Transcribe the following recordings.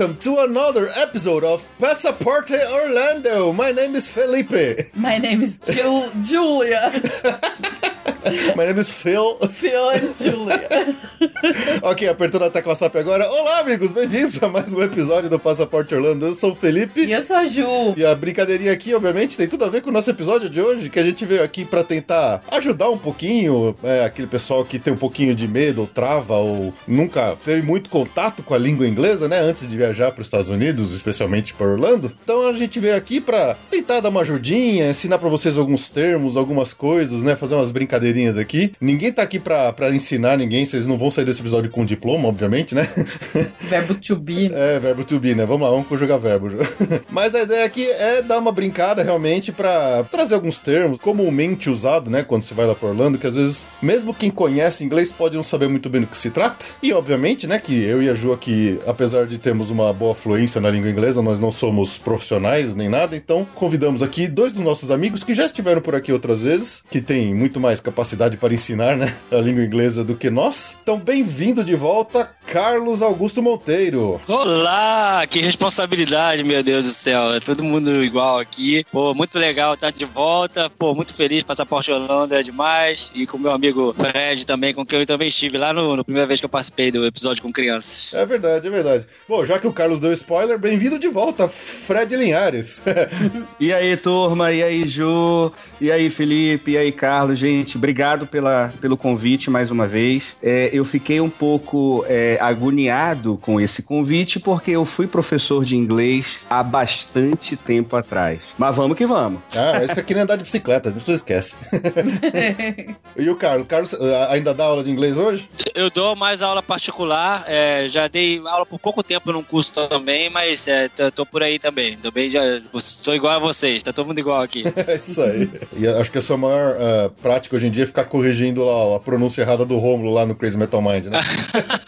Welcome to another episode of Passaporte Orlando. My name is Felipe. My name is Ju- Julia. My name is Phil. Phil and Julia. ok, apertando a tecla SAP agora. Olá, amigos, bem-vindos a mais um episódio do Passaporte Orlando. Eu sou o Felipe. E eu sou a Ju. E a brincadeirinha aqui, obviamente, tem tudo a ver com o nosso episódio de hoje, que a gente veio aqui para tentar ajudar um pouquinho é, aquele pessoal que tem um pouquinho de medo, ou trava, ou nunca teve muito contato com a língua inglesa, né, antes de viajar para os Estados Unidos, especialmente para Orlando. Então a gente veio aqui para tentar dar uma ajudinha, ensinar para vocês alguns termos, algumas coisas, né, fazer umas brincadeirinhas aqui. Ninguém tá aqui para ensinar ninguém, vocês não vão sair desse episódio com diploma, obviamente, né? Verbo to be. É, verbo to be, né? Vamos lá, vamos conjugar verbo. Mas a ideia aqui é dar uma brincada realmente para trazer alguns termos comumente usado, né, quando você vai lá para Orlando, que às vezes, mesmo quem conhece inglês pode não saber muito bem do que se trata. E obviamente, né, que eu e a Ju aqui, apesar de termos uma boa fluência na língua inglesa, nós não somos profissionais nem nada, então convidamos aqui dois dos nossos amigos que já estiveram por aqui outras vezes, que têm muito mais capacidade para ensinar, né, a língua inglesa do que nós. Então, bem-vindo de volta, Carlos Augusto Monteiro. Olá, que responsabilidade, meu Deus do céu. É todo mundo igual aqui. Pô, muito legal estar de volta. Pô, muito feliz. Passaporte Holanda é demais. E com meu amigo Fred também, com quem eu também estive lá no, no primeira vez que eu participei do episódio com crianças. É verdade, é verdade. Bom, já que o Carlos deu spoiler, bem-vindo de volta, Fred Linhares. e aí, turma? E aí, Ju? E aí, Felipe? E aí, Carlos? Gente, obrigado pela, pelo convite mais uma vez. É, eu fiquei um pouco é, agoniado com esse convite porque eu fui professor de inglês há bastante tempo atrás. Mas vamos que vamos. Ah, isso aqui nem andar de bicicleta, não esquece. e o Carlos? Carlos ah, ainda dá aula de inglês hoje? Eu dou mais aula particular, é, já dei aula por pouco tempo num curso também, mas é, tô, tô, por aí também. Também já sou igual a vocês, tá todo mundo igual aqui. é isso aí. E acho que a sua maior uh, prática hoje em dia é ficar corrigindo lá a pronúncia errada do Romulo lá no Crazy Metal Mind, né?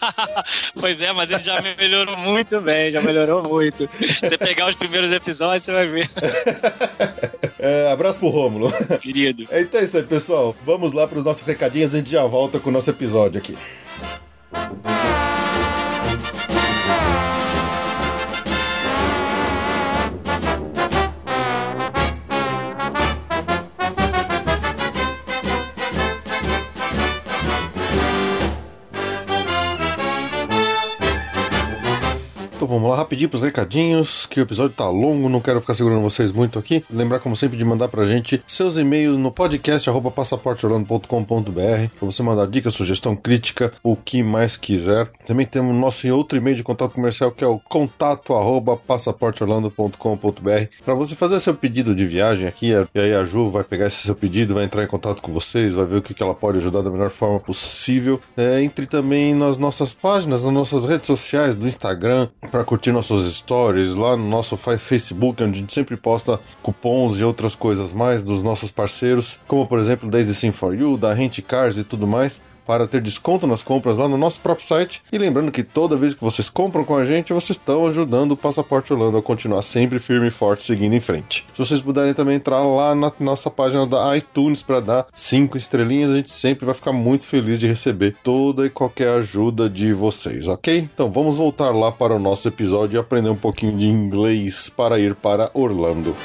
pois é, mas ele já melhorou muito bem, já melhorou muito. Você pegar os primeiros episódios, você vai ver. É, abraço pro Rômulo. Querido. Então é isso aí, pessoal. Vamos lá para os nossos recadinhos e a gente já volta com o nosso episódio aqui. Então vamos lá rapidinho pros recadinhos, que o episódio tá longo, não quero ficar segurando vocês muito aqui. Lembrar, como sempre, de mandar pra gente seus e-mails no podcast passaporteorlando.com.br pra você mandar dica, sugestão, crítica, o que mais quiser. Também temos nosso outro e-mail de contato comercial que é o contato passaporteorlando.com.br para você fazer seu pedido de viagem aqui. E aí a Ju vai pegar esse seu pedido, vai entrar em contato com vocês, vai ver o que, ela pode ajudar da melhor forma possível. É, entre também nas nossas páginas, nas nossas redes sociais do Instagram, para curtir nossos stories lá no nosso Facebook, onde a gente sempre posta cupons e outras coisas mais dos nossos parceiros, como por exemplo Daisy Sim for You, da Rent Cars e tudo mais para ter desconto nas compras lá no nosso próprio site. E lembrando que toda vez que vocês compram com a gente, vocês estão ajudando o Passaporte Orlando a continuar sempre firme e forte, seguindo em frente. Se vocês puderem também entrar lá na nossa página da iTunes para dar cinco estrelinhas, a gente sempre vai ficar muito feliz de receber toda e qualquer ajuda de vocês, ok? Então vamos voltar lá para o nosso episódio e aprender um pouquinho de inglês para ir para Orlando.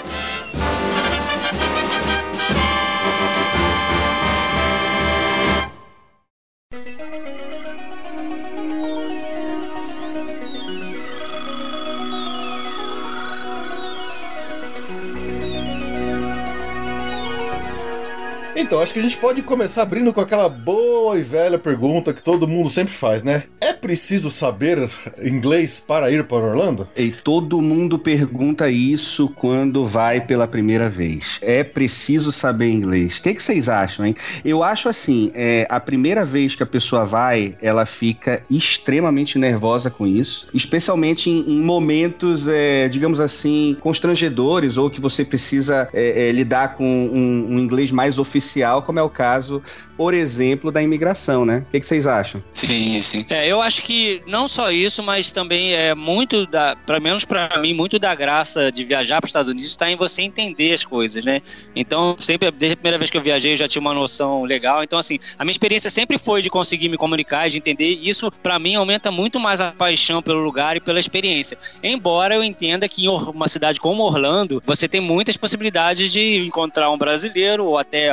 Então, acho que a gente pode começar abrindo com aquela boa e velha pergunta que todo mundo sempre faz, né? É preciso saber inglês para ir para Orlando? E todo mundo pergunta isso quando vai pela primeira vez. É preciso saber inglês. O que, que vocês acham, hein? Eu acho assim, é, a primeira vez que a pessoa vai, ela fica extremamente nervosa com isso, especialmente em, em momentos, é, digamos assim, constrangedores ou que você precisa é, é, lidar com um, um inglês mais oficial, como é o caso, por exemplo, da imigração, né? O que, que vocês acham? Sim, sim. É, eu acho que não só isso, mas também é muito da, pelo menos para mim, muito da graça de viajar para os Estados Unidos está em você entender as coisas, né? Então, sempre desde a primeira vez que eu viajei, eu já tinha uma noção legal. Então, assim, a minha experiência sempre foi de conseguir me comunicar, de entender. E isso, para mim, aumenta muito mais a paixão pelo lugar e pela experiência. Embora eu entenda que em uma cidade como Orlando, você tem muitas possibilidades de encontrar um brasileiro ou até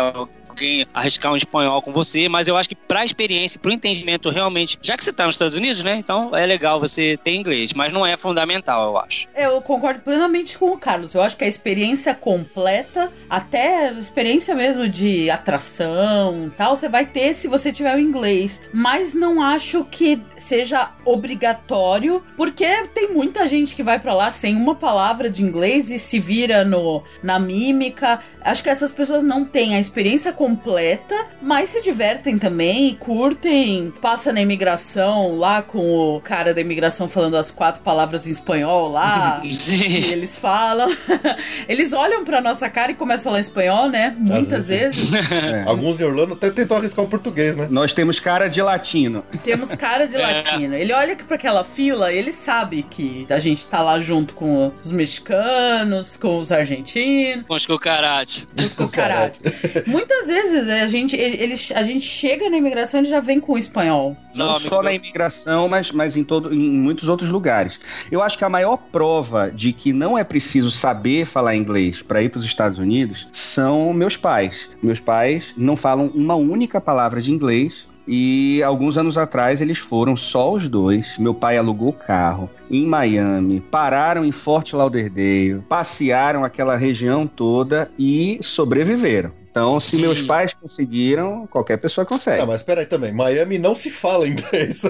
alguém arriscar um espanhol com você, mas eu acho que para a experiência, para o entendimento realmente, já que você está nos Estados Unidos, né? Então é legal você ter inglês, mas não é fundamental, eu acho. Eu concordo plenamente com o Carlos. Eu acho que a experiência completa, até experiência mesmo de atração tal, você vai ter se você tiver o inglês. Mas não acho que seja obrigatório, porque tem muita gente que vai para lá sem uma palavra de inglês e se vira no, na mímica. Acho que essas pessoas não têm a experiência completa completa, mas se divertem também e curtem. Passa na imigração lá com o cara da imigração falando as quatro palavras em espanhol lá. Sim. E eles falam. eles olham pra nossa cara e começam a falar espanhol, né? Muitas vezes. É. Alguns de Orlando até tentam arriscar o português, né? Nós temos cara de latino. Temos cara de latino. Ele olha para aquela fila, ele sabe que a gente tá lá junto com os mexicanos, com os argentinos. Com os cucarates. Os cucarates. Muitas vezes a gente, eles, a gente chega na imigração e já vem com o espanhol. Não, Não só na imigração, mas, mas em, todo, em muitos outros lugares. Eu acho que a maior prova de que não é preciso saber falar inglês para ir para os Estados Unidos são meus pais. Meus pais não falam uma única palavra de inglês, e alguns anos atrás eles foram só os dois. Meu pai alugou carro em Miami, pararam em Fort Lauderdale, passearam aquela região toda e sobreviveram. Então, se meus pais conseguiram, qualquer pessoa consegue. Ah, mas peraí também, Miami não se fala inglês.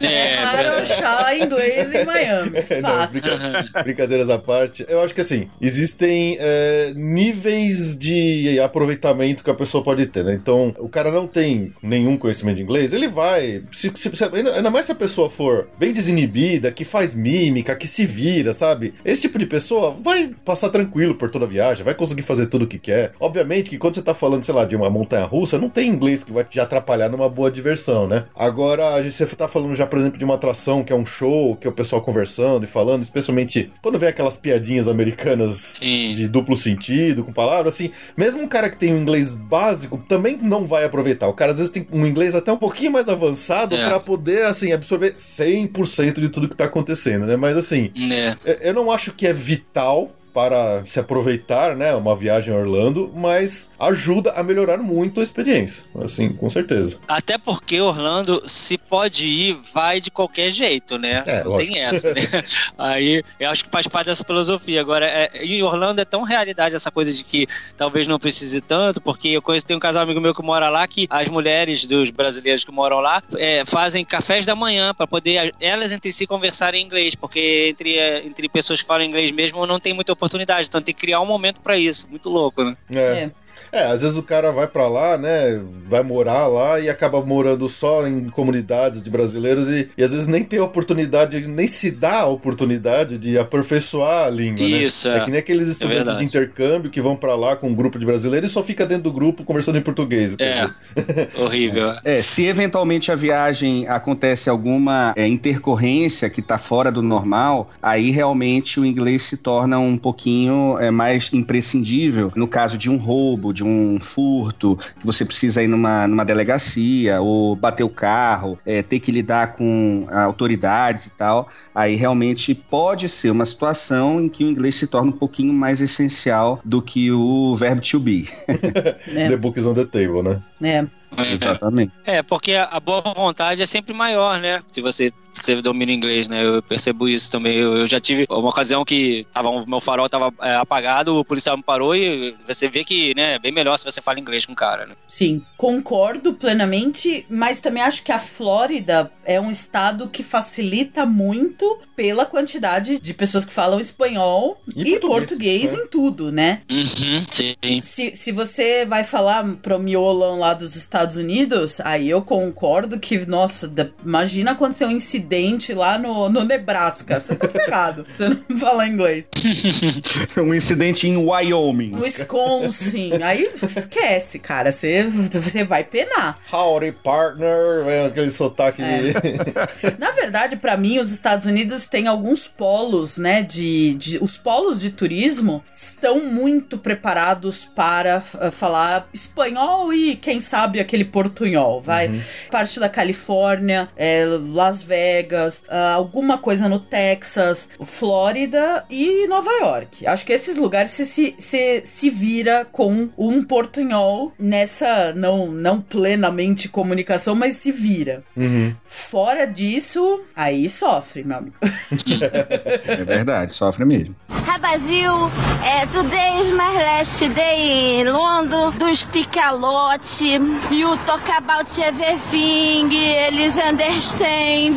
É, Para chá inglês em Miami. É, não, brinca- brincadeiras à parte. Eu acho que assim, existem é, níveis de aproveitamento que a pessoa pode ter, né? Então, o cara não tem nenhum conhecimento de inglês, ele vai. Se, se- se- ainda ainda mais se a pessoa for bem desinibida, que faz mímica, que se vira, sabe? Esse tipo de pessoa vai passar tranquilo por toda a viagem, vai conseguir fazer tudo o que quer. Obviamente que quando você tá falando, sei lá, de uma montanha russa, não tem inglês que vai te atrapalhar numa boa diversão, né? Agora, a gente, você tá falando já, por exemplo, de uma atração que é um show, que é o pessoal conversando e falando, especialmente quando vem aquelas piadinhas americanas Sim. de duplo sentido, com palavras, assim, mesmo um cara que tem um inglês básico também não vai aproveitar. O cara às vezes tem um inglês até um pouquinho mais avançado É. pra poder, assim, absorver 100% de tudo que tá acontecendo, né? Mas assim, É. eu não acho que é vital para se aproveitar, né, uma viagem a Orlando, mas ajuda a melhorar muito a experiência, assim, com certeza. Até porque Orlando, se pode ir, vai de qualquer jeito, né? É, não lógico. tem essa, né? Aí eu acho que faz parte dessa filosofia. Agora, é, em Orlando é tão realidade essa coisa de que talvez não precise tanto, porque eu conheço, tem um casal amigo meu que mora lá que as mulheres dos brasileiros que moram lá é, fazem cafés da manhã para poder elas entre si conversarem em inglês, porque entre, é, entre pessoas que falam inglês mesmo não tem muita oportunidade, então tem que criar um momento para isso. Muito louco, né? É. É. É, às vezes o cara vai pra lá, né? Vai morar lá e acaba morando só em comunidades de brasileiros e, e às vezes nem tem oportunidade, nem se dá a oportunidade de aperfeiçoar a língua, Isso, né? é. É que nem aqueles estudantes verdade. de intercâmbio que vão pra lá com um grupo de brasileiros e só fica dentro do grupo conversando em português. É, horrível. É, se eventualmente a viagem acontece alguma é, intercorrência que está fora do normal, aí realmente o inglês se torna um pouquinho é, mais imprescindível. No caso de um roubo, de um furto, que você precisa ir numa, numa delegacia ou bater o carro, é, ter que lidar com autoridades e tal, aí realmente pode ser uma situação em que o inglês se torna um pouquinho mais essencial do que o verbo to be. É. The book is on the table, né? É. Exatamente. É, porque a boa vontade é sempre maior, né? Se você você domina inglês, né? Eu percebo isso também. Eu, eu já tive uma ocasião que tava, o meu farol tava é, apagado, o policial me parou e você vê que né, é bem melhor se você fala inglês com o cara, né? Sim, concordo plenamente, mas também acho que a Flórida é um estado que facilita muito pela quantidade de pessoas que falam espanhol E e, português, português, né? em tudo, né? Uhum, sim. Se, se você vai falar pro miolão lá dos Estados Unidos, aí eu concordo que, nossa, da- imagina acontecer um incidente lá no, no Nebraska. Você tá ferrado. Você não fala inglês. um incidente em Wyoming. Wisconsin. Aí esquece, cara. Você, você vai penar. Howdy, partner, é aquele sotaque de... Na verdade, pra mim, os Estados Unidos têm alguns polos, né? De, de- os polos de turismo estão muito preparados para f- falar espanhol e, quem sabe, aquele portunhol, vai? Parte da Califórnia, é, Las Vegas, ah, alguma coisa no Texas, Flórida e Nova York. Acho que esses lugares você se, se, se vira com um portunhol nessa, não, não plenamente comunicação, mas se vira. Uhum. Fora disso, aí sofre, meu amigo. É verdade, sofre mesmo. Brasil, é, today is my last day in London, do speak a lot, you talk about everything, eles understand,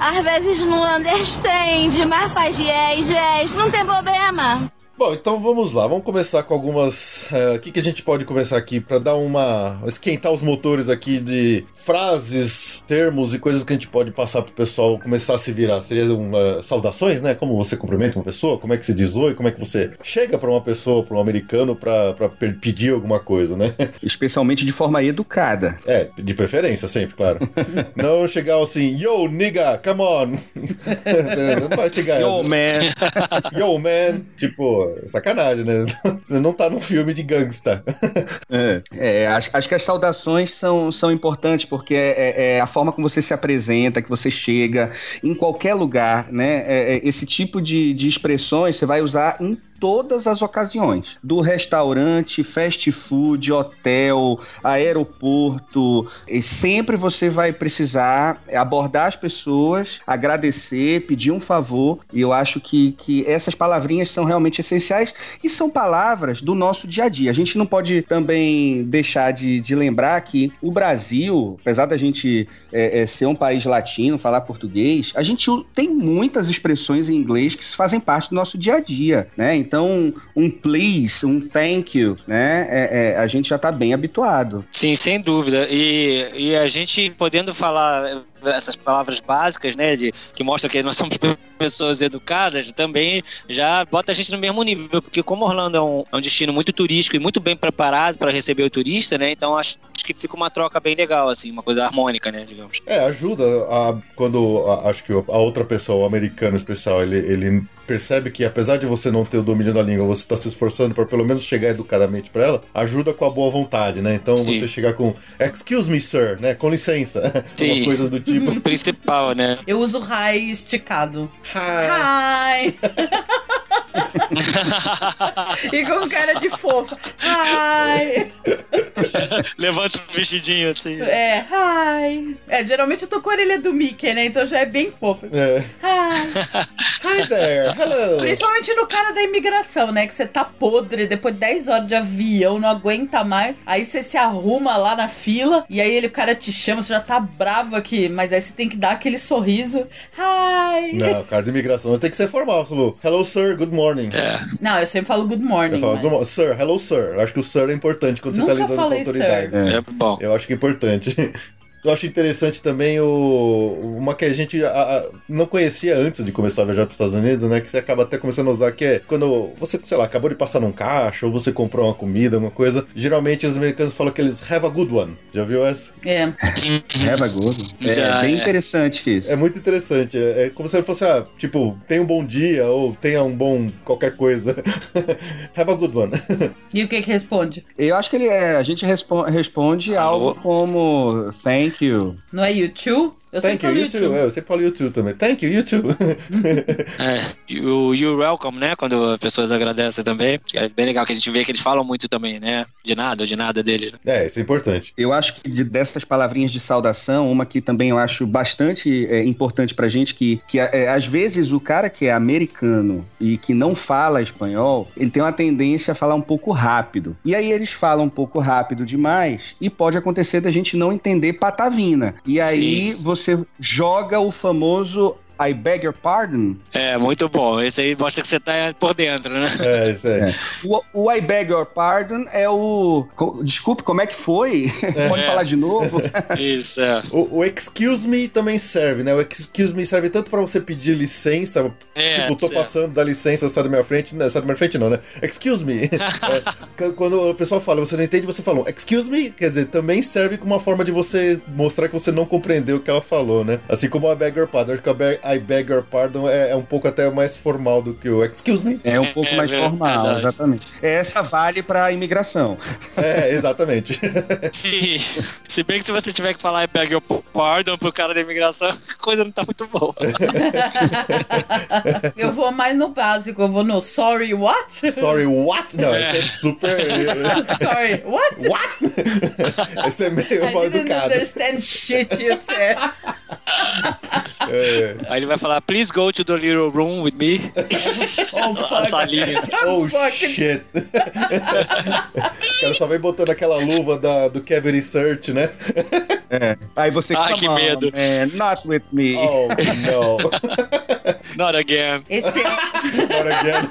às vezes não understand, mas faz yes, yes, não tem problema. Bom, então vamos lá, vamos começar com algumas. eh, O que, que a gente pode começar aqui para dar uma. esquentar os motores aqui de frases, termos e coisas que a gente pode passar pro pessoal começar a se virar. Seria uma, saudações, né? Como você cumprimenta uma pessoa, como é que se diz oi, como é que você chega para uma pessoa, para um americano, para pedir alguma coisa, né? Especialmente de forma educada. É, de preferência sempre, claro. Não chegar assim, yo, nigga, come on. Não vai chegar Yo, assim, man. Yo, man. Tipo, sacanagem, né? Você não tá num filme de gangsta. É, é, acho, acho que as saudações são, são importantes, porque é, é- é a forma como você se apresenta, que você chega em qualquer lugar, né? É- é esse tipo de, de expressões você vai usar em todas as ocasiões. Do restaurante, fast food, hotel, aeroporto. E sempre você vai precisar abordar as pessoas, agradecer, pedir um favor. E eu acho que, que essas palavrinhas são realmente essenciais e são palavras do nosso dia a dia. A gente não pode também deixar de, de lembrar que o Brasil, apesar da gente é, é, ser um país latino, falar português, a gente tem muitas expressões em inglês que fazem parte do nosso dia a dia, né? Então, um please, um thank you, né? É- é, a gente já tá bem habituado. Sim, sem dúvida. E, e a gente podendo falar essas palavras básicas, né, de, que mostra que nós somos pessoas educadas, também já bota a gente no mesmo nível, porque como Orlando é um, é um destino muito turístico e muito bem preparado para receber o turista, né, então acho, que fica uma troca bem legal, assim, uma coisa harmônica, né, digamos. É, ajuda a, quando a- acho que a outra pessoa, o americano especial, ele, ele percebe que apesar de você não ter o domínio da língua, você está se esforçando para pelo menos chegar educadamente para ela, ajuda com a boa vontade, né? Então Sim. você chegar com excuse me, sir, né? Com licença, coisas do tipo. Principal, né? Eu uso hi esticado. Hi. Hi! e com cara de fofa. Hi! Levanta o vestidinho, assim. É, hi! É, geralmente eu tô com a orelha do Mickey, né? Então já é bem fofo. É. Hi! Hi there, hello. Principalmente no cara da imigração, né? Que você tá podre depois de 10 horas de avião, não aguenta mais. Aí você se arruma lá na fila e aí ele, o cara te chama, você já tá bravo aqui, mas aí você tem que dar aquele sorriso. Hi! Não, cara de imigração tem que ser formal. Falou, hello sir, good morning. É. Não, eu sempre falo good morning. Eu falo, mas- good morning, sir, hello sir. Eu acho que o sir é importante quando você tá Nunca lidando com autoridade. sir. É bom. Eu acho que é importante. Eu acho interessante também o uma que a gente a- a- não conhecia antes de começar a viajar para os Estados Unidos, né? Que você acaba até começando a usar, que é quando você, sei lá, acabou de passar num caixa ou você comprou uma comida, uma coisa. Geralmente os americanos falam que eles have a good one. Já viu essa? É. Have a good one. É Já, bem é. interessante isso. É muito interessante. É, é como se ele fosse, ah, tipo, tenha um bom dia ou tenha um bom qualquer coisa. have a good one. E o que que responde? Eu acho que ele é, a gente respo- responde Alô? algo como thank you. Não é? Eu Thank sempre you, falo you too. YouTube. É, eu sempre falo YouTube também. Thank you, you too. É, o You're Welcome, né? Quando as pessoas agradecem também. É bem legal que a gente vê que eles falam muito também, né? De nada ou de nada deles. né? é, isso é importante. Eu acho que de- dessas palavrinhas de saudação, uma que também eu acho bastante é, importante pra gente, que, que é, às vezes o cara que é americano e que não fala espanhol, ele tem uma tendência a falar um pouco rápido. E aí eles falam um pouco rápido demais e pode acontecer da gente não entender patavina. E aí você joga o famoso I beg your pardon. É, muito bom. Esse aí mostra que você tá por dentro, né? É, isso aí. É. O, o I beg your pardon é o. Desculpe, como é que foi? Pode É. falar de novo? Isso, é. O, o excuse me também serve, né? O excuse me serve tanto pra você pedir licença, É, tipo, tô passando da licença, sai da minha frente, não, sai da minha frente não, né? Excuse me. É, quando o pessoal fala, você não entende, você fala um excuse me, quer dizer, também serve como uma forma de você mostrar que você não compreendeu o que ela falou, né? Assim como a beg your pardon, acho que a beg, I beg your pardon é, é um pouco até mais formal do que o excuse me. É um pouco É mais verdade. formal, exatamente. Essa vale pra imigração. É, exatamente. Sim. Se bem que se você tiver que falar e pega o pardon pro cara da imigração, a coisa não tá muito boa. Eu vou mais no básico, eu vou no sorry, what? Sorry, what? Não, esse é super. sorry, what? What? Esse é meio I mal didn't educado. understand shit you said. É. Aí ele vai falar, please go to the little room with me. Oh, fuck. salinha. Oh Fuck. shit. o cara só vem botando aquela luva da, do Kevin Research, né? É. Aí você "Come que on, medo." man, not with me. Oh no. Not again. Esse, Not again.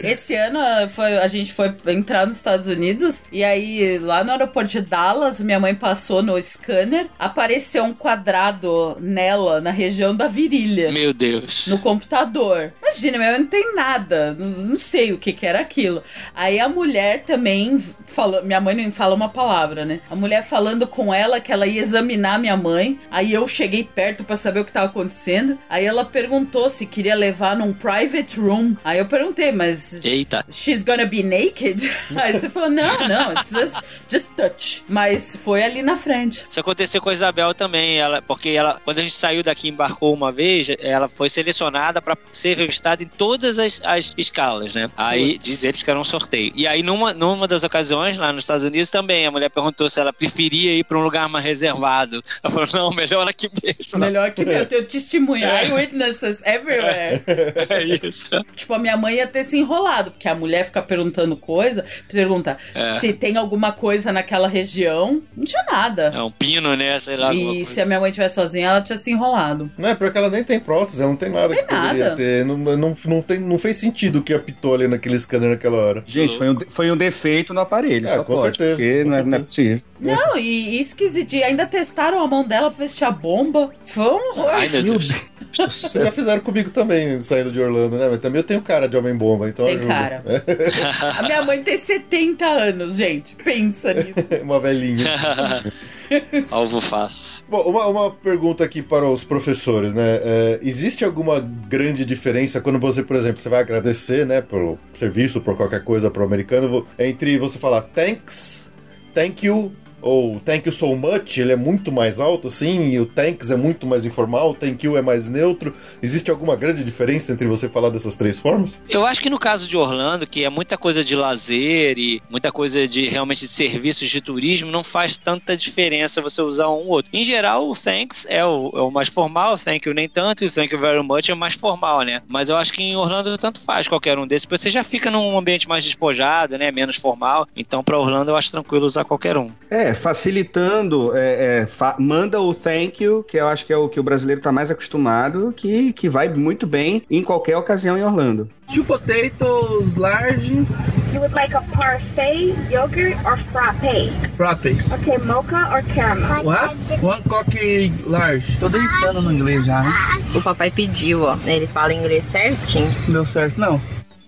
esse ano ah, foi, a gente foi entrar nos Estados Unidos e aí lá no aeroporto de Dallas, minha mãe passou no scanner, apareceu um quadrado nela, na região da virilha. Meu Deus. no computador. Imagina, minha mãe não tem nada, não, não sei o que que era aquilo. Aí a mulher também falou, minha mãe não fala uma palavra, né? A mulher falando com ela que ela ia examinar minha mãe. Aí eu cheguei perto pra saber o que tava acontecendo. Aí ela perguntou se queria levar num private room. Aí eu perguntei, mas Eita. She's gonna be naked? Aí você falou, não, não, it's just, just touch. Mas foi ali na frente. Isso aconteceu com a Isabel também, ela, porque ela, quando a gente saiu daqui e embarcou uma vez, ela foi selecionada para ser revistada em todas as, as escalas, né? Aí Putz. diz eles que era um sorteio. E aí, numa, numa das ocasiões, lá nos Estados Unidos também, a mulher perguntou se ela preferia ir para um lugar mais reservado. Ela falou, não, melhor aqui mesmo. Melhor que eu tenho testemunha, eyewitnesses everywhere. É isso. Tipo, a minha mãe ia ter se enrolado, porque a mulher fica perguntando coisa, pergunta É. se tem alguma coisa naquela região. Não tinha nada. É um pino, né? Sei lá. E coisa. se a minha mãe tivesse sozinha, ela tinha se enrolado. Não é porque ela nem tem prótese, ela não tem nada Tem que nada. ter. Não, não, não, tem, não fez sentido o que apitou ali naquele scanner naquela hora. Gente, foi um, foi um defeito no aparelho. É, só com pode, certeza, Porque com não, é, não é certeza. possível. Não, e, e esquisitinho. Ainda testaram a mão dela pra ver se tinha bomba. Foi um horror. Ai, meu Deus. Vocês já fizeram comigo também, saindo de Orlando, né? Mas também eu tenho cara de homem-bomba, então Tem ajuda. cara. A minha mãe tem 70 anos, gente. Pensa nisso. Uma velhinha. Alvo fácil. Bom, uma, uma pergunta aqui para os professores, né? É, existe alguma grande diferença quando você, por exemplo, você vai agradecer, né, pelo serviço, por qualquer coisa para o americano, entre você falar thanks, thank you ou thank you so much, ele é muito mais alto, assim, e o thanks é muito mais informal, thank you é mais neutro. Existe alguma grande diferença entre você falar dessas três formas? Eu acho que no caso de Orlando, que é muita coisa de lazer e muita coisa de realmente de serviços de turismo, não faz tanta diferença você usar um ou outro. Em geral, o thanks é o, é o mais formal, o thank you nem tanto, e o thank you very much é o mais formal, né? Mas eu acho que em Orlando tanto faz qualquer um desses, porque você já fica num ambiente mais despojado, né? Menos formal. Então, para Orlando, eu acho tranquilo usar qualquer um. É, facilitando, é, é, fa- manda o thank you, que eu acho que é o que o brasileiro tá mais acostumado, que, que vai muito bem em qualquer ocasião em Orlando. Two potatoes, large, You would like a parfait, yogurt, or frappe? frappe. Okay, mocha or caramel? What? One coque large. Tô deitando no inglês já, né? O papai pediu, ó. Ele fala inglês certinho. Deu certo, não.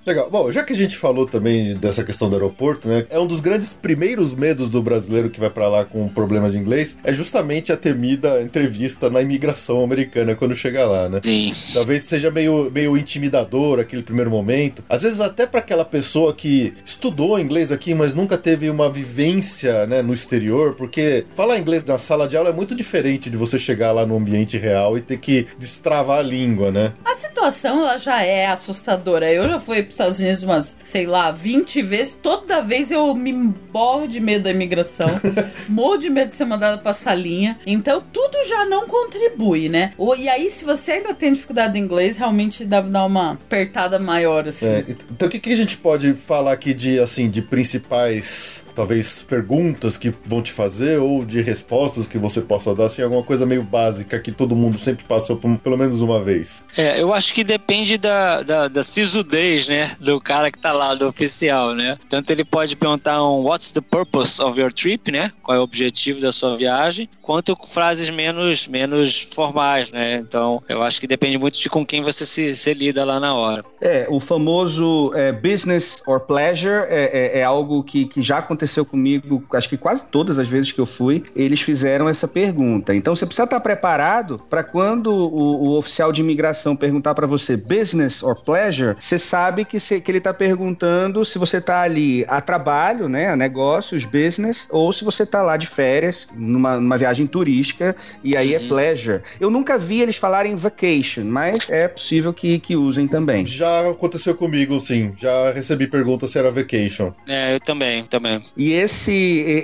Legal. Bom, já que a gente falou também dessa questão do aeroporto, né? É um dos grandes primeiros medos do brasileiro que vai pra lá com um problema de inglês, é justamente a temida entrevista na imigração americana quando chega lá, né? Sim. Talvez seja meio, meio intimidador aquele primeiro momento. Às vezes até para aquela pessoa que estudou inglês aqui, mas nunca teve uma vivência né, no exterior, porque falar inglês na sala de aula é muito diferente de você chegar lá no ambiente real e ter que destravar a língua, né? A situação ela já é assustadora. Eu já fui para Estados Unidos umas, sei lá, 20 vezes. Toda vez eu me borro de medo da imigração. morro de medo de ser mandada pra salinha. Então tudo já não contribui, né? E aí, se você ainda tem dificuldade em inglês, realmente dá dar uma apertada maior, assim. É, então o que, que a gente pode falar aqui de assim de principais talvez perguntas que vão te fazer ou de respostas que você possa dar assim alguma coisa meio básica que todo mundo sempre passou por pelo menos uma vez É, eu acho que depende da, da, da sisudez, né? Do cara que tá lá, do oficial, né? Tanto ele pode perguntar um What's the purpose of your trip, né? Qual é o objetivo da sua viagem, quanto frases menos, menos formais, né? Então, eu acho que depende muito de com quem você se, se lida lá na hora. É, o famoso é, business or pleasure é, é- é algo que, que já aconteceu comigo, acho que quase todas as vezes que eu fui, eles fizeram essa pergunta. Então você precisa estar preparado para quando o, o oficial de imigração perguntar para você business or pleasure, você sabe que, se- que ele está perguntando se você está ali a trabalho, né, a negócios, business, ou se você está lá de férias, numa, numa viagem turística, e aí é Uhum. pleasure. Eu nunca vi eles falarem vacation, mas é possível que, que usem também. já aconteceu comigo sim já recebi pergunta se era vacation É, eu também, também. E esse,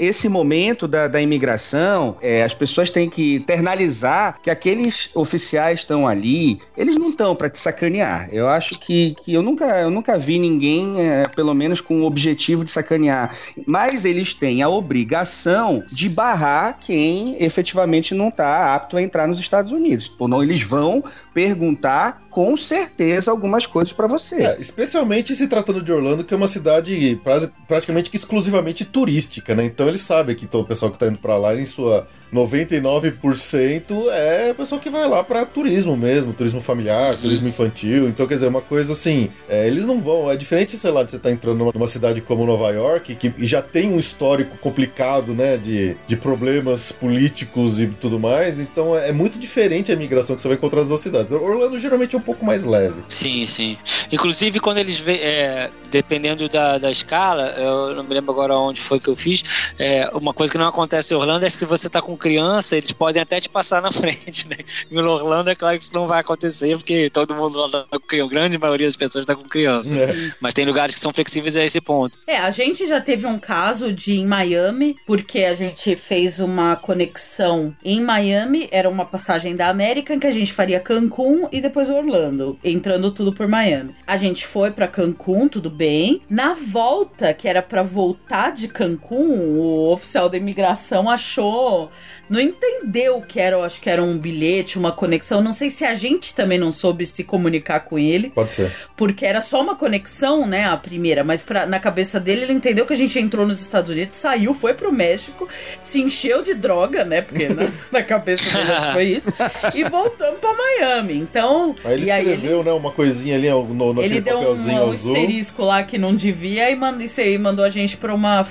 esse momento da, da imigração, é, as pessoas têm que internalizar que aqueles oficiais estão ali, eles não estão para te sacanear. Eu acho que, que eu, nunca, eu nunca vi ninguém, é, pelo menos com o objetivo de sacanear. Mas eles têm a obrigação de barrar quem efetivamente não está apto a entrar nos Estados Unidos. Ou não, eles vão perguntar com certeza algumas coisas para você. É, especialmente se tratando de Orlando, que é uma cidade pra- praticamente exclusivamente turística, né? Então eles sabem que todo o pessoal que tá indo pra lá, em sua 99% é pessoal que vai lá pra turismo mesmo, turismo familiar, turismo infantil. Então, quer dizer, uma coisa assim, é, eles não vão. É diferente, sei lá, de você estar entrando numa, numa cidade como Nova York, que já tem um histórico complicado, né? De, de problemas políticos e tudo mais. Então é, é muito diferente a migração que você vai encontrar nas duas cidades. Orlando geralmente é um pouco mais leve. Sim, sim. Inclusive, quando eles vê, é, dependendo da, da escala, eu não me lembro agora onde foi que eu fiz, é, uma coisa que não acontece em Orlando é se você tá com criança, eles podem até te passar na frente, né? Em Orlando é claro que isso não vai acontecer, porque todo mundo lá tá com criança, grande maioria das pessoas tá com criança. É. Mas tem lugares que são flexíveis a esse ponto. É, a gente já teve um caso de em Miami, porque a gente fez uma conexão em Miami, era uma passagem da América que a gente faria Cancún e depois Orlando, entrando tudo por Miami. A gente foi pra Cancún, tudo bem. Na volta, que era pra voltar de Cancún, o oficial da imigração achou, não entendeu que era, eu acho que era um bilhete, uma conexão, não sei se a gente também não soube se comunicar com ele Pode ser. porque era só uma conexão, né, a primeira, mas pra, na cabeça dele ele entendeu que a gente entrou nos Estados Unidos, saiu, foi pro México, se encheu de droga, né, porque na, na cabeça dele foi isso, e voltamos pra Miami. Então, Aí ele e aí ele, escreveu, né, uma coisinha ali no, no, ele deu um, papelzinho um azul. asterisco lá que não devia e isso aí, mandou a gente pra uma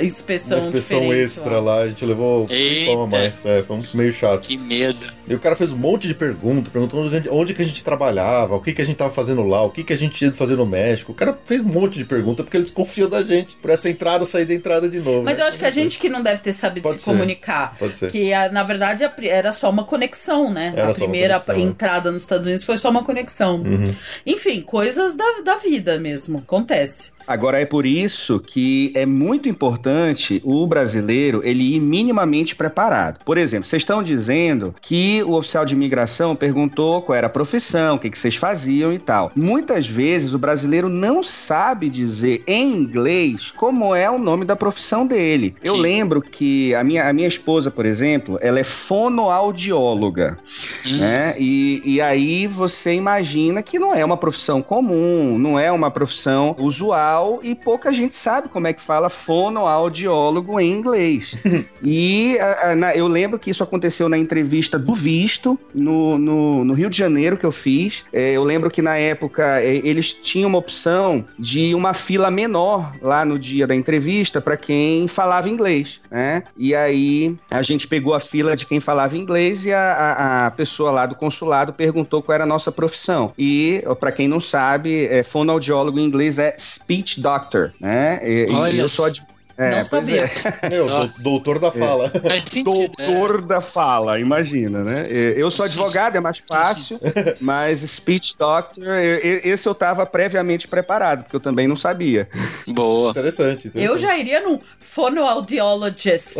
inspeção, Uma inspeção extra lá. lá, a gente levou um Eita. Tempão a mais. É, foi meio chato. Que medo. E o cara fez um monte de perguntas, perguntou onde, a gente- onde que a gente trabalhava, o que que a gente tava fazendo lá, o que que a gente tinha de fazer no México. O cara fez um monte de perguntas porque ele desconfiou da gente por essa entrada, sair da entrada de novo. Mas né? eu acho que a gente que não deve ter sabido Pode se ser. comunicar. Pode ser. Que na verdade era só uma conexão, né? Era a uma primeira conexão, né? entrada nos Estados Unidos foi só uma conexão. Uhum. Enfim, coisas da, da vida mesmo. Acontece. Agora é por isso que é muito importante o brasileiro ele ir minimamente preparado. Por exemplo, vocês estão dizendo que o oficial de imigração perguntou qual era a profissão, o que, que vocês faziam e tal. Muitas vezes o brasileiro não sabe dizer em inglês como é o nome da profissão dele. Eu Sim. lembro que a minha, a minha esposa, por exemplo, ela é fonoaudióloga Hum. né? E, e aí você imagina que não é uma profissão comum, não é uma profissão usual legal e pouca gente sabe como é que fala fonoaudiólogo em inglês. e a, a, na, eu lembro que isso aconteceu na entrevista do Visto, no, no, no Rio de Janeiro, que eu fiz. É, eu lembro que na época é, eles tinham uma opção de uma fila menor lá no dia da entrevista para quem falava inglês, né? E aí a gente pegou a fila de quem falava inglês e a, a, a pessoa lá do consulado perguntou qual era a nossa profissão. E, para quem não sabe, é, fonoaudiólogo em inglês é speech doctor, né? E, Olha eu sou adv- é, Não sabia. é. Meu, do- doutor da fala. Sentido. é. Doutor da fala, imagina, né? É, Eu sou advogado, é mais fácil, mas speech doctor, esse eu tava previamente preparado, porque eu também não sabia. É. Boa. Interessante, interessante. Eu já iria no fonoaudiologist.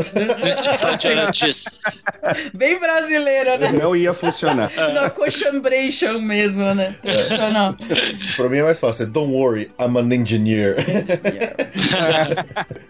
Frontiologist. Bem brasileira, né? Não ia funcionar. Na coxambration mesmo, né? Tradicional. Pra mim é mais fácil. é Don't worry, I'm an engineer.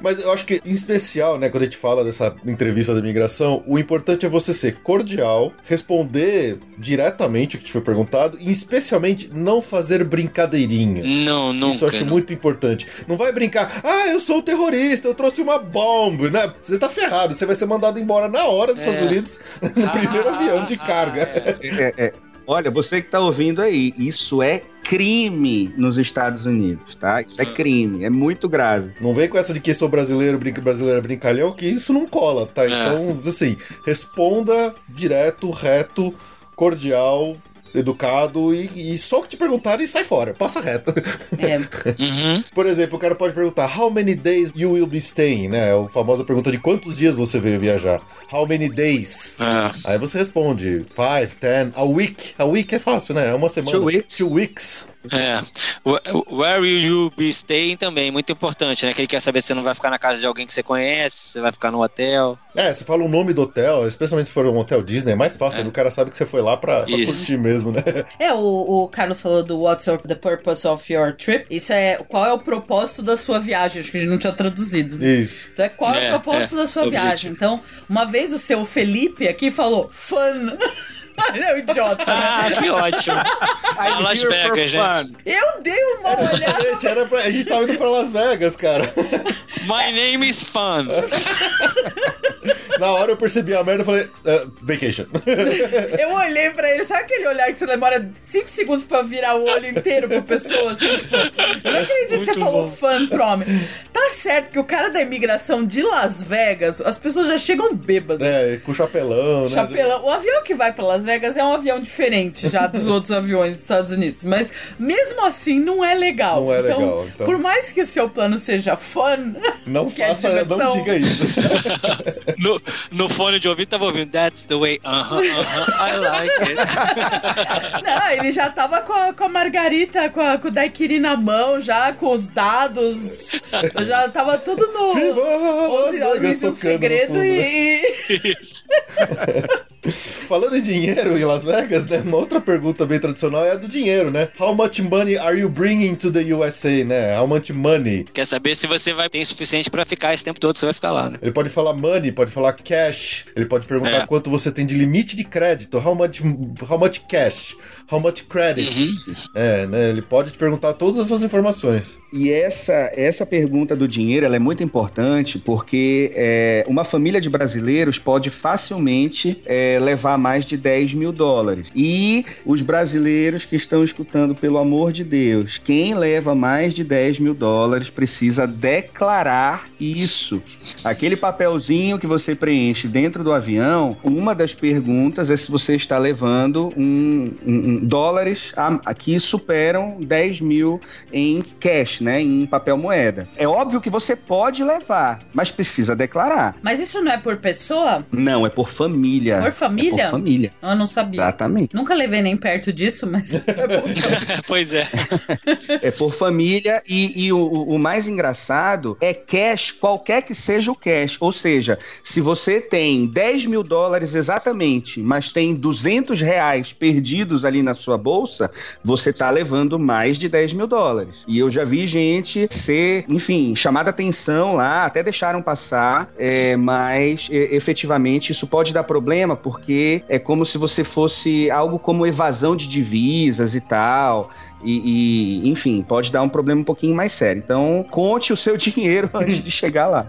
Mas eu acho que, em especial, né, quando a gente fala dessa entrevista da imigração, o importante é você ser cordial, responder diretamente o que te foi perguntado e, especialmente, não fazer brincadeirinhas. Não, nunca. Isso eu acho não. muito importante. Não vai brincar, ah, eu sou um terrorista, eu trouxe uma bomba, né? Você tá ferrado, você vai ser mandado embora na hora dos É. Estados Unidos no primeiro Ah, avião de ah, carga. é. É, é. Olha, você que tá ouvindo aí, isso é crime nos Estados Unidos, tá? Isso é crime, é muito grave. Não vem com essa de que sou brasileiro, brinca, brasileiro é brincalhão, que isso não cola, tá? É. Então, assim, responda direto, reto, cordial, educado e, e só o que te perguntarem sai fora, passa reto. É, Uhum. Por exemplo, o cara pode perguntar How many days you will be staying, né? É a famosa pergunta de quantos dias você veio viajar. How many days? Ah, Aí você responde five, ten, a week. A week é fácil, né? É uma semana. Two weeks. Two weeks. É. Wh- Where will you be staying também, muito importante, né? Que ele quer saber se você não vai ficar na casa de alguém que você conhece, se você vai ficar no hotel. É, você fala o nome do hotel, especialmente se for um hotel Disney, é mais fácil. O cara sabe que você foi lá pra, pra curtir mesmo, né? É, o, o Carlos falou do What's your- the purpose of your trip. Isso é qual é o propósito da sua viagem? Acho que a gente não tinha traduzido. Isso. Então é qual é, É, o propósito é, da sua objetivo. viagem. Então, uma vez o seu Felipe aqui falou fun. é um idiota, né? Ah, que ótimo. I'm Las Vegas, né? fun. Eu dei uma olhada. Gente, era pra- a gente tava indo pra Las Vegas, cara. My name is Fun. Na hora eu percebi a merda e falei, "Ah, vacation. Eu olhei pra ele, sabe aquele olhar que você demora 5 segundos pra virar o olho inteiro pra pessoa? Assim, tipo, eu não acredito que você falou fã pro homem. Tá certo que o cara da imigração de Las Vegas, as pessoas já chegam bêbadas. é, com chapelão, né? Chapelão. O avião que vai pra Las Vegas é um avião diferente já dos outros aviões dos Estados Unidos. Mas mesmo assim não é legal. Não é então, legal, então. Por mais que o seu plano seja fun, Não que é faça, não diversão. diga isso. No, no fone de ouvido tava ouvindo That's the way, uh-huh, uh-huh, I like it. Não, ele já tava com a, com a Margarita, com, a, com o Daiquiri na mão, já com os dados. Já tava tudo no. Viva Las 11 Vegas Homens tocando do no Segredo e. Isso. Falando em dinheiro em Las Vegas, né? Uma outra pergunta bem tradicional é a do dinheiro, né? How much money are you bringing to the USA, né? How much money? Quer saber se você vai ter o suficiente pra ficar esse tempo todo, você vai ficar lá, né? Ele pode falar money, pode falar cash. Ele pode perguntar É. quanto você tem de limite de crédito. How much, how much cash? How much credit? É, né? Ele pode te perguntar todas essas informações. E essa, essa pergunta do dinheiro ela é muito importante porque é, uma família de brasileiros pode facilmente é, levar mais de 10 mil dólares. E os brasileiros que estão escutando, pelo amor de Deus, quem leva mais de 10 mil dólares precisa declarar isso. Aquele papelzinho que você preenche dentro do avião, uma das perguntas é se você está levando um, um- um dólares a, a que superam 10 mil em cash, né? Em papel moeda. É óbvio que você pode levar, mas precisa declarar. Mas isso não é por pessoa? Não, é por família. Por família? É por família. Eu não sabia. Exatamente. Nunca levei nem perto disso, mas é pois é. É por família e, e o, o mais engraçado é cash, qualquer que seja o cash. Ou seja, se você tem 10 mil dólares exatamente, mas tem 200 reais perdidos ali na sua bolsa, você tá levando mais de 10 mil dólares. E eu já vi gente ser, enfim, chamada atenção lá, até deixaram passar, é, mas é, efetivamente isso pode dar problema porque é como se você fosse algo como evasão de divisas e tal. E, e, enfim, pode dar um problema um pouquinho mais sério. Então, conte o seu dinheiro antes de chegar lá.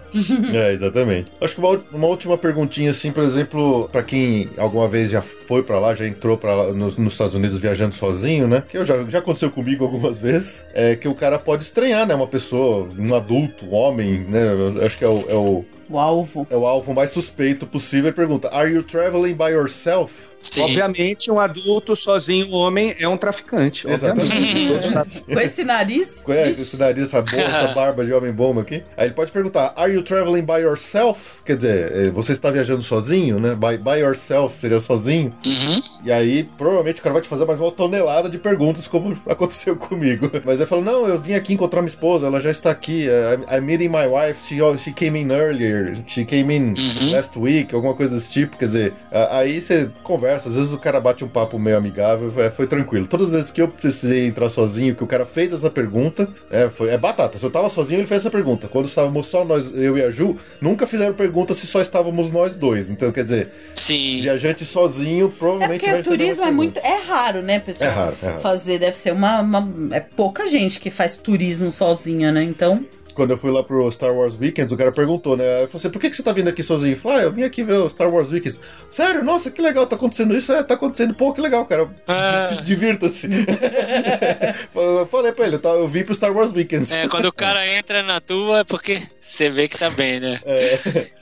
É, exatamente. Acho que uma, uma última perguntinha, assim, por exemplo, pra quem alguma vez já foi pra lá, já entrou lá nos, nos Estados Unidos viajando sozinho, né? Que eu já, já aconteceu comigo algumas vezes, é que o cara pode estranhar, né? Uma pessoa, um adulto, um homem, né? Acho que é o, é o, O alvo. é o alvo mais suspeito possível. Pergunta: Are you traveling by yourself? Sim. Obviamente, um adulto sozinho, homem, é um traficante. Exatamente. Com esse nariz. É, com esse nariz, essa, essa barba de homem bomba aqui. Aí ele pode perguntar: Are you traveling by yourself? Quer dizer, eh, você está viajando sozinho, né? By, by yourself seria sozinho. Uhum. E aí, provavelmente, o cara vai te fazer mais uma tonelada de perguntas, como aconteceu comigo. Mas ele falou: Não, eu vim aqui encontrar minha esposa, ela já está aqui. eh, I'm, I'm meeting my wife, she, she came in earlier, she came in Uhum. last week, alguma coisa desse tipo. Quer dizer, aí você conversa, às vezes o cara bate um papo meio amigável, é, foi tranquilo. Todas as vezes que eu precisei entrar sozinho, que o cara fez essa pergunta, é, foi, é batata. Se eu tava sozinho, ele fez essa pergunta. Quando estávamos só nós, eu e a Ju, nunca fizeram pergunta se só estávamos nós dois. Então, quer dizer, Sim. viajante sozinho É provavelmente porque vai o receber turismo é muito. É raro, né, pessoal? É raro, é raro. Fazer, deve ser uma, uma- É pouca gente que faz turismo sozinha, né? Então. Quando eu fui lá pro Star Wars Weekends, o cara perguntou, né? Eu falei assim, por que, que você tá vindo aqui sozinho? Eu falei, ah, eu vim aqui ver o Star Wars Weekends. Sério? Nossa, que legal, tá acontecendo isso? É, tá acontecendo. Pô, que legal, cara. Ah. Se divirta-se. Eu falei pra ele, tá, eu vim pro Star Wars Weekends. É, quando o cara entra na tua, é porque você vê que tá bem, né?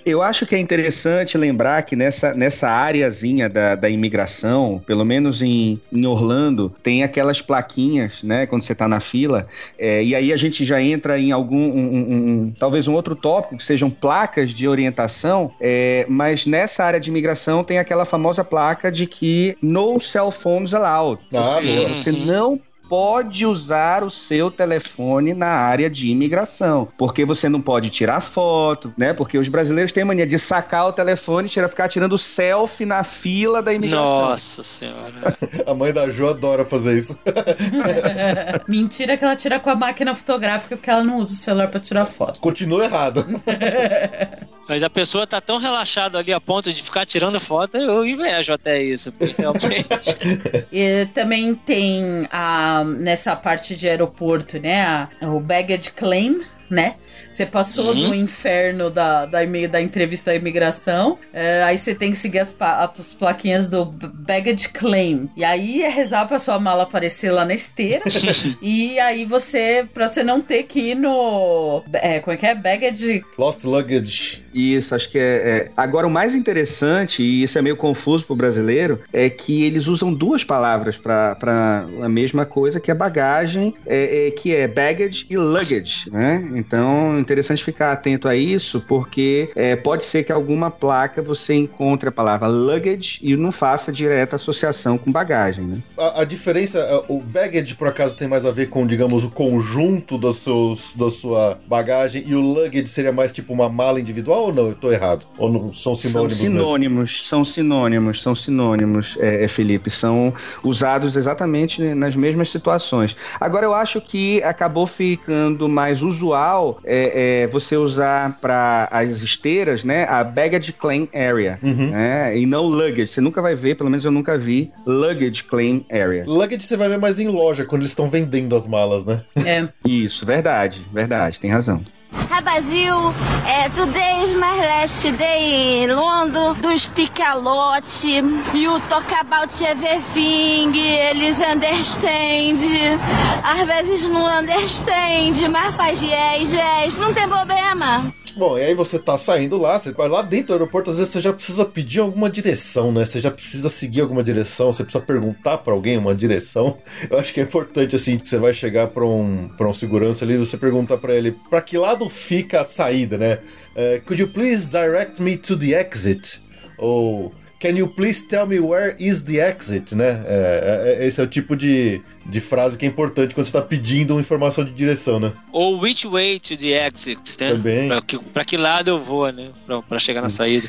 Eu acho que é interessante lembrar que nessa, nessa áreazinha da, da imigração, pelo menos em, em Orlando, tem aquelas plaquinhas, né? Quando você tá na fila. é, e aí a gente já entra em algum. Um- um- talvez um outro tópico, que sejam placas de orientação. é, mas nessa área de imigração tem aquela famosa placa de que no cell phones allowed. Ou Ah, seja, boa. você não pode usar o seu telefone na área de imigração, porque você não pode tirar foto, né? Porque os brasileiros têm mania de sacar o telefone e tirar, ficar tirando selfie na fila da imigração. Nossa senhora. A mãe da Jo adora fazer isso. Mentira que ela tira com a máquina fotográfica porque ela não usa o celular pra tirar foto. Continua errado. Mas a pessoa tá tão relaxada ali a ponto de ficar tirando foto, eu invejo até isso, realmente. E também tem a, nessa parte de aeroporto, né? a- o baggage claim, né? Você passou Uhum. do inferno da, da, da entrevista da imigração, é, aí você tem que seguir as, as plaquinhas do baggage claim. E aí é rezar pra sua mala aparecer lá na esteira. e aí você, pra você não ter que ir no. É, como é que é? Baggage. Lost Luggage. Isso, acho que é, é. Agora, o mais interessante, e isso é meio confuso pro brasileiro, é que eles usam duas palavras para a mesma coisa, que é bagagem, é, é, que é baggage e luggage, né? Então, interessante ficar atento a isso, porque é, pode ser que alguma placa você encontre a palavra luggage e não faça direta associação com bagagem, né? A, a diferença, é, o baggage por acaso tem mais a ver com, digamos, o conjunto dos seus, da sua bagagem e o luggage seria mais tipo uma mala individual ou não? Eu tô errado? Ou não, são São sinônimos? mesmo? sinônimos, são sinônimos, são sinônimos, é, é, Felipe, são usados exatamente nas mesmas situações. Agora, eu acho que acabou ficando mais usual é, é, você usar para as esteiras, né, a baggage claim area, Uhum. né, e não luggage. Você nunca vai ver, pelo menos eu nunca vi, luggage claim area. Luggage você vai ver mais em loja, quando eles estão vendendo as malas, né? É. Isso, verdade, verdade, tem razão. Brasil, é, today is my last day in London, do speak a lot, you talk about everything, eles understand, às vezes não understand, mas faz yes, yes, não tem problema. Bom, e aí você tá saindo lá, você vai lá dentro do aeroporto, às vezes você já precisa pedir alguma direção, né? Você já precisa seguir alguma direção, você precisa perguntar pra alguém uma direção. Eu acho que é importante, assim, que você vai chegar pra um, pra um segurança ali, você pergunta pra ele pra que lado fica a saída, né? Eh, could you please direct me to the exit? Ou can you please tell me where is the exit, né? É, é- esse é o tipo de, de frase que é importante quando você tá pedindo uma informação de direção, né? Ou which way to the exit, né? Também. Pra que, pra que lado eu vou, né? Pra, pra chegar na saída.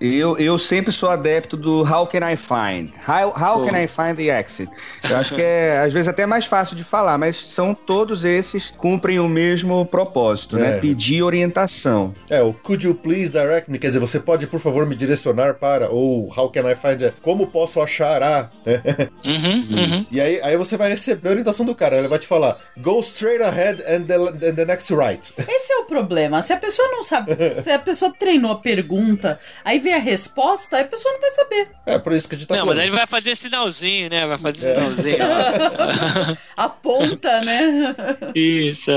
Eu, eu sempre sou adepto do How can I find? How, how can I find the exit? Eu acho que é, às vezes, até mais fácil de falar, mas são todos esses cumprem o mesmo propósito, É. né? Pedir orientação. É, o Could you please direct me? Quer dizer, você pode, por favor, me direcionar para, ou How can I find, a- como posso achar a, né? Uhum, uhum. E aí, aí você vai receber a orientação do cara, ele vai te falar, go straight ahead and the, and the next right. Esse é o problema. Se a pessoa não sabe, se a pessoa treinou a pergunta, aí vem a resposta, aí a pessoa não vai saber. É, por isso que a gente tá Não, mas falando. aí ele vai fazer sinalzinho, né? Vai É. fazer sinalzinho. Aponta, né? Isso.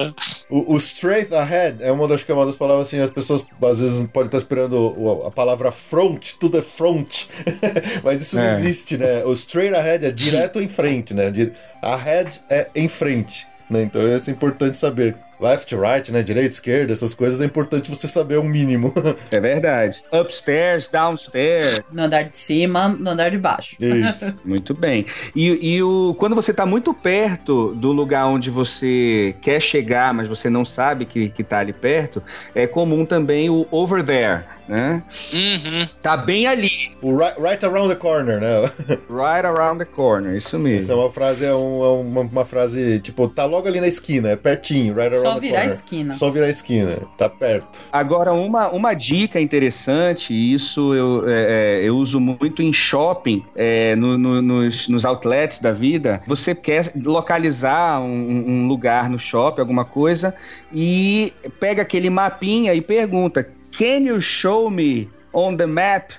O, o straight ahead é uma das, que é uma das palavras assim, as pessoas às vezes podem estar esperando a palavra front, to the front, mas isso não É. existe, né? O straight ahead é direto em frente, né? Ahead é em frente, né? Então isso é importante saber. Left, right, né? Direita, esquerda, essas coisas é importante você saber o mínimo. É verdade. Upstairs, downstairs. No andar de cima, no andar de baixo. isso. Muito bem. E, e o, quando você está muito perto do lugar onde você quer chegar, mas você não sabe que, que tá ali perto, é comum também o over there, né? Uhum. Tá bem ali, O right, right around the corner, né? right around the corner, isso Essa é mesmo. uma frase, é, um- é uma, uma frase, tipo, tá logo ali na esquina, é pertinho, right around Só the virar corner. esquina. Só virar a esquina, tá perto. Agora, uma, uma dica interessante, e isso eu, é, é, eu uso muito em shopping, é, no- no- nos, nos outlets da vida. Você quer localizar um, um lugar no shopping, alguma coisa, e pega aquele mapinha e pergunta: Can you show me on the map?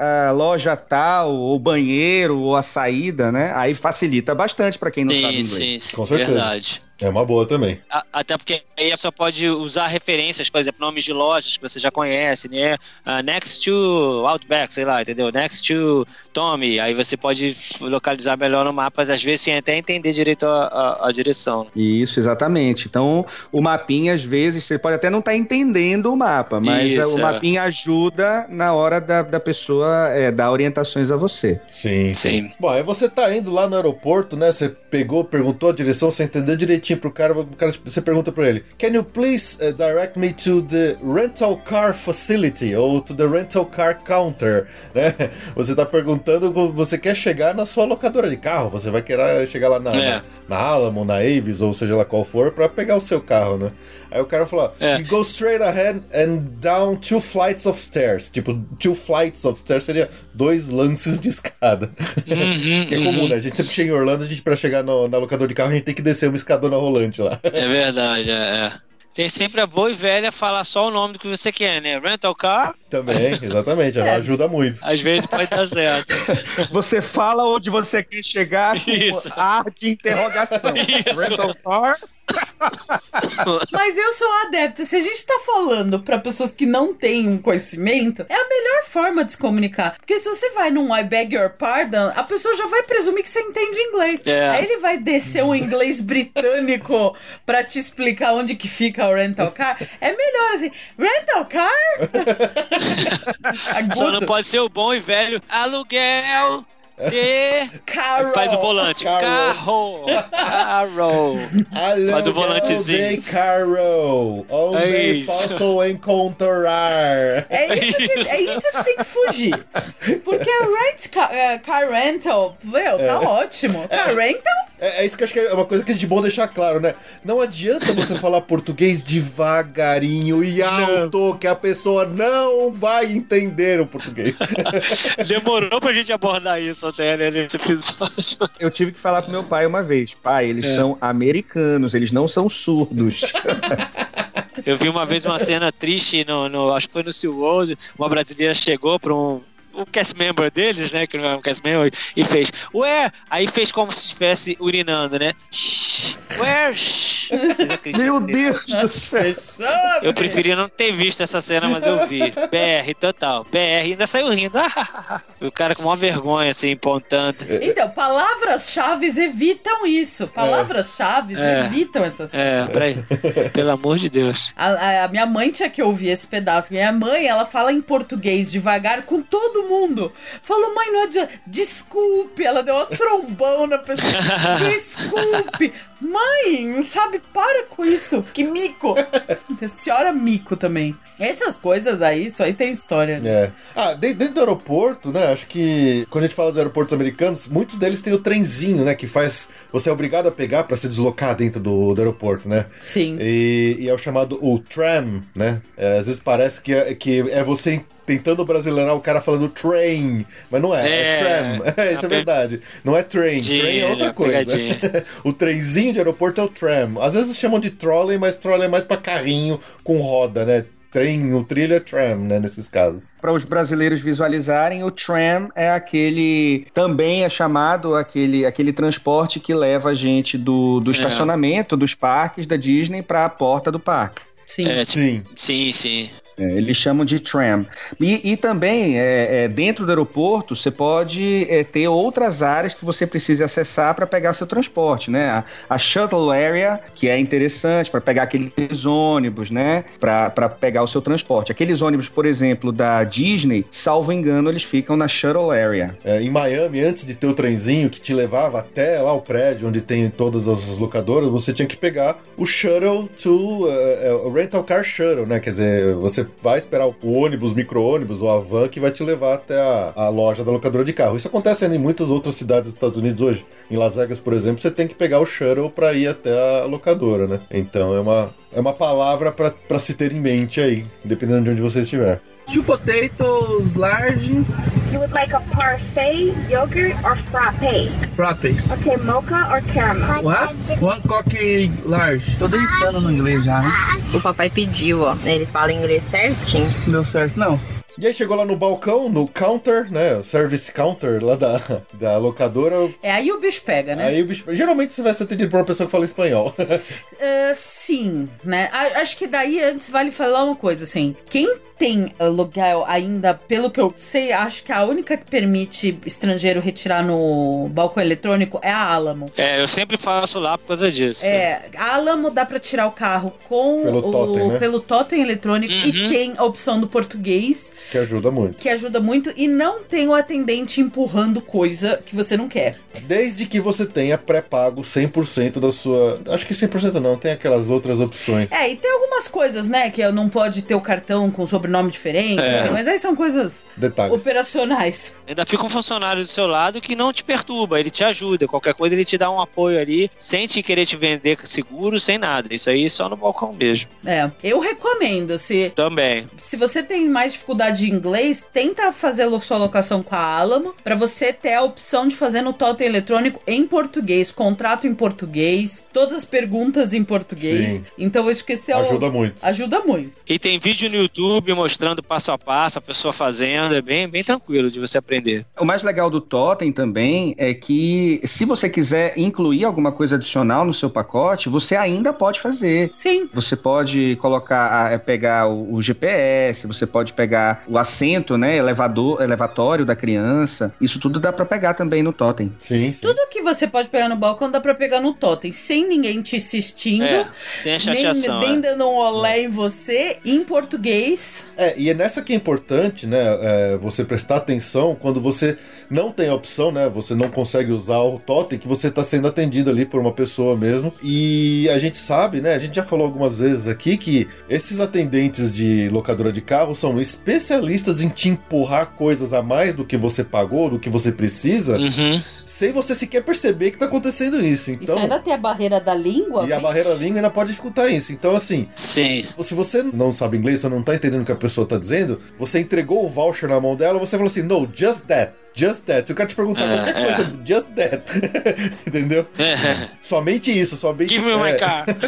A loja tal, ou banheiro, ou a saída, né? Aí facilita bastante para quem não sabe Sim, inglês. sim, sim. Com certeza. Verdade. É uma boa também. A- Até porque aí só pode usar referências, por exemplo, nomes de lojas que você já conhece, né? Ah, next to Outback, sei lá, entendeu? Next to Tommy. Aí você pode localizar melhor no mapa, às vezes sem até entender direito a, a- a direção. Isso, exatamente. Então, o mapinha, às vezes, você pode até não estar entendendo o mapa, mas Isso, o é. mapinha ajuda na hora da, da pessoa é, dar orientações a você. Sim, Sim. Bom, aí você tá indo lá no aeroporto, né? Você pegou, perguntou a direção, você entendeu direitinho pro cara, o cara você pergunta pra ele: Can you please uh, direct me to the rental car facility ou to the rental car counter? Né? Você tá perguntando, você quer chegar na sua locadora de carro, você vai querer chegar lá na, É. na, na Alamo, na Avis, ou seja lá qual for, pra pegar o seu carro, né? Aí o cara fala: É. You go straight ahead and down two flights of stairs. Tipo, two flights of stairs seria dois lances de escada. Uhum, que é comum, né? A gente sempre chega em Orlando, a gente, pra chegar no, na locadora de carro, a gente tem que descer uma escadona rolante lá. É verdade, é. é. Tem sempre a boa e velha falar só o nome do que você quer, né? Rental car, Também, exatamente, ela É. ajuda muito. às vezes pode dar certo. Você fala onde você quer chegar com Isso. ar de interrogação. Isso. Rental car? Mas eu sou adepta. Se a gente tá falando pra pessoas que não têm um conhecimento, é a melhor forma de se comunicar. Porque se você vai num I beg your pardon, a pessoa já vai presumir que você entende inglês. É. Aí ele vai descer um inglês britânico pra te explicar onde que fica o rental car. É melhor assim, rental car? Só não pode ser o bom e velho aluguel de. Carol. Faz o volante. Carro. Carro. Faz o volantezinho. de carro, onde É isso. posso encontrar. É isso, que, é isso que tem que fugir. Porque rent car, car rental, meu, tá ótimo. Car rental? É, é isso que eu acho que é uma coisa que é de bom deixar claro, né? Não adianta você falar português devagarinho e alto, que a pessoa não vai entender o português. Demorou pra gente abordar isso até né, nesse episódio. Eu tive que falar pro meu pai uma vez. Pai, eles são americanos, eles não são surdos. Eu vi uma vez uma cena triste, no, no- acho que foi no SeaWorld, uma brasileira chegou pra um, um cast member deles, né, que não é um cast member, e fez, ué, aí fez como se estivesse urinando, né, ué, Meu? Deus do céu. Eu preferia não ter visto essa cena, mas eu vi. BR, total. BR, ainda saiu rindo. o cara com uma vergonha, assim, pontando. Então, palavras-chave evitam isso. Palavras-chave É. evitam essas coisas. É, peraí. Pelo amor de Deus. A, a- a minha mãe tinha que ouvir esse pedaço. Minha mãe, ela fala em português devagar com todo mundo. Falou, mãe, não adianta. Desculpe. Ela deu uma trombão na pessoa. Desculpe. Mãe, sabe? Para com isso. Que mico. a senhora mico também. Essas coisas aí, isso aí tem história. né? É. Ah, de- dentro do aeroporto, né? Acho que quando a gente fala dos aeroportos americanos, muitos deles têm o trenzinho, né? Que faz. Você é obrigado a pegar pra se deslocar dentro do, do aeroporto, né? Sim. E, e é o chamado o tram, né? É, às vezes parece que é, que é você tentando brasileirar o cara falando train, mas não é, é, É, tram. É, isso é verdade. Não é train, Pegadinha, train é outra coisa. o trenzinho de aeroporto é o tram. Às vezes chamam de trolley, mas trolley é mais pra carrinho com roda, né? Trem, o trilho é tram, né? Nesses casos. Para os brasileiros visualizarem, o tram é aquele. Também é chamado aquele, aquele transporte que leva a gente do, do estacionamento dos parques da Disney para a porta do parque. Sim. É, tipo, Sim. sim, sim. É, eles chamam de tram. E, e também, é, é, dentro do aeroporto, você pode é, ter outras áreas que você precise acessar para pegar seu transporte, né? A, a shuttle area, que é interessante para pegar aqueles ônibus, né? Para pegar o seu transporte. Aqueles ônibus, por exemplo, da Disney, salvo engano, eles ficam na shuttle area. É, em Miami, antes de ter o trenzinho que te levava até lá o prédio onde tem todas as locadoras, você tinha que pegar o shuttle to uh, uh, rental car shuttle, né? Quer dizer, você vai esperar o ônibus, micro-ônibus ou a van que vai te levar até a, a loja da locadora de carro. Isso acontece em muitas outras cidades dos Estados Unidos hoje. Em Las Vegas, por exemplo, você tem que pegar o shuttle para ir até a locadora, né? Então é uma, é uma palavra para se ter em mente aí, dependendo de onde você estiver. Two potatoes, large, You would like a parfait, yogurt, or frappe? frappe. Okay, mocha or caramel? What? One coque large. Tô deitando no inglês já, né? O papai pediu, ó. Ele fala inglês certinho. Não deu certo, não. E aí chegou lá no balcão, no counter, né? O service counter lá da, da locadora. É aí o bicho pega, né? Aí o bicho. Geralmente você vai ser atendido por uma pessoa que fala espanhol. Ah, sim, né? A- acho que daí antes vale falar uma coisa, assim. Quem tem aluguel ainda, pelo que eu sei, acho que a única que permite estrangeiro retirar no balcão eletrônico é a Alamo. É, eu sempre faço lá por causa disso. É, a Alamo dá pra tirar o carro com Pelo o totem, né? pelo totem eletrônico e tem a opção do português, que ajuda muito. que ajuda muito, e não tem o atendente empurrando coisa que você não quer. Desde que você tenha pré-pago 100% da sua. Acho que 100% não, tem aquelas outras opções. É, e tem algumas coisas, né, que não pode ter o cartão com sobrenome diferente, É. mas aí são coisas Detalhes. operacionais. Ainda fica um funcionário do seu lado que não te perturba, ele te ajuda. Qualquer coisa ele te dá um apoio ali, sem te querer te vender seguro, sem nada. Isso aí só no balcão mesmo. É, eu recomendo, se, Também. se você tem mais dificuldade de inglês, tenta fazer sua locação com a Alamo, pra você ter a opção de fazer no totem eletrônico em português, contrato em português, todas as perguntas em português. Sim. Então eu esqueci o... Ajuda muito. Ajuda muito. E tem vídeo no YouTube mostrando passo a passo, a pessoa fazendo. É bem, bem tranquilo de você aprender. O mais legal do Totem também é que, se você quiser incluir alguma coisa adicional no seu pacote, você ainda pode fazer. Sim. Você pode colocar, eh, pegar o, o GPS, você pode pegar o assento, né, elevador, elevatório da criança. Isso tudo dá pra pegar também no Totem. Sim, sim. Tudo que você pode pegar no balcão dá pra pegar no totem, sem ninguém te assistindo. É, sem a Nem, chateação. nem é. dando um olé em você, em português. É, e é nessa que é importante, né, é, você prestar atenção quando você não tem a opção, né, você não consegue usar o totem, que você está sendo atendido ali por uma pessoa mesmo. E a gente sabe, né, a gente já falou algumas vezes aqui que esses atendentes de locadora de carro são especialistas em te empurrar coisas a mais do que você pagou, do que você precisa, Uhum. sem você sequer perceber que tá acontecendo isso. Isso Então, ainda tem a barreira da língua. e a vem- barreira da língua ainda pode dificultar isso. Então, assim, Sim. se você não sabe inglês, você não tá entendendo o que a pessoa tá dizendo, você entregou o voucher na mão dela, você falou assim, no, just that. Just that. Se o cara te perguntar É, qualquer é. coisa, just that. Entendeu? Somente isso, somente. Give me my é, car.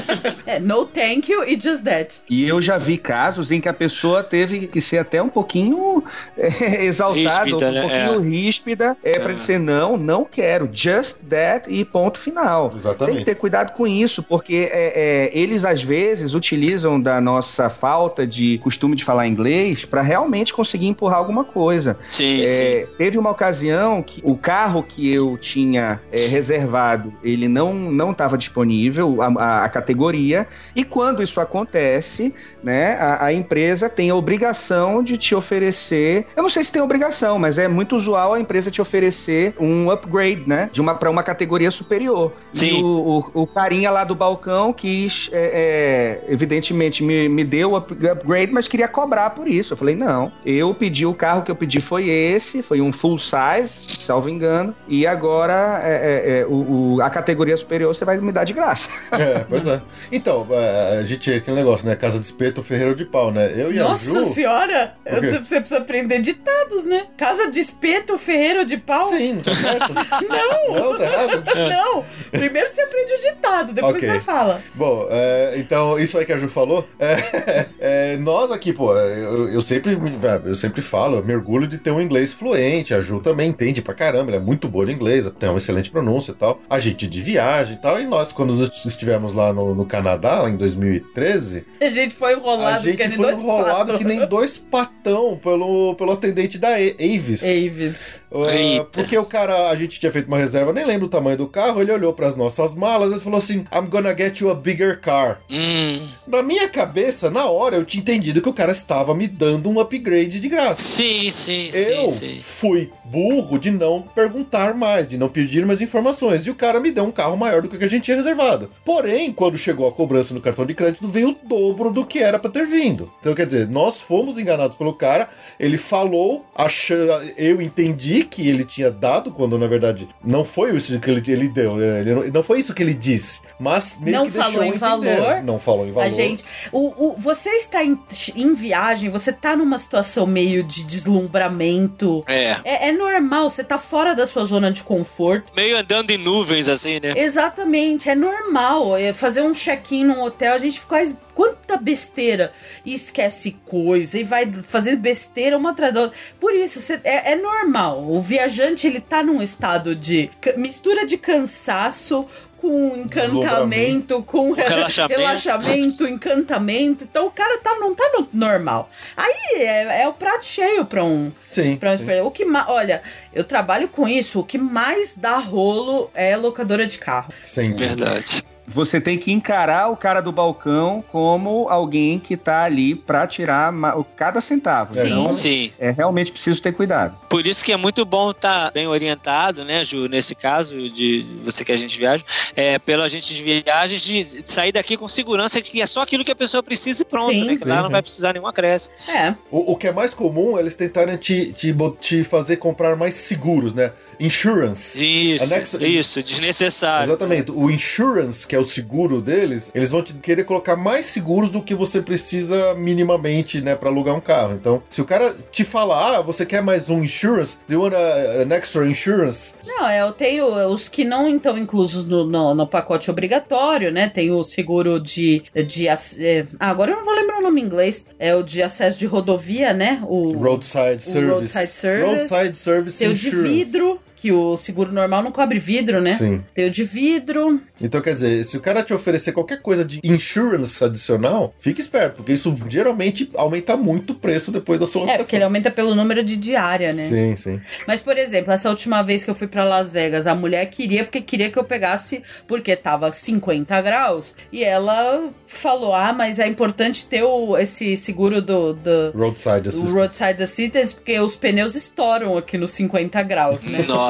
É, no thank you e just that. E eu já vi casos em que a pessoa teve que ser até um pouquinho é, exaltada, Ríspida, um né? pouquinho ríspida, é, para É. dizer não, não quero, just that e ponto final. Exatamente. Tem que ter cuidado com isso, porque é, é, eles às vezes utilizam da nossa falta de costume de falar inglês para realmente conseguir empurrar alguma coisa. Sim, sim. É, teve uma ocasião que o carro que eu tinha é, reservado, ele não não estava disponível, a, a, categoria, e quando isso acontece, né, a, a, empresa tem a obrigação de te oferecer, eu não sei se tem obrigação, mas é muito usual a empresa te oferecer um upgrade, né, de uma para uma categoria superior. Sim. E o, o, o carinha lá do balcão quis, é, é, evidentemente, me, me deu o upgrade, mas queria cobrar por isso. Eu falei, não, eu pedi o carro que eu pedi foi esse, foi um full size, salvo engano, e agora é, é, é o, o, a categoria superior você vai me dar de graça. É, pois é. Então, é, a gente, aquele negócio, né? Casa de espeto, ferreiro de pau, né? Eu e Nossa a Ju... senhora! Eu, você precisa aprender ditados, né? Casa de espeto, ferreiro de pau? Sim, não tá certo. não! Não, tá errado. Não! Primeiro você aprende o ditado, depois Ok. você fala. Bom, é, então, isso aí que a Ju falou, é, é, nós aqui, pô, eu, eu sempre eu sempre falo, eu mergulho de ter um inglês fluente, a Ju também entende pra caramba, ela é muito boa de inglês, tem uma excelente pronúncia e tal, a gente de viagem e tal, e nós, quando estivemos lá no, no Canadá, lá em 2013, A gente foi enrolado a gente que nem foi dois enrolado que nem dois patão pelo, pelo atendente da Avis. Avis. Uh, porque o cara, a gente tinha feito uma reserva, nem lembro o tamanho do carro, ele olhou pras nossas malas e falou assim: I'm gonna get you a bigger car. Hum, Na minha cabeça, na hora, eu tinha entendido que o cara estava me dando um upgrade de graça. sim, sim, Eu sim, sim. fui burro de não perguntar mais, de não pedir mais informações. E o cara me deu um carro maior do que o que a gente tinha reservado. Porém, quando chegou a cobrança no cartão de crédito, veio o dobro do que era pra ter vindo. Então, quer dizer, nós fomos enganados pelo cara. Ele falou, achou, eu entendi que ele tinha dado, quando na verdade não foi isso que ele, ele deu. né? Ele não, não foi isso que ele disse. Mas meio Não que falou deixou em entender. valor. Não falou em valor. A gente. O, o, você está em, em viagem, você tá numa situação meio de deslumbramento. É. É, é normal, você tá fora da sua zona de conforto. Meio andando em nuvens, assim, né? Exatamente, é normal. É fazer um check-in num hotel, a gente faz quanta besteira e esquece coisa e vai fazendo besteira uma atrás da outra. Por isso, cê- é, é normal. O viajante ele tá num estado de mistura de cansaço com encantamento, com re- relaxamento. relaxamento, encantamento. Então o cara tá, não tá no normal. Aí é, é o prato cheio pra um, Sim. Pra um sim. O que ma- Olha, eu trabalho com isso. O que mais dá rolo é locadora de carro. Sempre. Verdade. Você tem que encarar o cara do balcão como alguém que tá ali pra tirar cada centavo. Sim. Então, Sim. é realmente preciso ter cuidado. Por isso que é muito bom estar bem orientado, né, Ju, nesse caso de você que a gente viaja, é, pelo agente de viagens, de sair daqui com segurança de que é só aquilo que a pessoa precisa e pronto, Sim. né? Que lá Sim. não vai precisar nenhum acréscimo. É. O, o que é mais comum é eles tentarem te, te, te fazer comprar mais seguros, né? Insurance. Isso, Anexo- isso, desnecessário. Exatamente. O insurance, que é o seguro deles, eles vão te querer colocar mais seguros do que você precisa minimamente, né, pra alugar um carro. Então, se o cara te falar, ah, você quer mais um insurance? Do you want a- an extra insurance? Não, é, eu tenho os que não estão inclusos no, no, no pacote obrigatório, né? Tem o seguro de. de é, ah, agora eu não vou lembrar o nome em inglês. É o de acesso de rodovia, né? O, Roadside Service. roadside service. Roadside Service tem o de Insurance. vidro, que o seguro normal não cobre vidro, né? Sim. Tem o de vidro. Então, quer dizer, se o cara te oferecer qualquer coisa de insurance adicional, fique esperto, porque isso geralmente aumenta muito o preço depois da sua É, porque ele aumenta pelo número de diária, né? Sim, sim. Mas, por exemplo, essa última vez que eu fui pra Las Vegas, a mulher queria, porque queria que eu pegasse, porque tava 50 graus. E ela falou: Ah, mas é importante ter o, esse seguro do, do Roadside Assistance. roadside assistance, porque os pneus estouram aqui nos 50 graus, né? Nossa.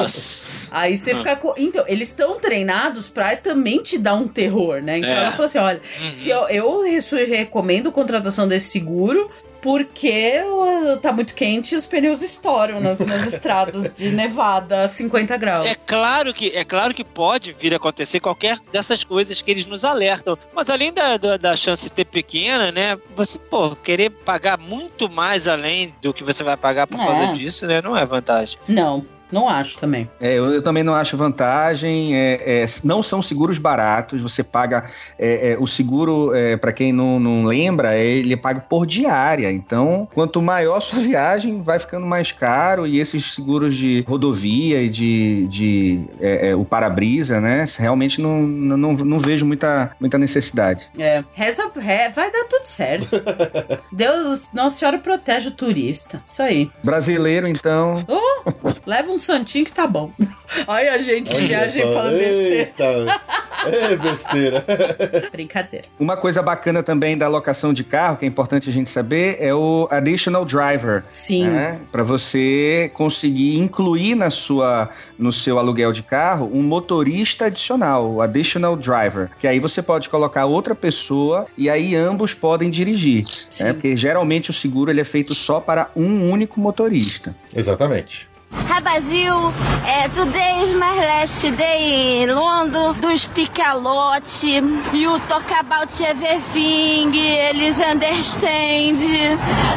Aí você fica com. Então, eles estão treinados pra também te dar um terror, né? Então É. ela falou assim: olha, se eu, eu re- recomendo a contratação desse seguro. Porque tá muito quente e os pneus estouram nas, nas estradas de nevada a 50 graus. É claro que é claro que pode vir a acontecer qualquer dessas coisas que eles nos alertam, mas além da, da, da chance de ter pequena, né? Você pô querer pagar muito mais além do que você vai pagar por É. causa disso, né? Não é vantagem. Não, não acho também. É, eu, eu também não acho vantagem. é, é, não são seguros baratos. Você paga é, é, o seguro, para quem não, não lembra, é, ele paga por diária. Então, quanto maior sua viagem, vai ficando mais caro. E esses seguros de rodovia e de, de é, é, o para-brisa, né? Realmente não, não, não, vejo muita, muita necessidade. É, reza, re- vai dar tudo certo. Deus, Nossa Senhora protege o turista. Isso aí. Brasileiro, então. Oh, Leva um santinho que tá bom. Olha a gente Olha viagem só, falando besteira. É besteira. Brincadeira. Uma coisa bacana também da locação de carro, que é importante a gente saber, é o additional driver. Sim. Né? Para você conseguir incluir na sua, no seu aluguel de carro um motorista adicional, o additional driver. Que aí você pode colocar outra pessoa e aí ambos podem dirigir. Sim. Né? Porque geralmente o seguro ele é feito só para um único motorista. Exatamente. Rabasil, é, mais leste de Londo, dos Picalote, e o Tocabout Everything, eles understand.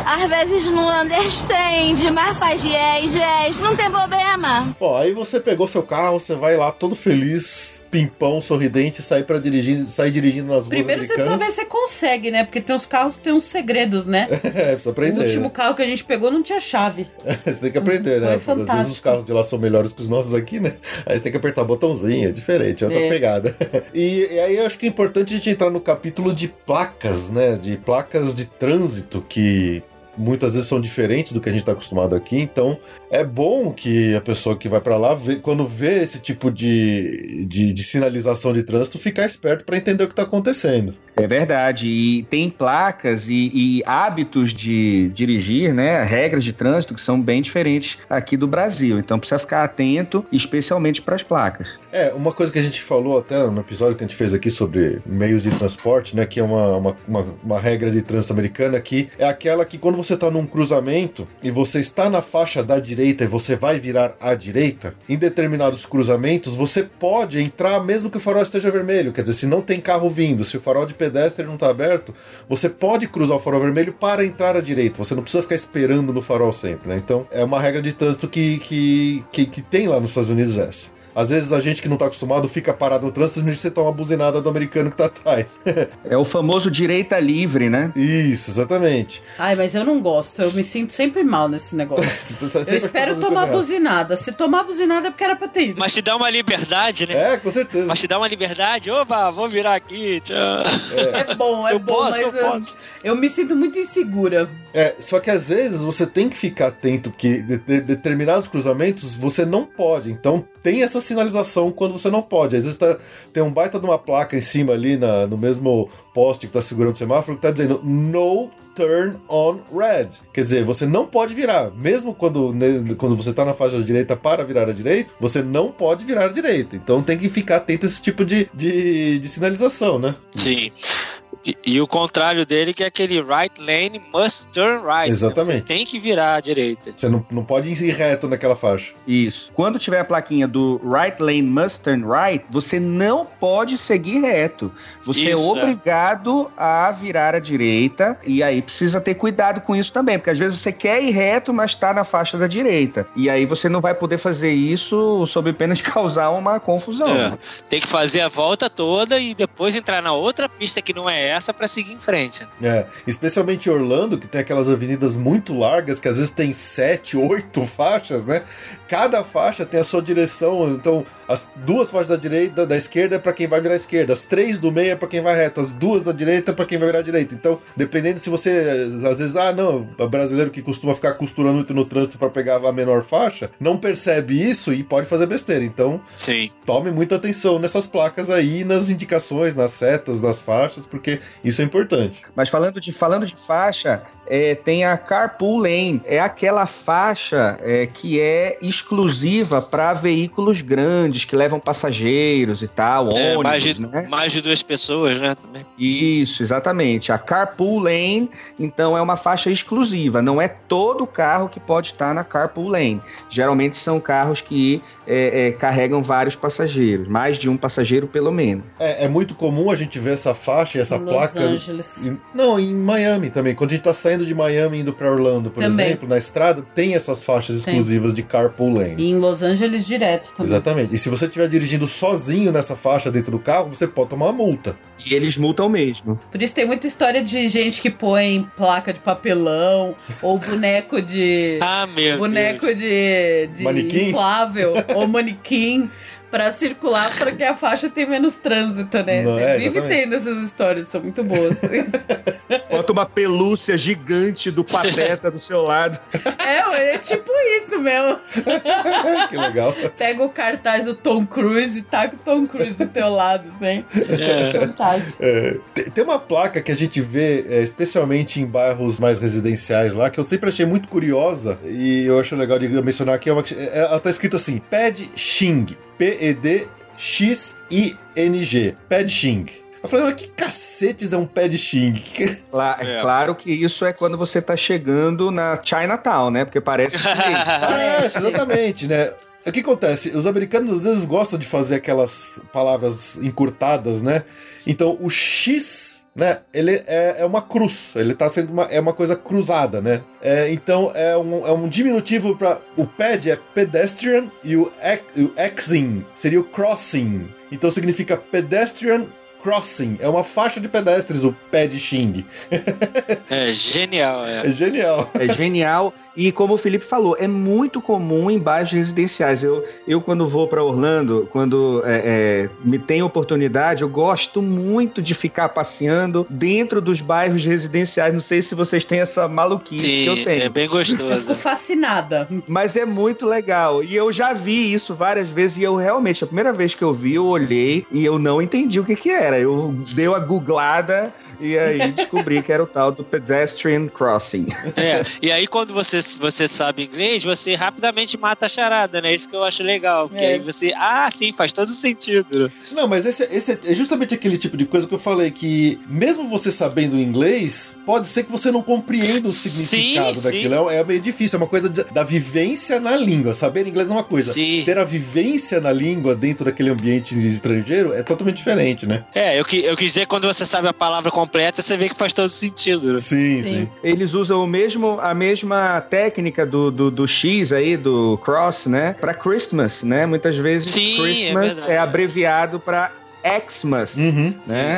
Às vezes não understand, mas faz yes, yes, não tem problema. Ó, aí você pegou seu carro, você vai lá todo feliz, pimpão, sorridente, sair para dirigir, sair dirigindo nas ruas Primeiro você precisa ver se você consegue, né? Porque tem uns carros que tem uns segredos, né? É, precisa O aprender. último né? carro que a gente pegou não tinha chave. Você tem que aprender, Foi né? Porque Às vezes os carros de lá são melhores que os nossos aqui, né? Aí você tem que apertar botãozinho, é diferente, é outra É. pegada. E, e aí eu acho que é importante a gente entrar no capítulo de placas, né? De placas de trânsito que muitas vezes são diferentes do que a gente está acostumado aqui. Então é bom que a pessoa que vai para lá, vê- quando vê esse tipo de, de, de sinalização de trânsito, ficar esperto para entender o que está acontecendo. É verdade. E tem placas e, e hábitos de dirigir, né? Regras de trânsito que são bem diferentes aqui do Brasil. Então precisa ficar atento, especialmente para as placas. É, uma coisa que a gente falou até no episódio que a gente fez aqui sobre meios de transporte, né? Que é uma, uma, uma, uma regra de trânsito americana que é aquela que quando você está num cruzamento e você está na faixa da direita e você vai virar à direita, em determinados cruzamentos você pode entrar mesmo que o farol esteja vermelho. Quer dizer, se não tem carro vindo, se o farol de pedestre não está aberto, você pode cruzar o farol vermelho para entrar à direita. Você não precisa ficar esperando no farol sempre, né? Então é uma regra de trânsito que, que, que, que tem lá nos Estados Unidos essa. Às vezes a gente que não tá acostumado fica parado no trânsito e você toma uma buzinada do americano que tá atrás. É o famoso direita livre, né? Isso, exatamente. Ai, mas eu não gosto. Eu me sinto sempre mal nesse negócio. Tá Eu espero tomar buzinada. Se tomar buzinada é porque era pra ter ido. Mas te dá uma liberdade, né? É, com certeza. Mas te dá uma liberdade. Opa, vou virar aqui. Tchau. É bom, é eu bom, posso, mas eu eu, posso. eu me sinto muito insegura. É, só que às vezes você tem que ficar atento, porque de, de- determinados cruzamentos você não pode. Então tem essa sinalização quando você não pode. Às vezes tá, tem um baita de uma placa em cima ali na, no mesmo poste que tá segurando o semáforo que tá dizendo No turn on red. Quer dizer, você não pode virar. Mesmo quando, né, quando você tá na faixa da direita para virar à direita, você não pode virar à direita. Então tem que ficar atento a esse tipo de, de, de sinalização, né? Sim. E, e o contrário dele, que é aquele right lane must turn right. né? Exatamente. Você tem que virar à direita. Você não, não pode ir reto naquela faixa. Isso. Quando tiver a plaquinha do right lane must turn right, você não pode seguir reto. Você é Isso, é. obrigado a virar à direita e aí precisa ter cuidado com isso também, porque às vezes você quer ir reto, mas está na faixa da direita. E aí você não vai poder fazer isso sob pena de causar uma confusão. É. Tem que fazer a volta toda e depois entrar na outra pista que não é essa pra seguir em frente. É, especialmente Orlando, que tem aquelas avenidas muito largas, que às vezes tem sete, oito faixas, né? Cada faixa tem a sua direção, então as duas faixas da direita, da esquerda é para quem vai virar esquerda, as três do meio é para quem vai reto, as duas da direita é para quem vai virar direita. Então, dependendo se você, às vezes, ah, não, o brasileiro que costuma ficar costurando muito no trânsito para pegar a menor faixa, não percebe isso e pode fazer besteira. Então, Sim. tome muita atenção nessas placas aí, nas indicações, nas setas, nas faixas, porque isso é importante. Mas falando de, falando de faixa, é, tem a Carpool Lane. É aquela faixa é, que é exclusiva para veículos grandes que levam passageiros e tal, É, ônibus, mais, de, né? mais de duas pessoas, né? Também. Isso, exatamente. A Carpool Lane, então, é uma faixa exclusiva. Não é todo carro que pode estar na Carpool Lane. Geralmente são carros que é, é, carregam vários passageiros, mais de um passageiro pelo menos. É, é muito comum a gente ver essa faixa e essa Los placa. Angeles. em- não, em Miami também. Quando a gente tá saindo de Miami indo pra Orlando, por Também. exemplo, na estrada, tem essas faixas Tem. exclusivas de carpool lane. E em Los Angeles direto também. Exatamente. E se você estiver dirigindo sozinho nessa faixa dentro do carro, você pode tomar uma multa. E eles multam mesmo. Por isso tem muita história de gente que põe placa de papelão ou boneco de. Ah, meu boneco Deus. de, de Manequim? inflável ou manequim pra circular porque a faixa tem menos trânsito, né? Não, é, Vive tendo essas histórias, são muito boas. Bota uma pelúcia gigante do pateta do seu lado. é, é tipo isso, meu. que legal. Pega o cartaz do Tom Cruise e taca o Tom Cruise do teu lado, assim. Fantástico. É, tem, tem uma placa que a gente vê, é, especialmente em bairros mais residenciais lá, que eu sempre achei muito curiosa e eu acho legal de mencionar aqui. É uma, que- é- ela tá escrito assim: Ped Xing. P-E-D-X-I-N-G. Ped Xing. Eu falei, mas que cacetes é um Ped Xing? Que- Lá- É. Claro que isso é quando você tá chegando na Chinatown, né? Porque parece chinês. Parece, exatamente, né? O que acontece? Os americanos às vezes gostam de fazer aquelas palavras encurtadas, né? Então o X, né? Ele é, é uma cruz. Ele tá sendo uma, é uma coisa cruzada, né? É, então é um, é um diminutivo para o ped é pedestrian e o, ex- o exing seria o crossing. Então significa pedestrian crossing. É uma faixa de pedestres o ped Xing. É genial, é. É genial. É genial. E como o Felipe falou, é muito comum em bairros residenciais. Eu, eu quando vou para Orlando, quando é, é, me tem oportunidade, eu gosto muito de ficar passeando dentro dos bairros residenciais. Não sei se vocês têm essa maluquice que eu Sim, tenho. é bem Eu fico gostoso. fascinada. Mas é muito legal. E eu já vi isso várias vezes. E eu realmente, a primeira vez que eu vi, eu olhei e eu não entendi o que que era. Eu dei uma googlada e aí descobri que era o tal do pedestrian crossing. É, e aí quando você, você sabe inglês, você rapidamente mata a charada, né? Isso que eu acho legal. Porque É. aí você. Ah, sim, faz todo sentido. Não, mas esse, esse é justamente aquele tipo de coisa que eu falei que, mesmo você sabendo inglês, pode ser que você não compreenda o Sim, significado sim. daquilo. É, é meio difícil, é uma coisa de- da vivência na língua. Saber inglês é uma coisa. Sim. Ter a vivência na língua dentro daquele ambiente estrangeiro é totalmente diferente, né? É, eu, qui- eu quis dizer quando você sabe a palavra completa, você vê que faz todo sentido. né? Sim, Sim. Eles usam o mesmo, a mesma técnica do, do, do X aí, do cross, né? Pra Christmas, né? Muitas vezes Sim, é Christmas verdade. é, abreviado pra Xmas. Uhum. Né?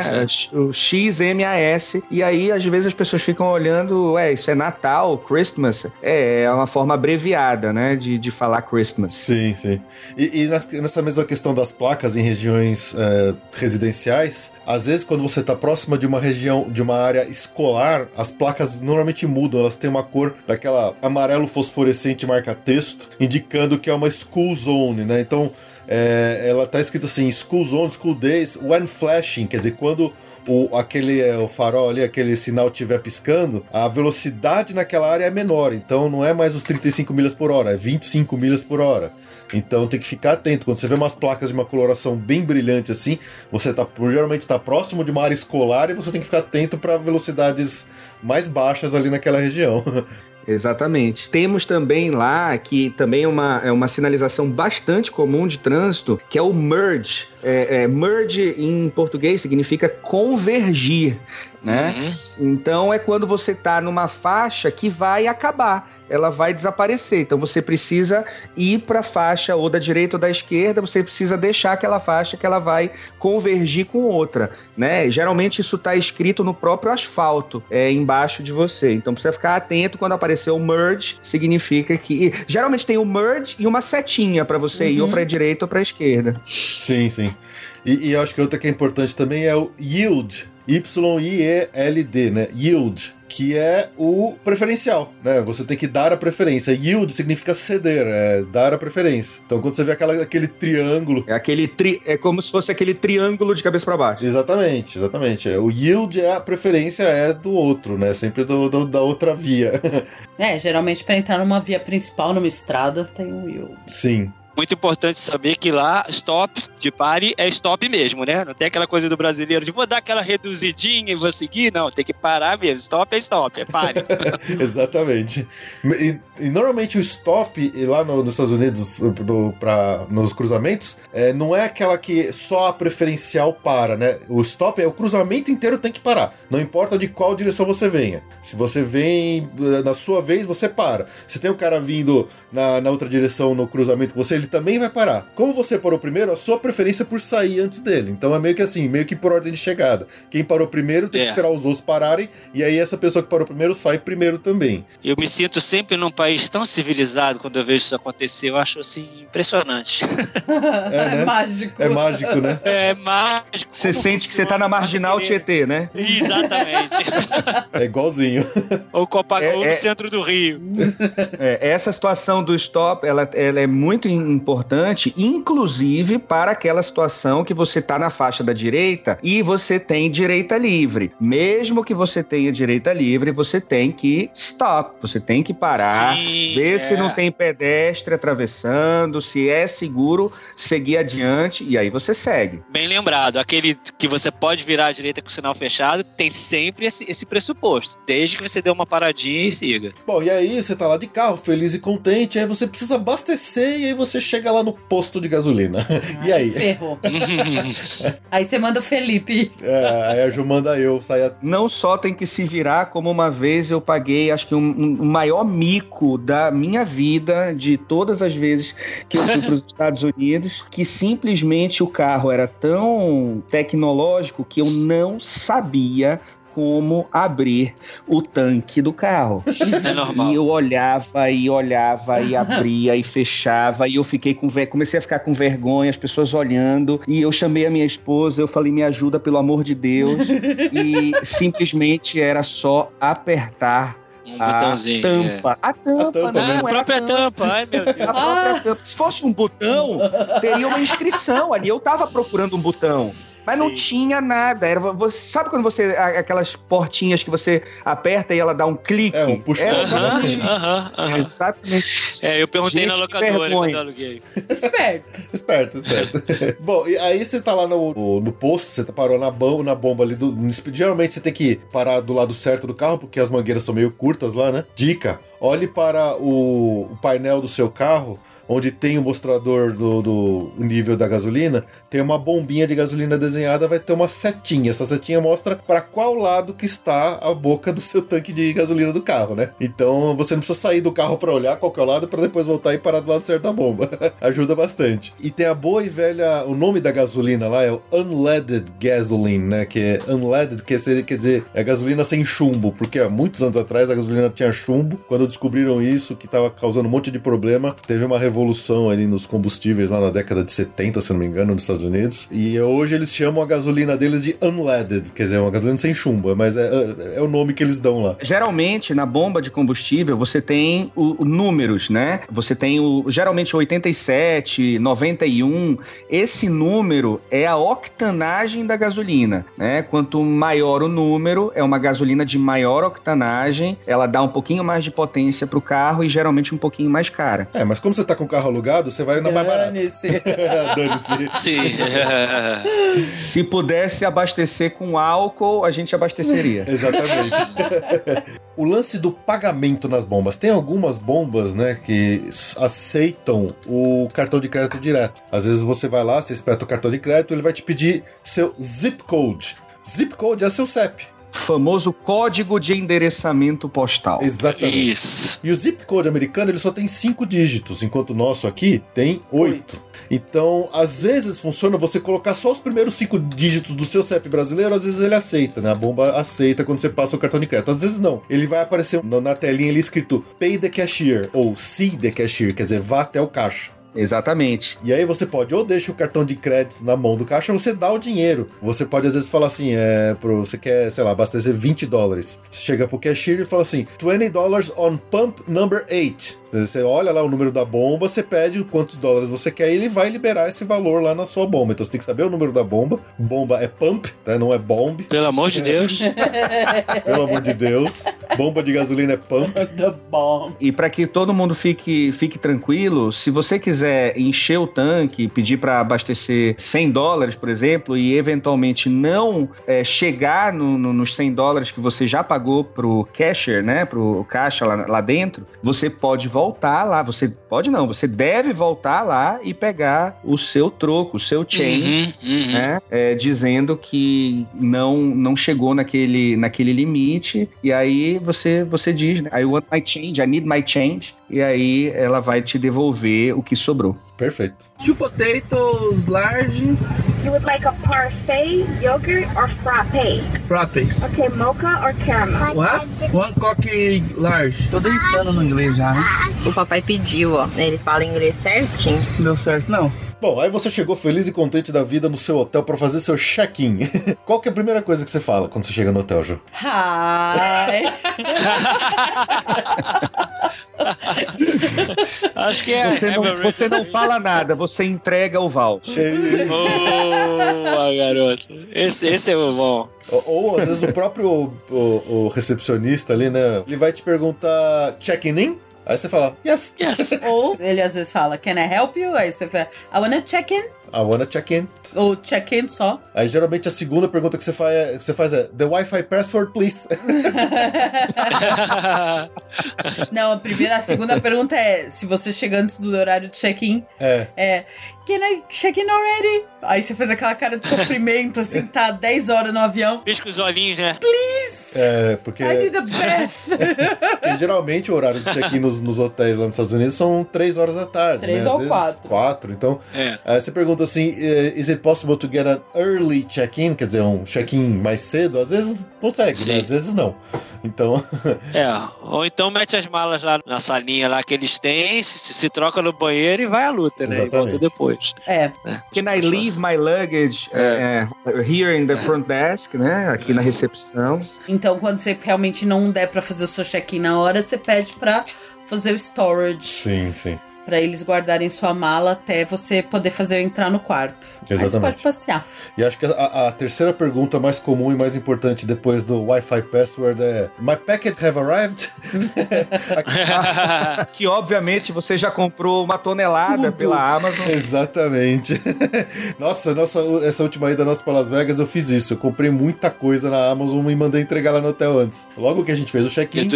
O XMAS. E aí, às vezes, as pessoas ficam olhando, ué, isso é Natal, Christmas. É, é uma forma abreviada, né? De, de falar Christmas. Sim, sim. E, e nessa mesma questão das placas em regiões é, residenciais, às vezes quando você está próxima de uma região, de uma área escolar, as placas normalmente mudam, elas têm uma cor daquela amarelo fosforescente marca texto, indicando que é uma school zone, né? Então é, ela tá escrito assim, school zone, school days, when flashing, quer dizer, quando o, aquele é, o farol ali, aquele sinal estiver piscando, a velocidade naquela área é menor. Então não é mais os 35 milhas por hora, é 25 milhas por hora. Então tem que ficar atento. Quando você vê umas placas de uma coloração bem brilhante assim, você tá geralmente está próximo de uma área escolar e você tem que ficar atento para velocidades mais baixas ali naquela região. Exatamente. Temos também lá, que também é uma, é uma sinalização bastante comum de trânsito, que é o merge. É, é, merge em português significa convergir, né? Uhum. Então é quando você está numa faixa que vai acabar, ela vai desaparecer. Então você precisa ir para a faixa ou da direita ou da esquerda, você precisa deixar aquela faixa que ela vai convergir com outra, né? Geralmente isso está escrito no próprio asfalto, é embaixo de você. Então precisa ficar atento quando aparecer o merge, significa que e, geralmente tem o merge e uma setinha para você ir ou para a direita ou para a esquerda. sim, sim. E, e eu acho que outra que é importante também é o yield. Y-I-E-L-D, né? Yield. Que é o preferencial, né? Você tem que dar a preferência. Yield significa ceder, é dar a preferência. Então, quando você vê aquela, aquele triângulo. É aquele tri, é como se fosse aquele triângulo de cabeça para baixo. Exatamente, exatamente. O yield é a preferência é do outro, né? Sempre do, do- da outra via. É, geralmente pra entrar numa via principal, numa estrada, tem um yield. Sim. Muito importante saber que lá, stop de pare é stop mesmo, né? Não tem aquela coisa do brasileiro de vou dar aquela reduzidinha e vou seguir. Não, tem que parar mesmo. Stop é stop, é pare. Exatamente. E, e normalmente o stop lá no- nos Estados Unidos, no, pra, nos cruzamentos, é, não é aquela que só a preferencial para, né? O stop é o cruzamento inteiro tem que parar. Não importa de qual direção você venha. Se você vem eh, na sua vez, você para. Se tem o cara vindo na, na outra direção no cruzamento com você, ele também vai parar. Como você parou primeiro, a sua preferência é por sair antes dele. Então é meio que assim, meio que por ordem de chegada. Quem parou primeiro tem que É. esperar os outros pararem, e aí essa pessoa que parou primeiro sai primeiro também. Eu me sinto sempre num país tão civilizado quando eu vejo isso acontecer. Eu acho assim impressionante. É, né? mágico. É mágico, né? É mágico. Você como sente que você tá na marginal Tietê, né? Exatamente. É igualzinho. Ou Copacabana É, é. no centro do Rio. É, essa situação do stop, ela, ela é muito importante, inclusive para aquela situação que você tá na faixa da direita e você tem direita livre. Mesmo que você tenha direita livre, você tem que stop, você tem que parar, Sim, ver é. se não tem pedestre atravessando, se é seguro seguir adiante e aí você segue. Bem lembrado, aquele que você pode virar à direita com o sinal fechado tem sempre esse, esse pressuposto, desde que você dê uma paradinha e siga. Bom, e aí você tá lá de carro, feliz e contente, aí você precisa abastecer e aí você chega lá no posto de gasolina. e aí? Ferrou. Aí você manda o Felipe. É, aí a Ju manda eu sair a... não só tem que se virar, como uma vez eu paguei, acho que um, um- o maior mico da minha vida, de todas as vezes que eu fui para os Estados Unidos, que simplesmente o carro era tão tecnológico que eu não sabia como abrir o tanque do carro. É normal. E eu olhava e olhava e abria e fechava e eu fiquei com ver... comecei a ficar com vergonha, as pessoas olhando e eu chamei a minha esposa, eu falei me ajuda pelo amor de Deus e simplesmente era só apertar Um a botãozinho. tampa. A tampa, tampa, não, É. Ah, a própria a tampa. tampa. Ai, meu Deus. A própria tampa. Se fosse um botão, teria uma inscrição ali. Eu tava procurando um botão, mas não Sim. tinha nada. Era você sabe quando você a- aquelas portinhas que você aperta e ela dá um clique? É, um puxa- Era Aham, exatamente, aham, aham. exatamente. É, eu perguntei Gente, na que locadora quando eu aluguei. Esperto. Esperto, esperto. Bom, e aí você tá lá no, no, posto, você tá parou na bomba, na bomba ali do. Geralmente você tem que parar do lado certo do carro, porque as mangueiras são meio curtas lá, né? Dica: olhe para o, o painel do seu carro. Onde tem o mostrador do, do nível da gasolina, tem uma bombinha de gasolina desenhada, vai ter uma setinha. Essa setinha mostra para qual lado que está a boca do seu tanque de gasolina do carro, né? Então você não precisa sair do carro para olhar qual que é o lado para depois voltar e parar do lado certo da bomba. Ajuda bastante. E tem a boa e velha, o nome da gasolina lá é o unleaded gasoline, né? Que é unleaded, que seria, quer dizer, é gasolina sem chumbo, porque há muitos anos atrás a gasolina tinha chumbo. Quando descobriram isso, que estava causando um monte de problema, teve uma revolução ali nos combustíveis lá na década de 70, se não me engano, nos Estados Unidos. E hoje eles chamam a gasolina deles de unleaded, quer dizer, uma gasolina sem chumbo, mas é, é, é o nome que eles dão lá. Geralmente, na bomba de combustível, você tem o, o números, né? Você tem o geralmente 87, 91. Esse número é a octanagem da gasolina, né? Quanto maior o número, é uma gasolina de maior octanagem, ela dá um pouquinho mais de potência pro carro e geralmente um pouquinho mais cara. É, mas como você tá com o carro alugado, você vai na mais barata. Dane-se. Dane-se. Sim. Se pudesse abastecer com álcool, a gente abasteceria. Exatamente. o lance do pagamento nas bombas. Tem algumas bombas, né, que aceitam o cartão de crédito direto. Às vezes você vai lá, você espeta o cartão de crédito, ele vai te pedir seu zip code. Zip code é seu CEP. Famoso código de endereçamento postal. Exatamente. Isso. E o zip code americano ele só tem cinco dígitos, enquanto o nosso aqui tem oito. Então, às vezes funciona você colocar só os primeiros cinco dígitos do seu CEP brasileiro, às vezes ele aceita, né? A bomba aceita quando você passa o cartão de crédito. Às vezes não. Ele vai aparecer na na telinha ali escrito Pay the Cashier ou See the Cashier, quer dizer, vá até o caixa. Exatamente. E aí você pode ou deixa o cartão de crédito na mão do caixa ou você dá o dinheiro. Você pode às vezes falar assim, é, pro, você quer, sei lá, abastecer 20 dólares. Você chega pro cashier e fala assim, 20 dólares on pump number 8. Você olha lá o número da bomba, você pede quantos dólares você quer e ele vai liberar esse valor lá na sua bomba. Então você tem que saber o número da bomba. Bomba é pump, tá? não é bomb. Pelo amor de Deus. Pelo amor de Deus. Bomba de gasolina é pump. The bomb. E para que todo mundo fique, fique tranquilo, se você quiser encher o tanque, pedir para abastecer 100 dólares, por exemplo, e eventualmente não é, chegar no- no- nos 100 dólares que você já pagou pro cashier, né, pro caixa lá, lá dentro, você pode voltar lá. Você pode não, você deve voltar lá e pegar o seu troco, o seu change. Uhum, uhum. né? É, dizendo que não não chegou naquele, naquele limite e aí você você diz, né? I want my change, I need my change e aí ela vai te devolver o que sobrou. Perfeito. Two potatoes, large, You would like a parfait, yogurt, or frappe? frappe. Okay, mocha or caramel? What? One coque large. Tô deitando no inglês já, né? O papai pediu, ó. Ele fala inglês certinho. Deu certo, não. Bom, aí você chegou feliz e contente da vida no seu hotel pra fazer seu check-in. Qual que é a primeira coisa que você fala quando você chega no hotel, Ju? Hi! Acho que é. Você não, você não fala nada, você entrega o voucher. Boa, garoto. Esse, esse é o bom. Ou, ou, às vezes o próprio o, o recepcionista ali, né? Ele vai te perguntar check-in in? Aí você fala, yes, Yes. Ou ele às vezes fala, can I help you? Aí você fala, I wanna check in. I wanna check in. Ou check in só. Aí geralmente a segunda pergunta que você faz é, que você faz é The Wi-Fi password, please. Não, a primeira, a segunda pergunta é se você chega antes do horário de check-in. É. É, can I check in already? Aí você faz aquela cara de sofrimento, assim, tá 10 horas no avião. Pisca os olhinhos, né? É, porque, I need a bath. porque geralmente o horário de check-in nos, nos hotéis lá nos Estados Unidos são 3 horas da tarde. Três né? Às ou vezes quatro. 4. Então, É. aí você pergunta assim: eh, Is it possible to get an early check-in? Quer dizer, um check-in mais cedo? Às vezes consegue, né? Às vezes não. Então, É. Ou então mete as malas lá na salinha lá que eles têm, se, se troca no banheiro e vai à luta, né? E Exatamente. volta depois. É, Can I leave my luggage eh, here in the front desk, né? Aqui na recepção. então quando você realmente não der pra fazer o seu check-in na hora, você pede pra fazer o storage. sim, sim. Pra eles guardarem sua mala até você poder fazer entrar no quarto. Aí você Exatamente. pode passear. E acho que a, a terceira pergunta mais comum e mais importante depois do Wi-Fi password é: My packet have arrived? Que obviamente você já comprou uma tonelada Tudo. pela Amazon. Exatamente. Nossa, nossa, essa última ida nossa para Las Vegas eu fiz isso. Eu comprei muita coisa na Amazon e mandei entregar lá no hotel antes. Logo que a gente fez o check-in,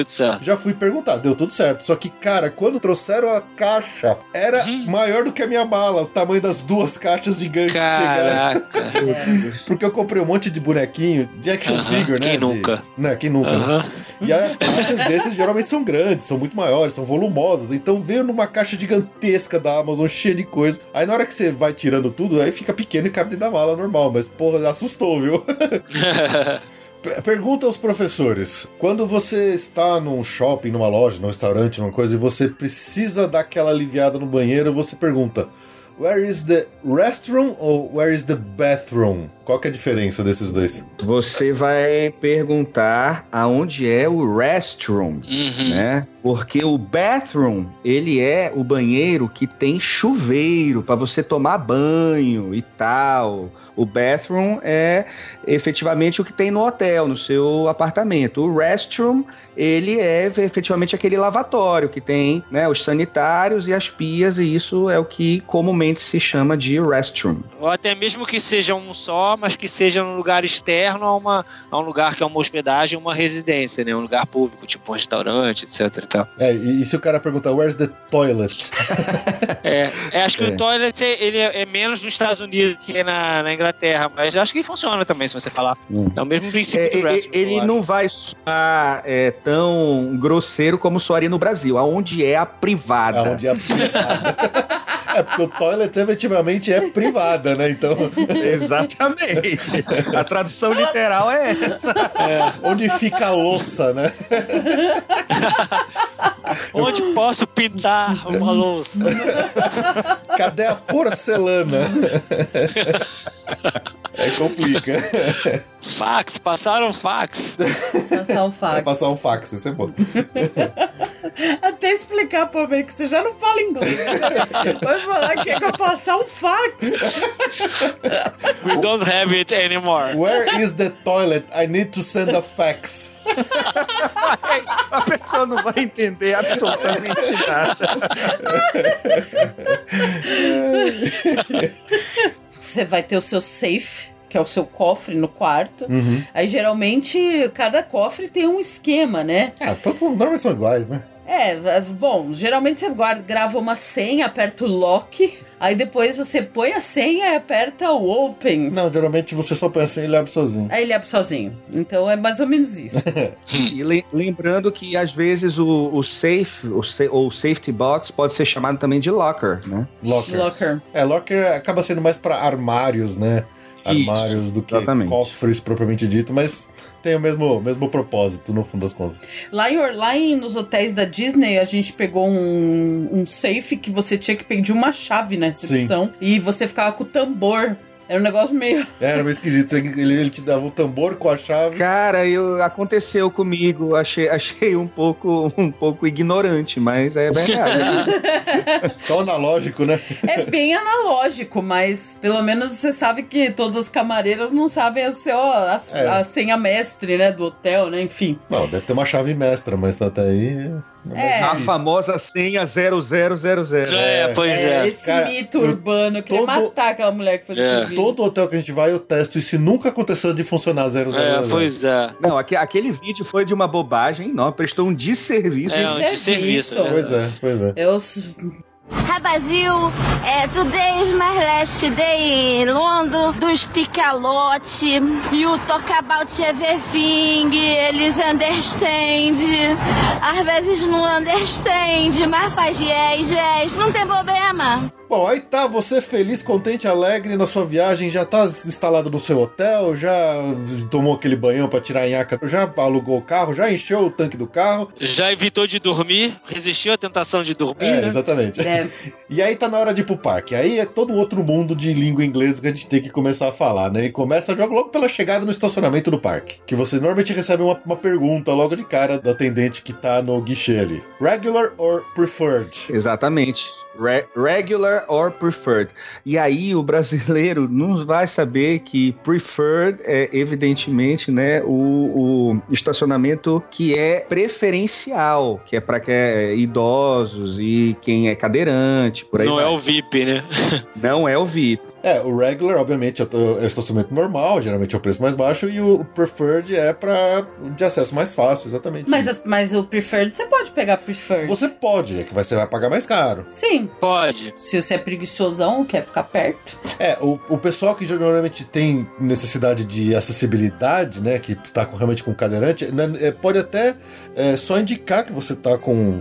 já fui perguntar, deu tudo certo. Só que, cara, quando trouxeram a caixa, era maior do que a minha mala, o tamanho das duas caixas gigantes que chegaram. Porque eu comprei um monte de bonequinho, de action Aham, figure, né? quem de- nunca? Né, quem nunca, né? Aham. E aí as caixas desses geralmente são grandes, são muito maiores, são volumosas. Então veio numa caixa gigantesca da Amazon, cheia de coisa. Aí na hora que você vai tirando tudo, aí fica pequeno e cabe dentro da mala normal. Mas, porra, assustou, viu? Pergunta aos professores: quando você está num shopping, numa loja, num restaurante, numa coisa, e você precisa dar aquela aliviada no banheiro, você pergunta: Where is the restroom ou where is the bathroom? Qual que é a diferença desses dois? Você vai perguntar aonde é o restroom, Uhum. né? Porque o bathroom, ele é o banheiro que tem chuveiro para você tomar banho e tal. O bathroom é efetivamente o que tem no hotel, no seu apartamento. O restroom, ele é efetivamente aquele lavatório que tem, né, os sanitários e as pias e isso é o que comumente se chama de restroom. Ou até mesmo que seja um só, mas que seja um lugar externo a, uma, a um lugar que é uma hospedagem, uma residência, né? Um lugar público, tipo um restaurante, etc tal. É, e, e se o cara perguntar Where's the toilet? É, é, acho que É. o toilet é- ele é, é menos nos Estados Unidos que na, na Inglaterra, mas eu acho que funciona também, se você falar. Hum. É o mesmo princípio É, do eu ele acho. não vai soar é, tão grosseiro como soaria no Brasil, aonde é a privada. Aonde é a privada. É, porque o toilet efetivamente é privada, né? Então, Exatamente. a tradução literal é essa. é, onde fica a louça, né? Onde posso pintar uma louça? Cadê a porcelana? É complica. fax, passaram fax. Passar o Vai fax. passar um fax, isso é bom. Até explicar pro homem que você já não fala inglês. Vai falar que é pra passar um fax. We don't have it anymore. Where is the toilet? I need to send a fax. A pessoa não vai entender absolutamente nada. Você vai ter o seu safe, que é o seu cofre no quarto. Aí geralmente cada cofre tem um esquema, né? Ah, todos normalmente são iguais, né? É, bom, geralmente você guarda, grava uma senha, aperta o lock, Aí depois você põe a senha e aperta o open. Não, geralmente você só põe assim e ele abre sozinho. Aí ele abre sozinho. Então é mais ou menos isso. E le- lembrando que às vezes o, o safe, o sa- ou safety box pode ser chamado também de locker, né? Locker. Locker. É, locker acaba sendo mais pra armários, né? Isso, Armários do que exatamente. cofres propriamente dito, mas tem o mesmo, mesmo propósito no fundo das contas. Lá, em, lá em, nos hotéis da Disney, a gente pegou um, um safe que você tinha que pedir uma chave na recepção. E você ficava com o tambor. Era um negócio meio. É, era meio esquisito. Ele, ele te dava o tambor com a chave. Cara, eu, aconteceu comigo, achei, achei um pouco um pouco ignorante, mas é verdade. Tão analógico, né? É bem analógico, mas pelo menos você sabe que todas as camareiras não sabem o seu, a, É. a senha mestre, né, do hotel, né? Enfim. Não, deve ter uma chave mestra, mas até aí. É. A famosa senha 0000. É, pois é. esse Cara, mito urbano, eu queria todo- matar aquela mulher que fez É. Todo hotel que a gente vai, eu testo. E se nunca aconteceu de funcionar 000. É, pois é. Não, aque- aquele vídeo foi de uma bobagem, não, prestou um desserviço. É, um serviço. desserviço. né? Pois é, pois é. Eu, Brasil, é, my last day in London, dos Picalote, you talk about everything, eles understand, às vezes não understand, mas faz yes, yes, não tem problema. Bom, aí tá você feliz, contente, alegre na sua viagem, já tá instalado no seu hotel, já tomou aquele banhão pra tirar a nhaca, já alugou o carro, já encheu o tanque do carro. Já evitou de dormir, resistiu à tentação de dormir, É, né? exatamente. é, E aí tá na hora de ir pro parque. Aí é todo um outro mundo de língua inglesa que a gente tem que começar a falar, né? E começa logo, logo pela chegada no estacionamento do parque. Que você normalmente recebe uma, uma pergunta logo de cara do atendente que tá no guichê ali. Regular or preferred? Exatamente. Re- regular or preferred. E aí o brasileiro não vai saber que preferred é evidentemente, né, o, o estacionamento que é preferencial, que é para que é idosos e quem é cadeirante, por aí Não vai. é o VIP, né? Não é o VIP. É, o regular, obviamente, é estacionamento normal, geralmente é o preço mais baixo, e o preferred é pra de acesso mais fácil, exatamente. mas, as- mas o preferred, você pode pegar preferred. Você pode, é que você vai pagar mais caro. Sim, Pode. se você é preguiçosão, quer ficar perto. É, o, o pessoal que normalmente tem necessidade de acessibilidade, né, que tá com- realmente com cadeirante, né, é, pode até é, só indicar que você tá com.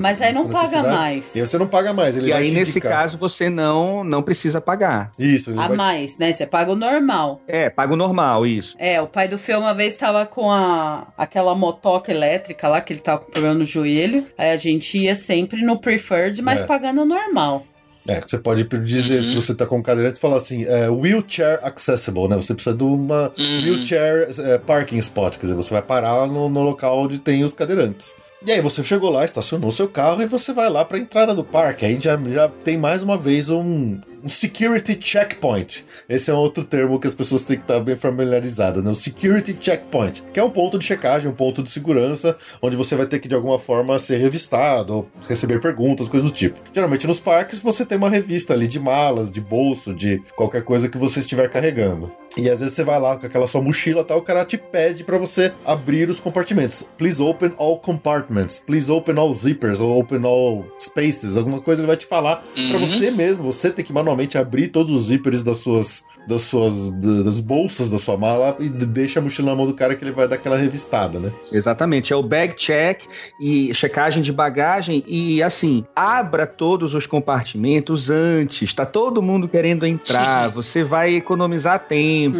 Mas aí não paga mais. E aí você não paga mais. Ele e aí nesse indicar. caso você não não precisa pagar. Isso, ele A vai mais, né? Você paga o normal. É, paga o normal isso. É, o pai do Fê uma vez tava com a aquela motoca elétrica lá, que ele tava com problema no joelho. Aí a gente ia sempre no preferred, mas É. pagando o normal. É, você pode dizer se você tá com cadeirante, falar assim, é, wheelchair accessible, né? Você precisa de uma Uhum. wheelchair é, parking spot, quer dizer, você vai parar no, no local onde tem os cadeirantes. E aí você chegou lá, estacionou seu carro e você vai lá pra entrada do parque. Aí já, já tem mais uma vez um, um security checkpoint. Esse é outro termo que as pessoas têm que estar bem familiarizadas, né? O security checkpoint, que é um ponto de checagem, um ponto de segurança, onde você vai ter que de alguma forma ser revistado, ou receber perguntas, coisas do tipo. Geralmente nos parques você tem uma revista ali de malas, de bolso, de qualquer coisa que você estiver carregando. E às vezes você vai lá com aquela sua mochila e tal, o cara te pede pra você abrir os compartimentos. Please open all compartments. Please open all zippers ou open all spaces. Alguma coisa ele vai te falar pra Uhum. você mesmo. Você tem que manualmente abrir todos os zippers das suas das suas das bolsas da sua mala e deixa a mochila na mão do cara que ele vai dar aquela revistada, né? Exatamente, é o bag check e checagem de bagagem e assim, abra todos os compartimentos antes, tá todo mundo querendo entrar, você vai economizar tempo,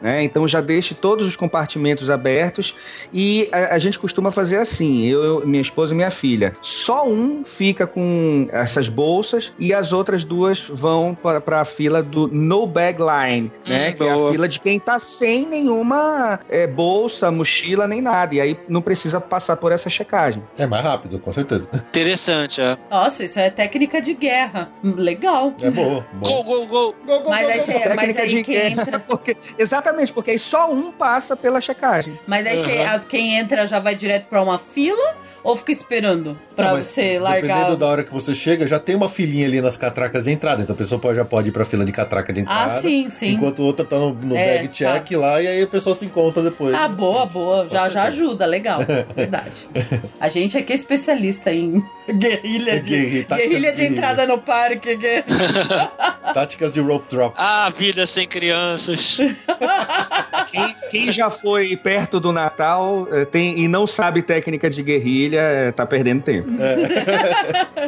né? Então já deixe todos os compartimentos abertos e a, a gente costuma fazer assim, eu, eu- minha esposa e minha filha, só um fica com essas bolsas e as outras duas vão para a fila do no bag line, né? Hum, que é a boa. fila de quem tá sem nenhuma é, bolsa, mochila nem nada e aí não precisa passar por essa checagem. É mais rápido, com certeza. Interessante, é. Nossa, isso é técnica de guerra. Legal. É boa. Gol, gol, gol. Mas aí, você- mas Técnica aí de quem entra. porque- exatamente, porque aí só um passa pela checagem. Mas aí você- a- quem entra já vai direto pra uma fila ou fica esperando pra Não, mas você largar? Dependendo da hora que você chega, já tem uma filinha ali nas catracas de entrada. Então a pessoa pode- já pode ir pra fila de catraca de entrada. Ah, sim, sim. Enquanto o outro tá no, no É, bag check lá e aí a pessoa se encontra depois. Ah, boa, boa. Já, já ajuda, legal. Verdade. A gente aqui é especialista em guerrilha de, Guerrilha, tática guerrilha de entrada no parque. que- Táticas de rope drop. Ah, vida sem crianças. Quem, quem já foi perto do Natal eh, tem, e não sabe técnica de guerrilha, eh, tá perdendo tempo.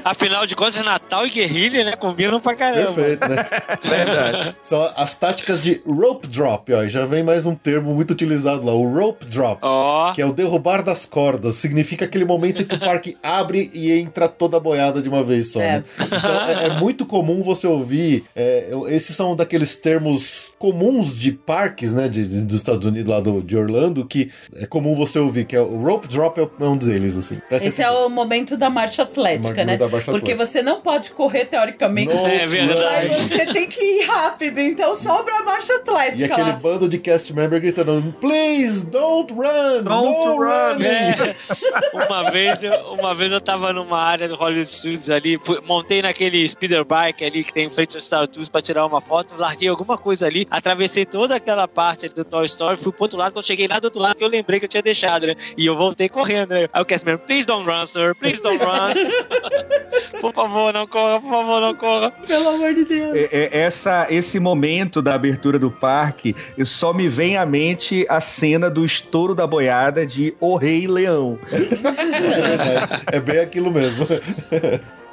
Afinal de contas, Natal e guerrilha, né? Combinam pra caramba. Perfeito, né? Verdade. São as táticas de rope drop, ó. e Já vem mais um termo muito utilizado lá, o rope drop. Ó, Que é o derrubar das cordas. Significa aquele momento em que o parque abre e entra toda a boiada de uma vez só. É. né? Então é, é muito comum você ouvir. é, esses são daqueles termos comuns de parques, né? de- de- dos Estados Unidos, lá do, de Orlando, que é comum você ouvir, que é o rope drop é um deles, assim. Presta Esse é o momento da marcha atlética, né? marcha Porque atlética. você não pode correr teoricamente. No É verdade. Mas você tem que ir rápido, então sobra a marcha E atlética aquele lá. bando de cast member gritando: Please, don't run! Don't no run." running." É, uma vez, eu, uma vez eu tava numa área do Hollywood Studios ali, fui- montei naquele speeder bike ali que tem em frente ao Star Tours pra tirar uma foto, larguei alguma coisa ali, atravessei toda aquela parte ali do Toy Story, fui pro outro lado, quando cheguei lá do outro lado, eu lembrei que eu tinha deixado, né? E eu voltei correndo, né? Aí o cast member, please don't run, sir, please don't run. por favor, não corra, por favor, não corra. Pelo amor de Deus. É- é- Essa, esse momento da abertura do parque, só me vem à mente a cena do estouro da boiada de O Rei Leão. É verdade. É bem aquilo mesmo.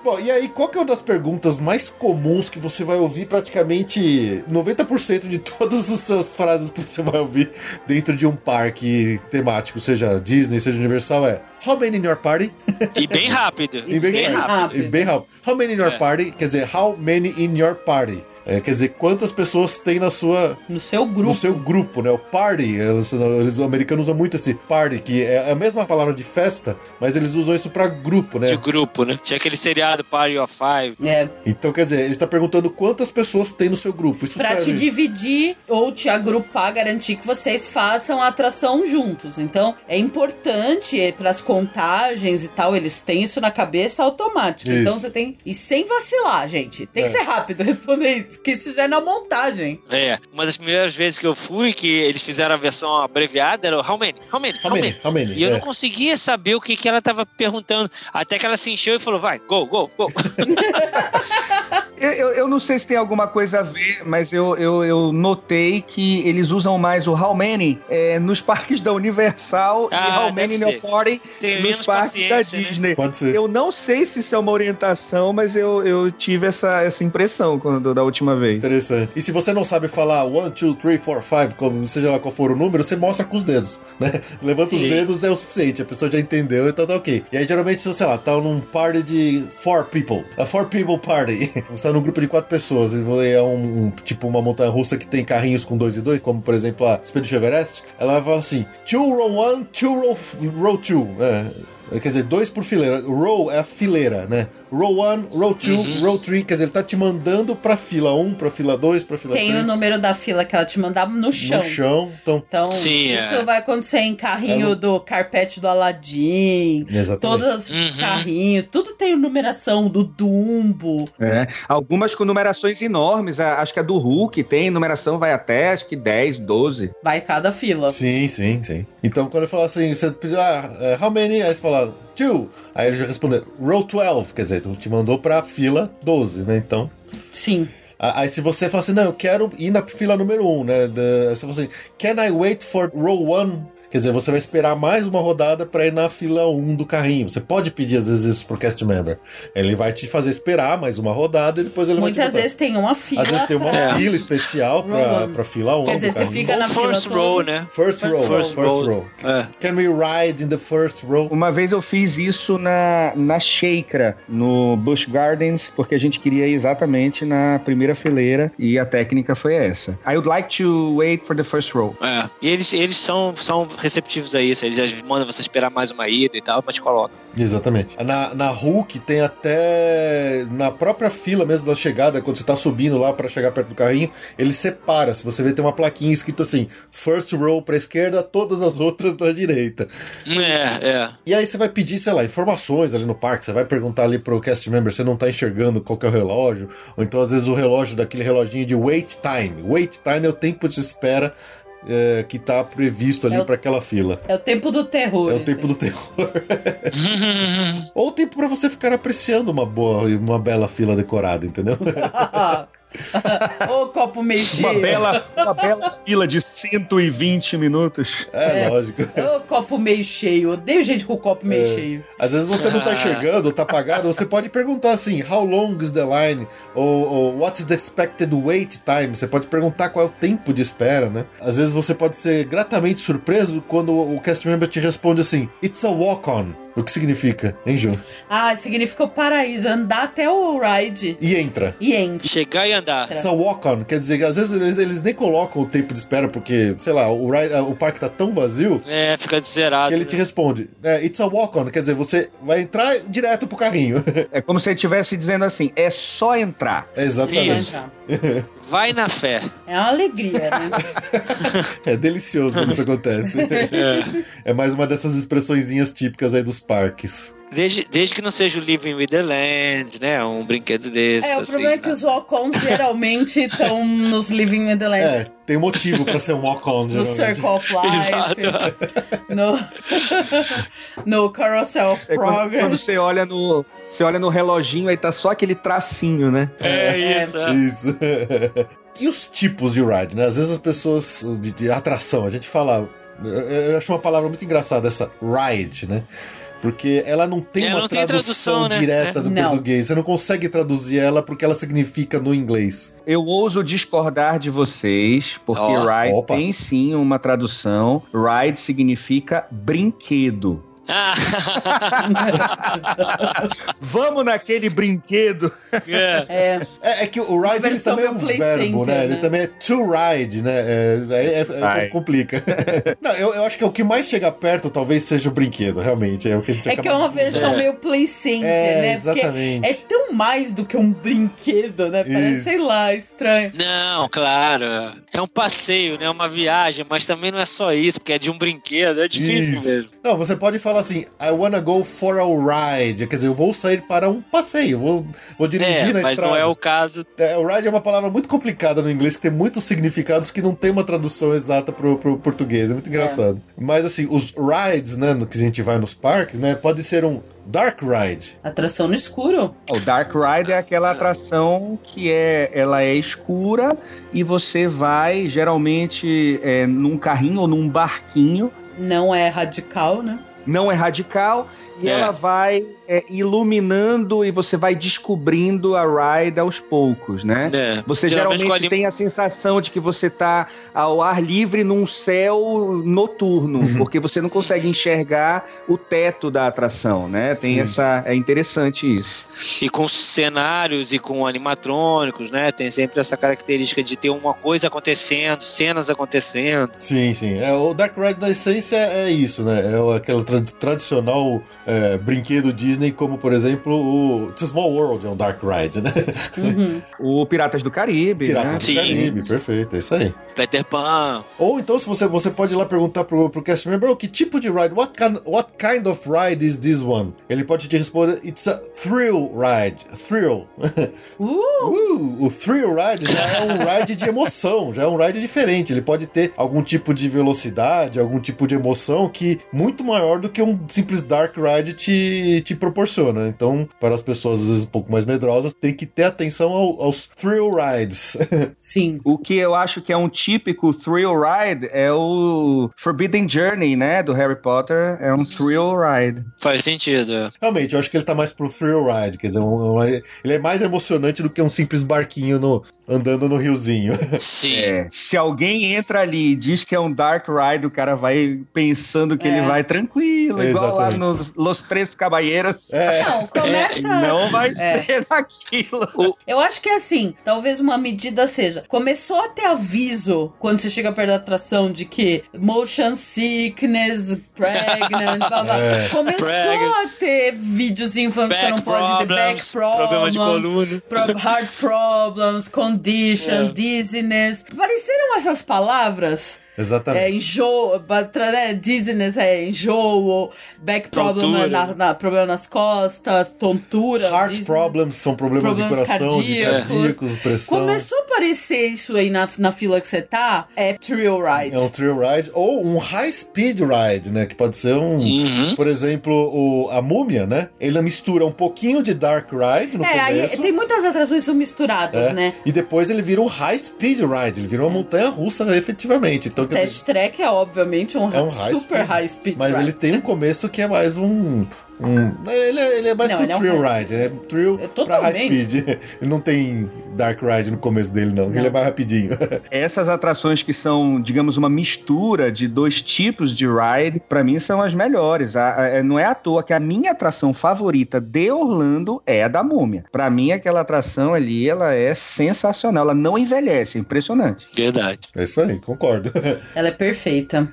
Bom, e aí, qual que é uma das perguntas mais comuns que você vai ouvir praticamente 90% de todas as suas frases que você vai ouvir dentro de um parque temático, seja Disney, seja Universal, é How many in your party? E bem rápido. E bem rápido. E bem rápido. How many in your É. party? Quer dizer, how many in your party? É, quer dizer, quantas pessoas tem na sua, No seu grupo. no seu grupo, né? O party, eles, eles- os americanos usam muito esse party, que é a mesma palavra de festa, mas eles usam isso pra grupo, né? De grupo, né? Tinha aquele seriado Party of Five. É, Então, quer dizer, ele está perguntando quantas pessoas tem no seu grupo. Isso pra serve... te dividir ou te agrupar, garantir que vocês façam a atração juntos. Então, é importante para as contagens e tal, eles têm isso na cabeça automático. Isso. Então, você tem. E sem vacilar, gente. Tem É. que ser rápido responder isso, que isso já é na montagem. É, uma das primeiras vezes que eu fui, que eles fizeram a versão abreviada, era o How many? How many? How many? How many? E eu É. não conseguia saber o que, que ela tava perguntando. Até que ela se encheu e falou: vai, go, go, go. Eu, eu, eu não sei se tem alguma coisa a ver, mas eu, eu, eu notei que eles usam mais o How Many é, nos parques da Universal Ah, e How Many ser. Party Tem nos parques da né? Disney. Pode ser. Eu não sei se isso é uma orientação, mas eu, eu tive essa, essa impressão quando, da última vez. Interessante. E se você não sabe falar 1, 2, 3, 4, 5, como seja lá qual for o número, você mostra com os dedos, né? Levanta os Sim. dedos é o suficiente, a pessoa já entendeu, então tá ok. E aí geralmente, se você, sei lá, tá num party de four people, a four people party, você tá num grupo de quatro pessoas, e é um, um- tipo uma montanha russa que tem carrinhos com dois e dois, como por exemplo a Expedition Everest, ela vai falar assim, two row one, two row, row two, é, Quer dizer, dois por fileira. Row é a fileira, né? Row 1, row 2, Uhum. row 3. Quer dizer, ele tá te mandando pra fila 1, pra fila 2, pra fila 3. Tem o número da fila que ela te mandava no chão. No chão. Então, Então, Sim, isso é. vai acontecer em carrinho É no- do carpete do Aladdin. exatamente. Todos os Uhum. carrinhos, tudo tem numeração do Dumbo. É. Algumas com numerações enormes, acho que a do Hulk tem numeração, vai até acho que 10, 12. Vai cada fila. Sim, sim, sim. Então, quando ele fala assim, você pediu, ah, é, how many? Aí você fala, two. Aí ele já respondeu, row 12. Quer dizer, te mandou pra fila 12, né? Então. Sim. Aí se você fala assim, não, eu quero ir na fila número 1, né? da- Você fala assim, can I wait for row 1? Quer dizer, você vai esperar mais uma rodada pra ir na fila 1 do carrinho. Você pode pedir, às vezes, isso pro cast member. Ele vai te fazer esperar mais uma rodada e depois ele vai Muitas te botar. vezes tem uma fila. Às vezes tem uma pra- fila especial pra, pra fila 1. Quer dizer, do você fica na fila first toda. row, né? First row, First first, row. row. É. Can we ride in the first row? Uma vez eu fiz isso na, na Sheikra, no Busch Gardens, porque a gente queria ir exatamente na primeira fileira e a técnica foi essa. I would like to wait for the first row. É. E eles, eles são, são receptivos a isso. Eles mandam você esperar mais uma ida e tal, mas colocam. Exatamente. Na, na Hulk tem até. Na própria fila mesmo da chegada, quando você tá subindo lá para chegar perto do carrinho, ele separa. Se você vê, tem uma plaquinha escrito assim: First row pra esquerda, todas as outras pra direita. É, é. E aí você vai pedir, sei lá, informações ali no parque. Você vai perguntar ali pro cast member se não tá enxergando qual que é o relógio. Ou então, às vezes, o relógio daquele reloginho de wait time. Wait time é o tempo de espera. É, que tá previsto ali É pra aquela fila. É o tempo do terror. É o tempo do terror. Ou o tempo pra você ficar apreciando uma boa, uma bela fila decorada, entendeu? Ô, copo meio cheio. Uma bela, uma bela fila de 120 minutos. É, lógico. Ô, copo meio cheio. Odeio gente com copo meio É. cheio. Às vezes você não tá Ah. enxergando, tá apagado, você pode perguntar assim, how long is the line? Ou, ou what is the expected wait time? Você pode perguntar qual é o tempo de espera, né? Às vezes você pode ser gratamente surpreso quando o cast member te responde assim, it's a walk-on. O que significa, hein, Ju? Ah, significa o paraíso. Andar até o ride E entra. e entra. Chegar e andar. It's a walk-on, quer dizer, às vezes eles, eles nem colocam o tempo de espera porque, sei lá, o, ride- o parque tá tão vazio É, fica zerado. que ele né? te responde, é, it's a walk-on, quer dizer, você vai entrar direto pro carrinho. É como se ele estivesse dizendo assim: é só entrar. Exatamente. Isso. Vai na fé. É uma alegria, né? É delicioso quando isso acontece. É mais uma dessas expressõezinhas típicas aí dos parques. Desde, desde que não seja o Living with the Land, né? Um brinquedo desse. É, o assim, problema é que né? os walk-ons geralmente estão nos Living in the Land. É, tem motivo pra ser um walk-on, No. Circle of Life, Exato. no, no Carousel of É quando, Progress. quando você olha no. Você olha no reloginho, aí tá só aquele tracinho, né? É isso. é. Isso. e os tipos de ride, né? Às vezes as pessoas. De, de atração, a gente fala. Eu, eu acho uma palavra muito engraçada essa ride, né? Porque ela não tem É, uma não tem tradução, tradução, né? direta É. do Não. português. Você não consegue traduzir ela porque ela significa no inglês. Eu ouso discordar de vocês, porque Ó, ride opa. tem sim uma tradução. Ride significa brinquedo. Vamos naquele brinquedo. é. É, É, é que o ride ele também é um verbo, Center, né? né? Ele também é to ride, né? É, é- é- complica. Não, eu, eu acho que é o que mais chega perto talvez seja o brinquedo, realmente. É o que a gente é acaba que é uma versão É. meio Play Center, É, né? exatamente. Porque é tão mais do que um brinquedo, né? Parece, Isso. sei lá, estranho. Não, claro. É um passeio, né? Uma viagem, mas também não é só isso, porque é de um brinquedo. É difícil Isso. mesmo. Não, você pode falar assim, I wanna go for a ride. Quer dizer, eu vou sair para um passeio, vou, vou dirigir É, na mas estrada. não é o caso. É, o ride é uma palavra muito complicada no inglês, que tem muitos significados que não tem uma tradução exata pro, pro português. É muito engraçado. Mas assim, os rides, né, no que a gente vai nos parques, né, pode ser um dark ride. Atração no escuro. O Dark Ride é aquela atração que é, ela é escura e você vai geralmente é, num carrinho ou num barquinho. Não é radical, né? Não é radical e É. ela vai é, iluminando e você vai descobrindo a ride aos poucos, né? É. Você Geralmente geralmente, tem a sensação de que você tá ao ar livre num céu noturno, Uhum. porque você não consegue enxergar o teto da atração, né? Tem Sim. essa é interessante isso. E com cenários e com animatrônicos, né? Tem sempre essa característica de ter uma coisa acontecendo, cenas acontecendo. Sim, sim. É, o dark ride, na essência, é isso, né? É o- aquele tra- tradicional é, brinquedo Disney, como, por exemplo, o It's a Small World, é um dark ride, né? Uhum. O Piratas do Caribe, Piratas né? do Sim. Caribe, perfeito, é isso aí. Peter Pan. Ou então, se você, você pode ir lá perguntar pro, pro cast member, "Oh, que tipo de ride? What kind, what kind of ride is this one? Ele pode te responder, it's a thrill ride. Thrill. Uh, Uh, o thrill ride já é um ride de emoção, já é um ride diferente. Ele pode ter algum tipo de velocidade, algum tipo de emoção que muito maior do que um simples dark ride te, te proporciona. Então, para as pessoas às vezes um pouco mais medrosas, tem que ter atenção ao- aos thrill rides. sim. O que eu acho que é um típico thrill ride é o Forbidden Journey, né? Do Harry Potter. É um thrill ride. Faz sentido. Realmente, eu acho que ele tá mais pro thrill ride, quer dizer, um- um- ele é mais emocionante do que um simples barquinho no, andando no riozinho. Sim. É, se alguém entra ali e diz que é um Dark Ride, o cara vai pensando que É. ele vai tranquilo, igual lá nos Los Três Caballeros. É, Não, começa. Não vai É. ser daquilo. Eu acho que é assim, talvez uma medida seja. Começou a ter aviso quando você chega perto da atração de que motion sickness, pregnant, blá blá. É. Começou Pregnant. a ter videozinho falando que você não pode ter back problems, problema de coluna. pro- heart problems, condition, É. dizziness. Pareceram essas palavras. É, exatamente. enjoo, batra- né, dizziness é enjoo, back problem é na, na- problema nas costas, tontura. Heart dizziness. problems são problemas, Problemas de coração, cardíacos. de cardíacos, pressão. Começou a aparecer isso aí na, na fila que você tá, é Thrill Ride. É um thrill ride ou um high speed ride, né? Que pode ser um, Uhum. por exemplo, o, a múmia, né? Ele mistura um pouquinho de dark ride no É, aí começo. tem muitas atrações que são misturadas, é, né? E depois ele vira um high speed ride, ele vira uma montanha russa efetivamente. Então, dizer, Test Track é obviamente um, É um high super speed, high speed Mas ride. ele tem um começo que é mais um. Um- ele, é, ele é mais Não, que um ele é um thrill ride, é thrill É pra high totalmente. speed. Ele não tem dark ride no começo dele, não. Ele é mais rapidinho. Essas atrações que são, digamos, uma mistura de dois tipos de ride, pra mim são as melhores. A- a- não é à toa que a minha atração favorita de Orlando é a da Múmia. Pra mim, aquela atração ali, ela é sensacional. Ela não envelhece, é impressionante. Verdade. É isso aí, concordo. Ela é perfeita.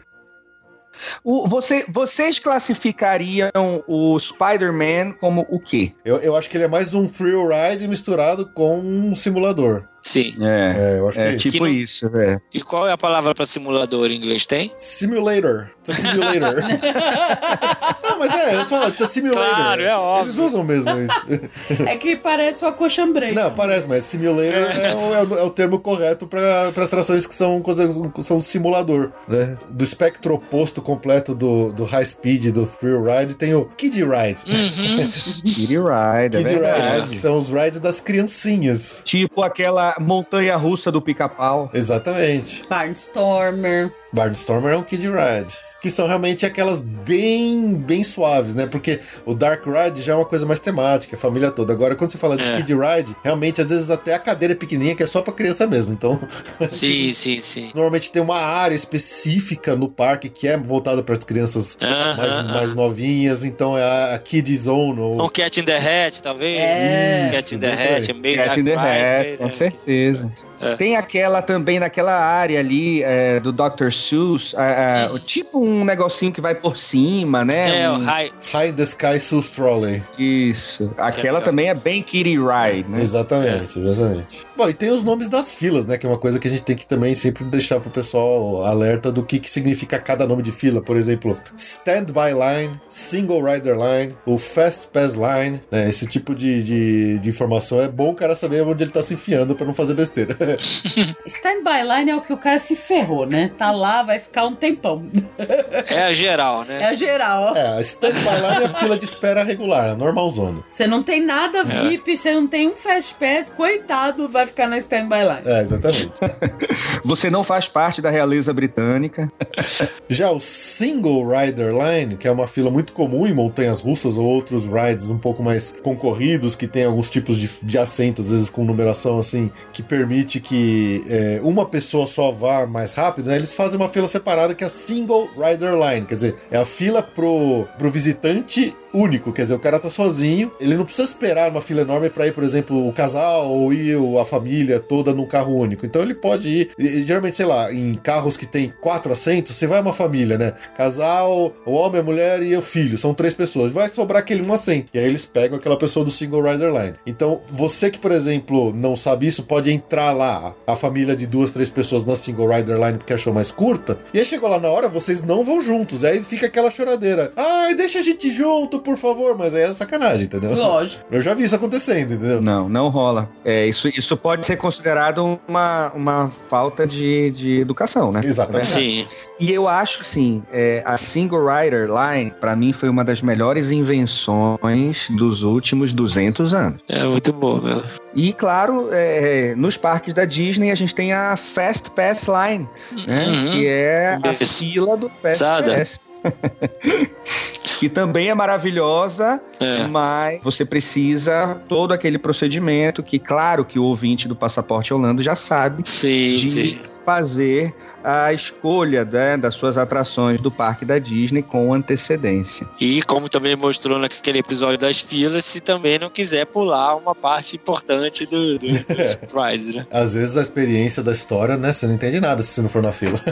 O- você- vocês classificariam o Spider-Man como o quê? Eu, eu acho que ele é mais um thrill ride misturado com um simulador. Sim. É, É, eu acho é que é isso. tipo Que não- isso, é. E qual é a palavra pra simulador em inglês? Tem? Simulator. It's a simulator. não, mas é, eles falam, it's a simulator. Claro, é óbvio. Eles usam mesmo isso. É que parece uma coxambreira. Não, parece, mas simulator é, o, é o- é o termo correto para atrações que são, coisas- são simulador, né? Do espectro oposto completo do, do high speed, do thrill ride, tem o Kid Ride. Uhum. Kitty Ride, é Kid Ride, verdade. que são os rides das criancinhas. Tipo aquela montanha russa do pica-pau. Exatamente. Barnstormer. Barnstormer é um Kid Ride. Que são realmente aquelas bem, bem suaves, né? Porque o Dark Ride já é uma coisa mais temática, a família toda. Agora, quando você fala de É. Kid Ride, realmente, às vezes, até a cadeira é pequenininha, que é só pra criança mesmo. Então, sim, sim, sim. Normalmente tem uma área específica no parque que é voltada para as crianças Aham, mais, aham. mais novinhas, então é a, Kid Zone. Ou... Um Cat in the Hat, talvez? É. Cat in the Isso, Hat, meio Cat in the Hat, com certeza. É. Tem aquela também naquela área ali é, do Dr. Seuss, é, é, tipo um negocinho que vai por cima, né? É, o Um- High. High in the Sky Sus Trolley. Isso. Aquela legal. também é bem Kitty Ride, né? Exatamente, exatamente. Bom, e tem os nomes das filas, né? Que é uma coisa que a gente tem que também sempre deixar pro pessoal alerta do que, que significa cada nome de fila. Por exemplo, Standby Line, Single Rider Line, o Fast Pass Line. Né? Esse tipo de, de, de informação é bom o cara saber onde ele tá se enfiando pra não fazer besteira. Standby Line é o que o cara se ferrou, né? Tá lá, vai ficar um tempão. É a geral, né? É a geral. é, a Standby Line é a fila de espera regular, a normal zone. Você não tem nada VIP, você não tem um Fast Pass, coitado, vai ficar na Standby Line. É, exatamente. Você não faz parte da realeza britânica. Já o Single Rider Line, que é uma fila muito comum em montanhas russas ou outros rides um pouco mais concorridos, que tem alguns tipos de, de assentos, às vezes com numeração assim, que permite que é, uma pessoa só vá mais rápido, né? Eles fazem uma fila separada que é a Single Rider Line, quer dizer, é a fila pro, pro visitante único, quer dizer, o cara tá sozinho, ele não precisa esperar uma fila enorme para ir, por exemplo, o casal ou ir a família toda num carro único. Então ele pode ir, e- geralmente, sei lá, em carros que tem quatro assentos, você vai uma família, né? Casal, o homem, a mulher e o filho, são três pessoas. Vai sobrar aquele um assento. E aí eles pegam aquela pessoa do single rider line. Então, você que, por exemplo, não sabe isso, pode entrar lá, a família de duas, três pessoas na single rider line porque achou mais curta. E aí chegou lá na hora, vocês não vão juntos. Aí fica aquela choradeira. Ai, deixa a gente junto, por favor. Mas aí é sacanagem, entendeu? Lógico. Eu já vi isso acontecendo, entendeu? Não, não rola. É, isso, isso pode ser considerado uma, uma falta de, de educação, né? Exatamente. Sim. E eu acho assim, é, a Single Rider Line, pra mim, foi uma das melhores invenções dos últimos 200 anos. É muito bom, meu. E, claro, é, nos parques da Disney a gente tem a Fast Pass Line, né? Uhum. Que é a fila do. Pass. que também é maravilhosa, É. mas você precisa todo aquele procedimento que, claro, que o ouvinte do Passaporte Orlando já sabe Sim, de sim. fazer a escolha né, das suas atrações do parque da Disney com antecedência. E como também mostrou naquele episódio das filas, se também não quiser pular uma parte importante do, do, dos né? Às vezes a experiência da história, né? Você não entende nada se você não for na fila.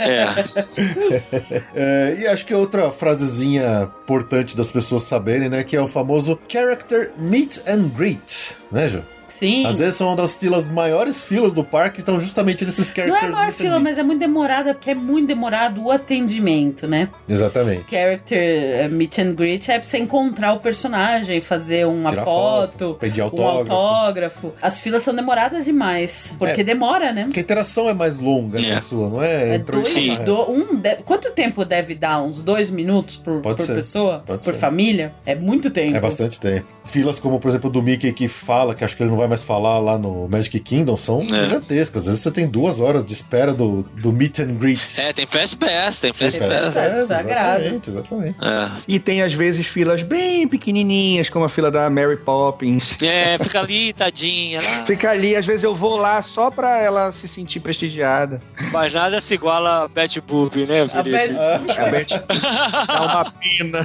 É. É, e acho que outra frasezinha importante das pessoas saberem, né? Que é o famoso character meet and greet, né, Ju? Sim. Às vezes são uma das filas, maiores filas do parque, estão justamente nesses Não characters é a maior fila, mas é muito demorada, porque é muito demorado o atendimento, né? Exatamente. Character eh, meet and greet é pra você encontrar o personagem, fazer uma Tirar foto, foto, pedir um autógrafo. autógrafo. As filas são demoradas demais, porque É. demora, né? Porque a interação é mais longa, né, É. a sua, não é? É dois, do- um de- quanto tempo deve dar? Uns dois minutos por, Pode por ser. pessoa? Pode por ser. família? É muito tempo. É bastante tempo. Filas como, por exemplo, do Mickey que fala, que acho que ele não vai mais falar lá no Magic Kingdom, são É. gigantescas. Às vezes você tem duas horas de espera do, do meet and greet. É, tem Fast Pass, tem Fast Tem Fast Pass. Pass. É, sagrado. exatamente, exatamente. É. E tem, às vezes, filas bem pequenininhas, como a fila da Mary Poppins. É, fica ali, tadinha. Lá. Fica ali, às vezes eu vou lá só pra ela se sentir prestigiada. Mas nada se iguala a Betty Boop, né, A Felipe? Beth- A Beth dá uma pena.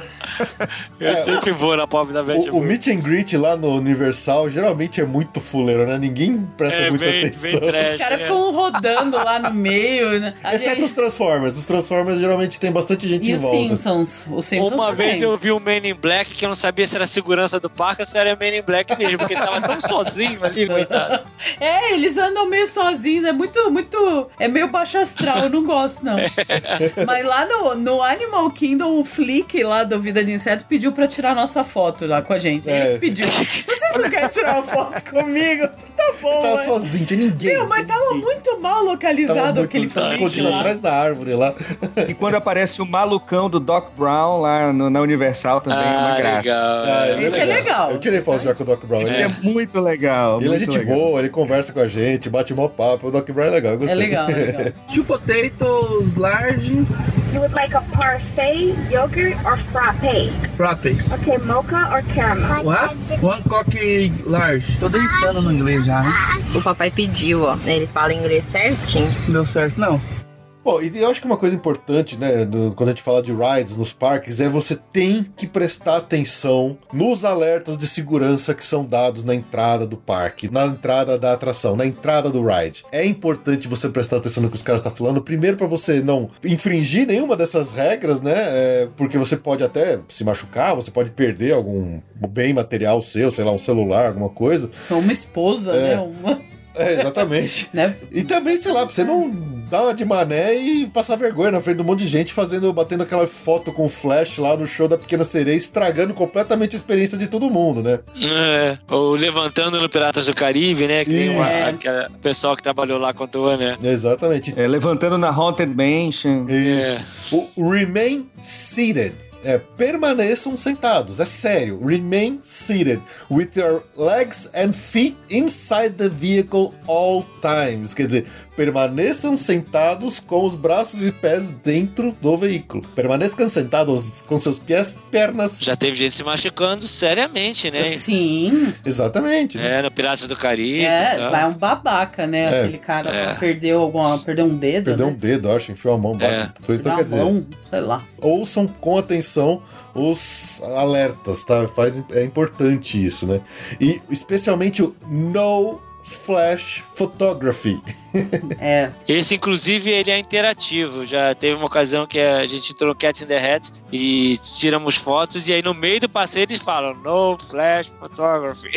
Eu sempre vou na pobre da Betty O, o meet and greet lá no Universal geralmente é muito fuleiro, né? Ninguém presta É, muita bem, atenção. bem trash. Os caras é. ficam rodando lá no meio, né? Exceto os Transformers. Os Transformers geralmente tem bastante gente E em os volta. Simpsons. Os Simpsons Uma também. vez eu vi um Man in Black que eu não sabia se era segurança do parque ou se era Man in Black mesmo, porque ele tava tão sozinho ali, coitado. É, eles andam meio sozinhos, é muito, muito. É meio baixo astral, eu não gosto, não. Mas lá no, no Animal Kingdom, o Flick lá do Vida de Inseto pediu pra tirar nossa foto lá com a gente. É. Ele pediu. Vocês não querem tirar uma foto comigo? Tá bom, Tava mas- sozinho, tinha ninguém. Meu, mas tava muito mal Tava localizado muito aquele Flick escondido lá. atrás da árvore lá. E quando aparece o malucão do Doc Brown lá no- na Universal também é uma Ah, graça. legal. Ah, ele Esse é legal. Eu tirei foto já com o Doc Brown. Isso Ele, é, muito legal. ele é muito gente legal. boa, ele conversa com a gente, bate mó papo. O Doc Brown é legal, eu É gostei. legal, é legal. Two potatoes, large, You would like a parfait, yogurt, or frappe? frappe. Okay, mocha or caramel? What? One coque large. Tô deitando no inglês já, né? O papai pediu, ó. Ele fala inglês certinho. Não deu certo, não. Bom, e eu acho que uma coisa importante, né, do- quando a gente fala de rides nos parques, é você tem que prestar atenção nos alertas de segurança que são dados na entrada do parque, na entrada da atração, na entrada do ride. É importante você prestar atenção no que os caras estão falando, primeiro para você não infringir nenhuma dessas regras, né, é, porque você pode até se machucar, você pode perder algum bem material seu, sei lá, um celular, alguma coisa. Uma esposa, É. né? Uma, É, exatamente. né? E também, sei lá, pra você não dar uma de mané e passar vergonha na frente de um monte de gente fazendo, batendo aquela foto com flash lá no show da Pequena Sereia, estragando completamente a experiência de todo mundo, né? É, ou levantando no Piratas do Caribe, né? Que nem uma, É. aquela pessoal que trabalhou lá contou, né? Exatamente. É, levantando na Haunted Mansion. Isso. O Remain Seated. É, permaneçam sentados, é sério. Remain seated with your legs and feet inside the vehicle all times. Quer dizer, permaneçam sentados com os braços e pés dentro do veículo. Permaneçam sentados com seus pés, pernas. Já teve gente se machucando seriamente, né? Sim. Exatamente. É, no Piratas do Caribe. É, é um babaca, né? É. Aquele cara É. perdeu alguma. Perdeu um dedo. Perdeu né? um dedo, acho, enfiou a mão. É. Coisa, então quer dizer, mão, sei lá. ouçam com atenção os alertas, tá? Faz, é importante isso, né? E especialmente o no flash photography. É. Esse, inclusive, ele é interativo. Já teve uma ocasião que a gente entrou no Cats in the Hat e tiramos fotos, e aí no meio do passeio eles falam No Flash Photography.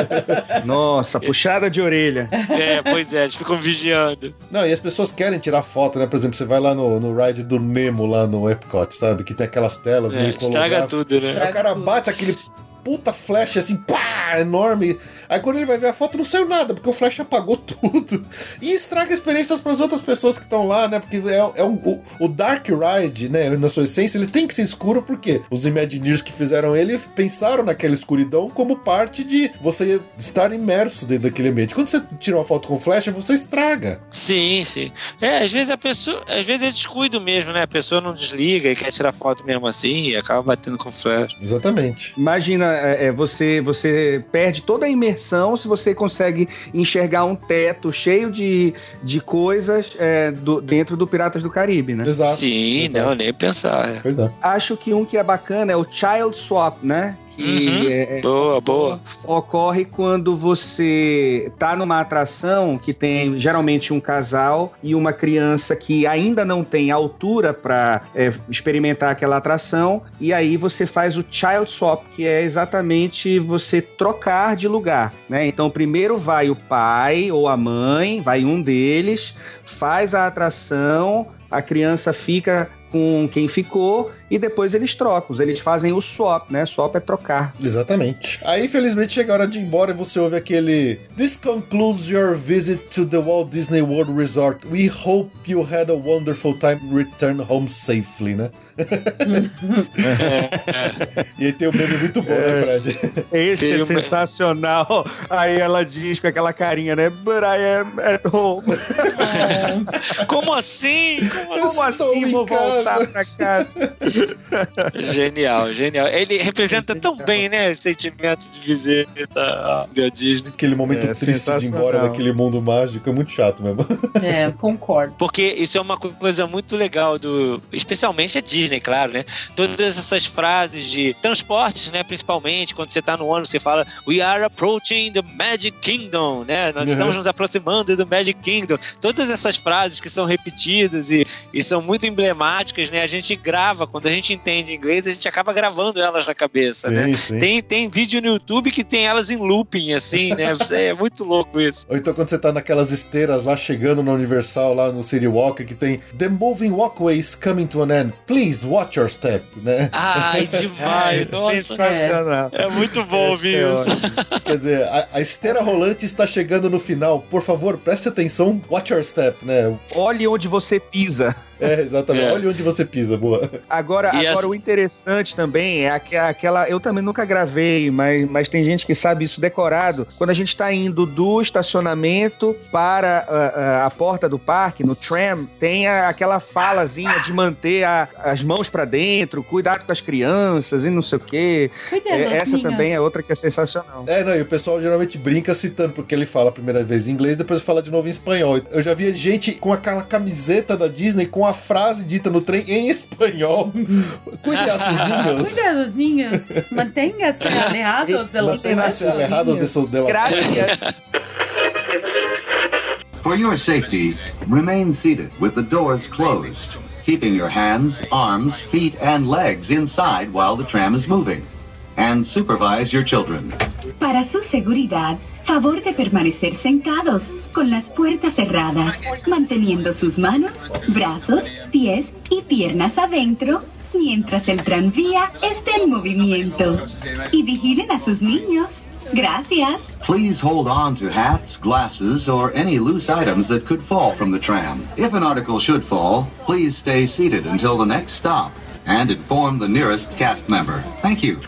Nossa, puxada de orelha. é, pois é, eles ficam vigiando. Não, e as pessoas querem tirar foto, né? Por exemplo, você vai lá no, no ride do Nemo, lá no Epcot, sabe? Que tem aquelas telas É, meio estraga tudo, né? Aí o cara bate aquele puta flash assim, pá, enorme. Aí quando ele vai ver a foto, não saiu nada, porque o Flash apagou tudo. E estraga experiências para as outras pessoas que estão lá, né? Porque é, é um, o, o Dark Ride, né? Na sua essência, ele tem que ser escuro, porque os Imagineers que fizeram ele pensaram naquela escuridão como parte de você estar imerso dentro daquele ambiente. Quando você tira uma foto com Flash, você estraga. Sim, sim. É, às vezes a pessoa. Às vezes é descuido mesmo, né? A pessoa não desliga e quer tirar foto mesmo assim e acaba batendo com flash. Exatamente. Imagina, é, é, você, você perde toda a imersão se você consegue enxergar um teto cheio de, de coisas é, do- dentro do Piratas do Caribe, né? Exato. Sim, exato. não, nem pensar. Pois é. Acho que um que é bacana é o Child Swap, né? Que Uhum. é- é- Boa, boa. ocorre quando você tá numa atração que tem geralmente um casal e uma criança que ainda não tem altura para experimentar aquela atração e aí você faz o child swap, que é exatamente você trocar de lugar, né? Então primeiro vai o pai ou a mãe, vai um deles, faz a atração, a criança fica com quem ficou e depois eles trocam, eles fazem o swap, né? Swap é trocar. Exatamente. Aí, infelizmente, chega a hora de ir embora e você ouve aquele This concludes your visit to the Walt Disney World Resort. We hope you had a wonderful time. Return home safely, né? e aí tem um meme muito bom, né, Fred? Esse Teve é uma- sensacional. Aí ela diz com aquela carinha, né? But I am at home. Como assim? Como Eu Como assim vou casa. voltar pra casa? Genial, genial. Ele representa tão bem, né, o sentimento de visita à Disney. Aquele momento É, triste de ir embora daquele mundo mágico é muito chato mesmo. É, concordo. Porque isso é uma co- coisa muito legal do. Especialmente a Disney, claro, né? Todas essas frases de transportes, né? Principalmente, quando você tá no ônibus, você fala We are approaching the Magic Kingdom, né? Nós Uhum. estamos nos aproximando do Magic Kingdom. Todas essas frases que são repetidas e, e são muito emblemáticas, né? A gente grava, quando a gente entende inglês, a gente acaba gravando elas na cabeça, né? Sim, sim. Tem, tem vídeo no YouTube que tem elas em looping, assim, né? É muito louco isso. Ou então quando você tá naquelas esteiras lá chegando na Universal, lá no City Walk, que tem The moving walkway is coming to an end. Please watch your step, né? Ai, demais! Nossa! Sensacional. É muito bom ouvir é isso. Quer dizer, a, a esteira rolante está chegando no final. Por favor, preste atenção, watch your step, né? Olhe onde você pisa. É, exatamente. É. Olha onde você pisa, boa. Agora, E agora o interessante também é aque- aquela. Eu também nunca gravei, mas, mas tem gente que sabe isso decorado. Quando a gente está indo do estacionamento para ah, ah, a porta do parque, no tram, tem a- aquela falazinha de manter a- as mãos para dentro, cuidado com as crianças e não sei o quê. Cuidado, É, essa minhas. também é outra que é sensacional. É, não, e o pessoal geralmente brinca citando, porque ele fala a primeira vez em inglês, depois fala de novo em espanhol. Eu já vi gente com aquela camiseta da Disney com a frase dita no trem em espanhol. Cuide a sus niños. Cuida dos niños. Manténgase alejados de los Manténgase demás. alejados de sus de Gracias. For your safety, remain seated with the doors closed, keeping your hands, arms, feet, and legs inside while the tram is moving. And supervise your children. Para su seguridad, favor de permanecer sentados con las puertas cerradas, manteniendo sus manos, brazos, pies y piernas adentro mientras el tranvía esté en movimiento. Y vigilen a sus niños. Gracias. Please hold on to hats, glasses, or any loose items that could fall from the tram. If an article should fall, please stay seated until the next stop and inform the nearest cast member. Thank you.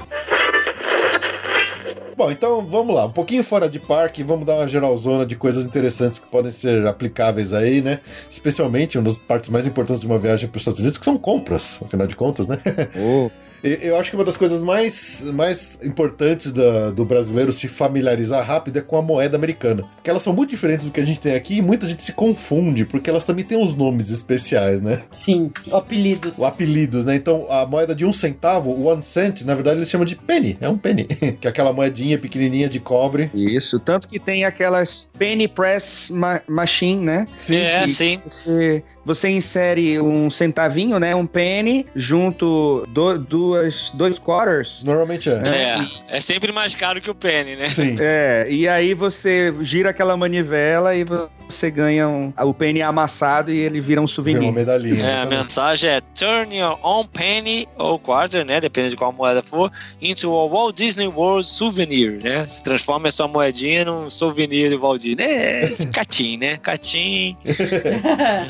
Bom, então vamos lá, um pouquinho fora de parque, vamos dar uma geralzona de coisas interessantes que podem ser aplicáveis aí, né? Especialmente uma das partes mais importantes de uma viagem para os Estados Unidos, que são compras, afinal de contas, né? E- Eu acho que uma das coisas mais, mais importantes da- do brasileiro se familiarizar rápido é com a moeda americana. Porque elas são muito diferentes do que a gente tem aqui e muita gente se confunde, porque elas também têm uns nomes especiais, né? Sim, apelidos. O apelidos, né? Então, a moeda de um centavo, o one cent, na verdade eles chamam de penny, é um penny. que é aquela moedinha pequenininha de cobre. Isso, tanto que tem aquelas penny press ma- machine, né? Sim, É, sim. Você, você insere um centavinho, né? Um penny, junto do- duas duas, dois quarters. Normalmente é. É, é sempre mais caro que o penny, né? Sim. É, e aí você gira aquela manivela e você ganha um, o penny amassado e ele vira um souvenir. uma medalhinha. É, a mensagem é turn your own penny ou quarter, né? Depende de qual moeda for, into a Walt Disney World souvenir, né? Se transforma essa moedinha num souvenir do Walt Disney. É, catim, né? Catim.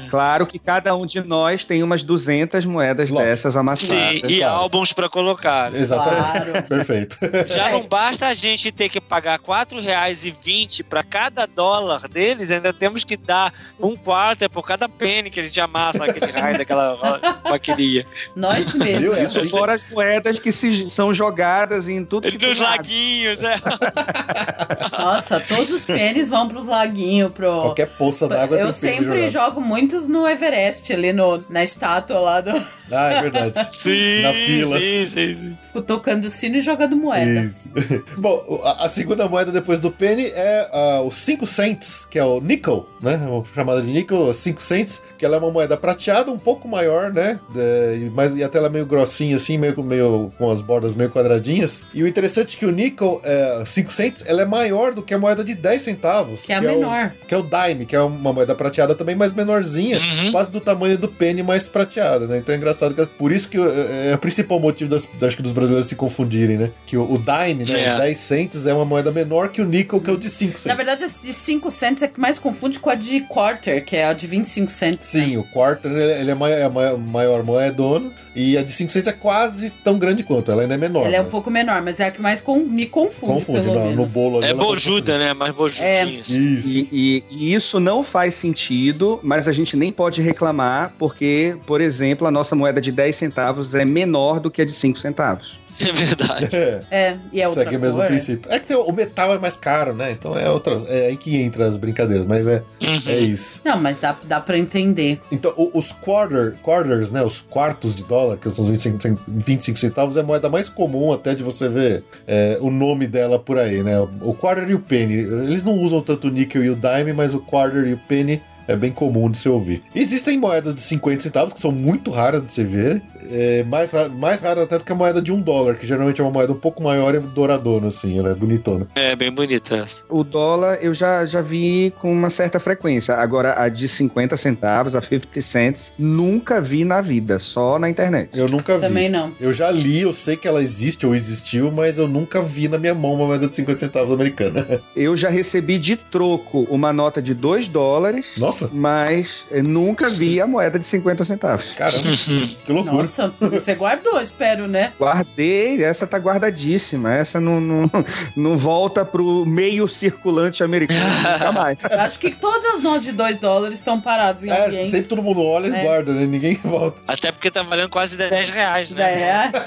Claro que cada um de nós tem umas 200 moedas Lógico. dessas amassadas. Sim, e claro. álbuns pra colocar. né? Exatamente. Claro. Perfeito. Já não basta a gente ter que pagar R$ 4,20 para cada dólar deles, ainda temos que dar um quarto por cada penny que a gente amassa aquele raio daquela paqueria. Nós mesmos. Viu? É Isso assim. fora as moedas que se, são jogadas em tudo que Dos laguinhos, é. Nossa, todos os pênis vão pros laguinhos, pro. Qualquer poça d'água Eu tem sempre jogo muitos no Everest, ali no, na estátua lá do. Ah, é verdade. Sim, Na fila. Sim, sim, sim. Fico tocando sino e jogando moeda. Isso. Bom, a, a segunda moeda depois do penny é ah, o 5 cents, que é o nickel, né? O chamada de nickel, 5 cents, que ela é uma moeda prateada, um pouco maior, né? É, e, mais, e até ela é meio grossinha assim, meio, meio com as bordas meio quadradinhas. E o interessante é que o nickel, é, 5 cents, ela é maior do que a moeda de 10 centavos. Que é a o- menor. que é o dime, que é uma moeda prateada também, mas menorzinha, Uhum. quase do tamanho do penny, mais prateada, né? Então é engraçado que por isso que é, é o principal motivo das, acho que dos brasileiros se confundirem, né? Que o, o dime, né? É. O 10 cents é uma moeda menor que o nickel, que é o de 5 cents. Na verdade, esse de 5 cents é que mais confunde com a de quarter, que é a de 25 cents. Sim, o quarter ele ele é maior, é a maior, maior moedona e a de 5 cents é quase tão grande quanto, ela ainda é menor. Ela é um mas pouco menor, mas é a que mais con- me confunde, Confunde, pelo no, bolo ali. É bojuda, né? Mais bojudinha. assim. Isso. E, e- e isso não faz sentido, mas a gente nem pode reclamar, porque, por exemplo, a nossa moeda de 10 centavos é menor do que a de 5 centavos. É verdade. É. É, e é outra Segue o mesmo cor, princípio. É que tem- o metal é mais caro, né? Então é outra. É aí que entra as brincadeiras, mas é, Uhum. é isso. Não, mas dá, dá pra entender. Então, o- os quarter, quarters, né? Os quartos de dólar, que são os 25, cen- 25 centavos, é a moeda mais comum até de você ver é, o nome dela por aí, né? O quarter e o penny. Eles não usam tanto o níquel e o dime, mas o quarter e o penny é bem comum de se ouvir. Existem moedas de 50 centavos, que são muito raras de se ver. É, mais, mais raras até do que a moeda de um dólar, que geralmente é uma moeda um pouco maior e douradona, assim. Ela é bonitona. É bem bonita essa. O dólar eu já, já vi com uma certa frequência. Agora, a de 50 centavos, a 50 cents, nunca vi na vida, só na internet. Eu nunca vi. Também não. Eu já li, eu sei que ela existe ou existiu, mas eu nunca vi na minha mão uma moeda de 50 centavos americana. Eu já recebi de troco uma nota de 2 dólares, Nossa, mas eu nunca vi a moeda de 50 centavos. caramba, que loucura. Nossa, você guardou, espero, né? Guardei, essa tá guardadíssima. Essa não, não, não volta pro meio circulante americano nunca mais. Acho que todas as notas de 2 dólares estão paradas em É, alguém. sempre todo mundo olha e É. guarda, né? Ninguém volta. Até porque tá valendo quase 10 reais, né? É.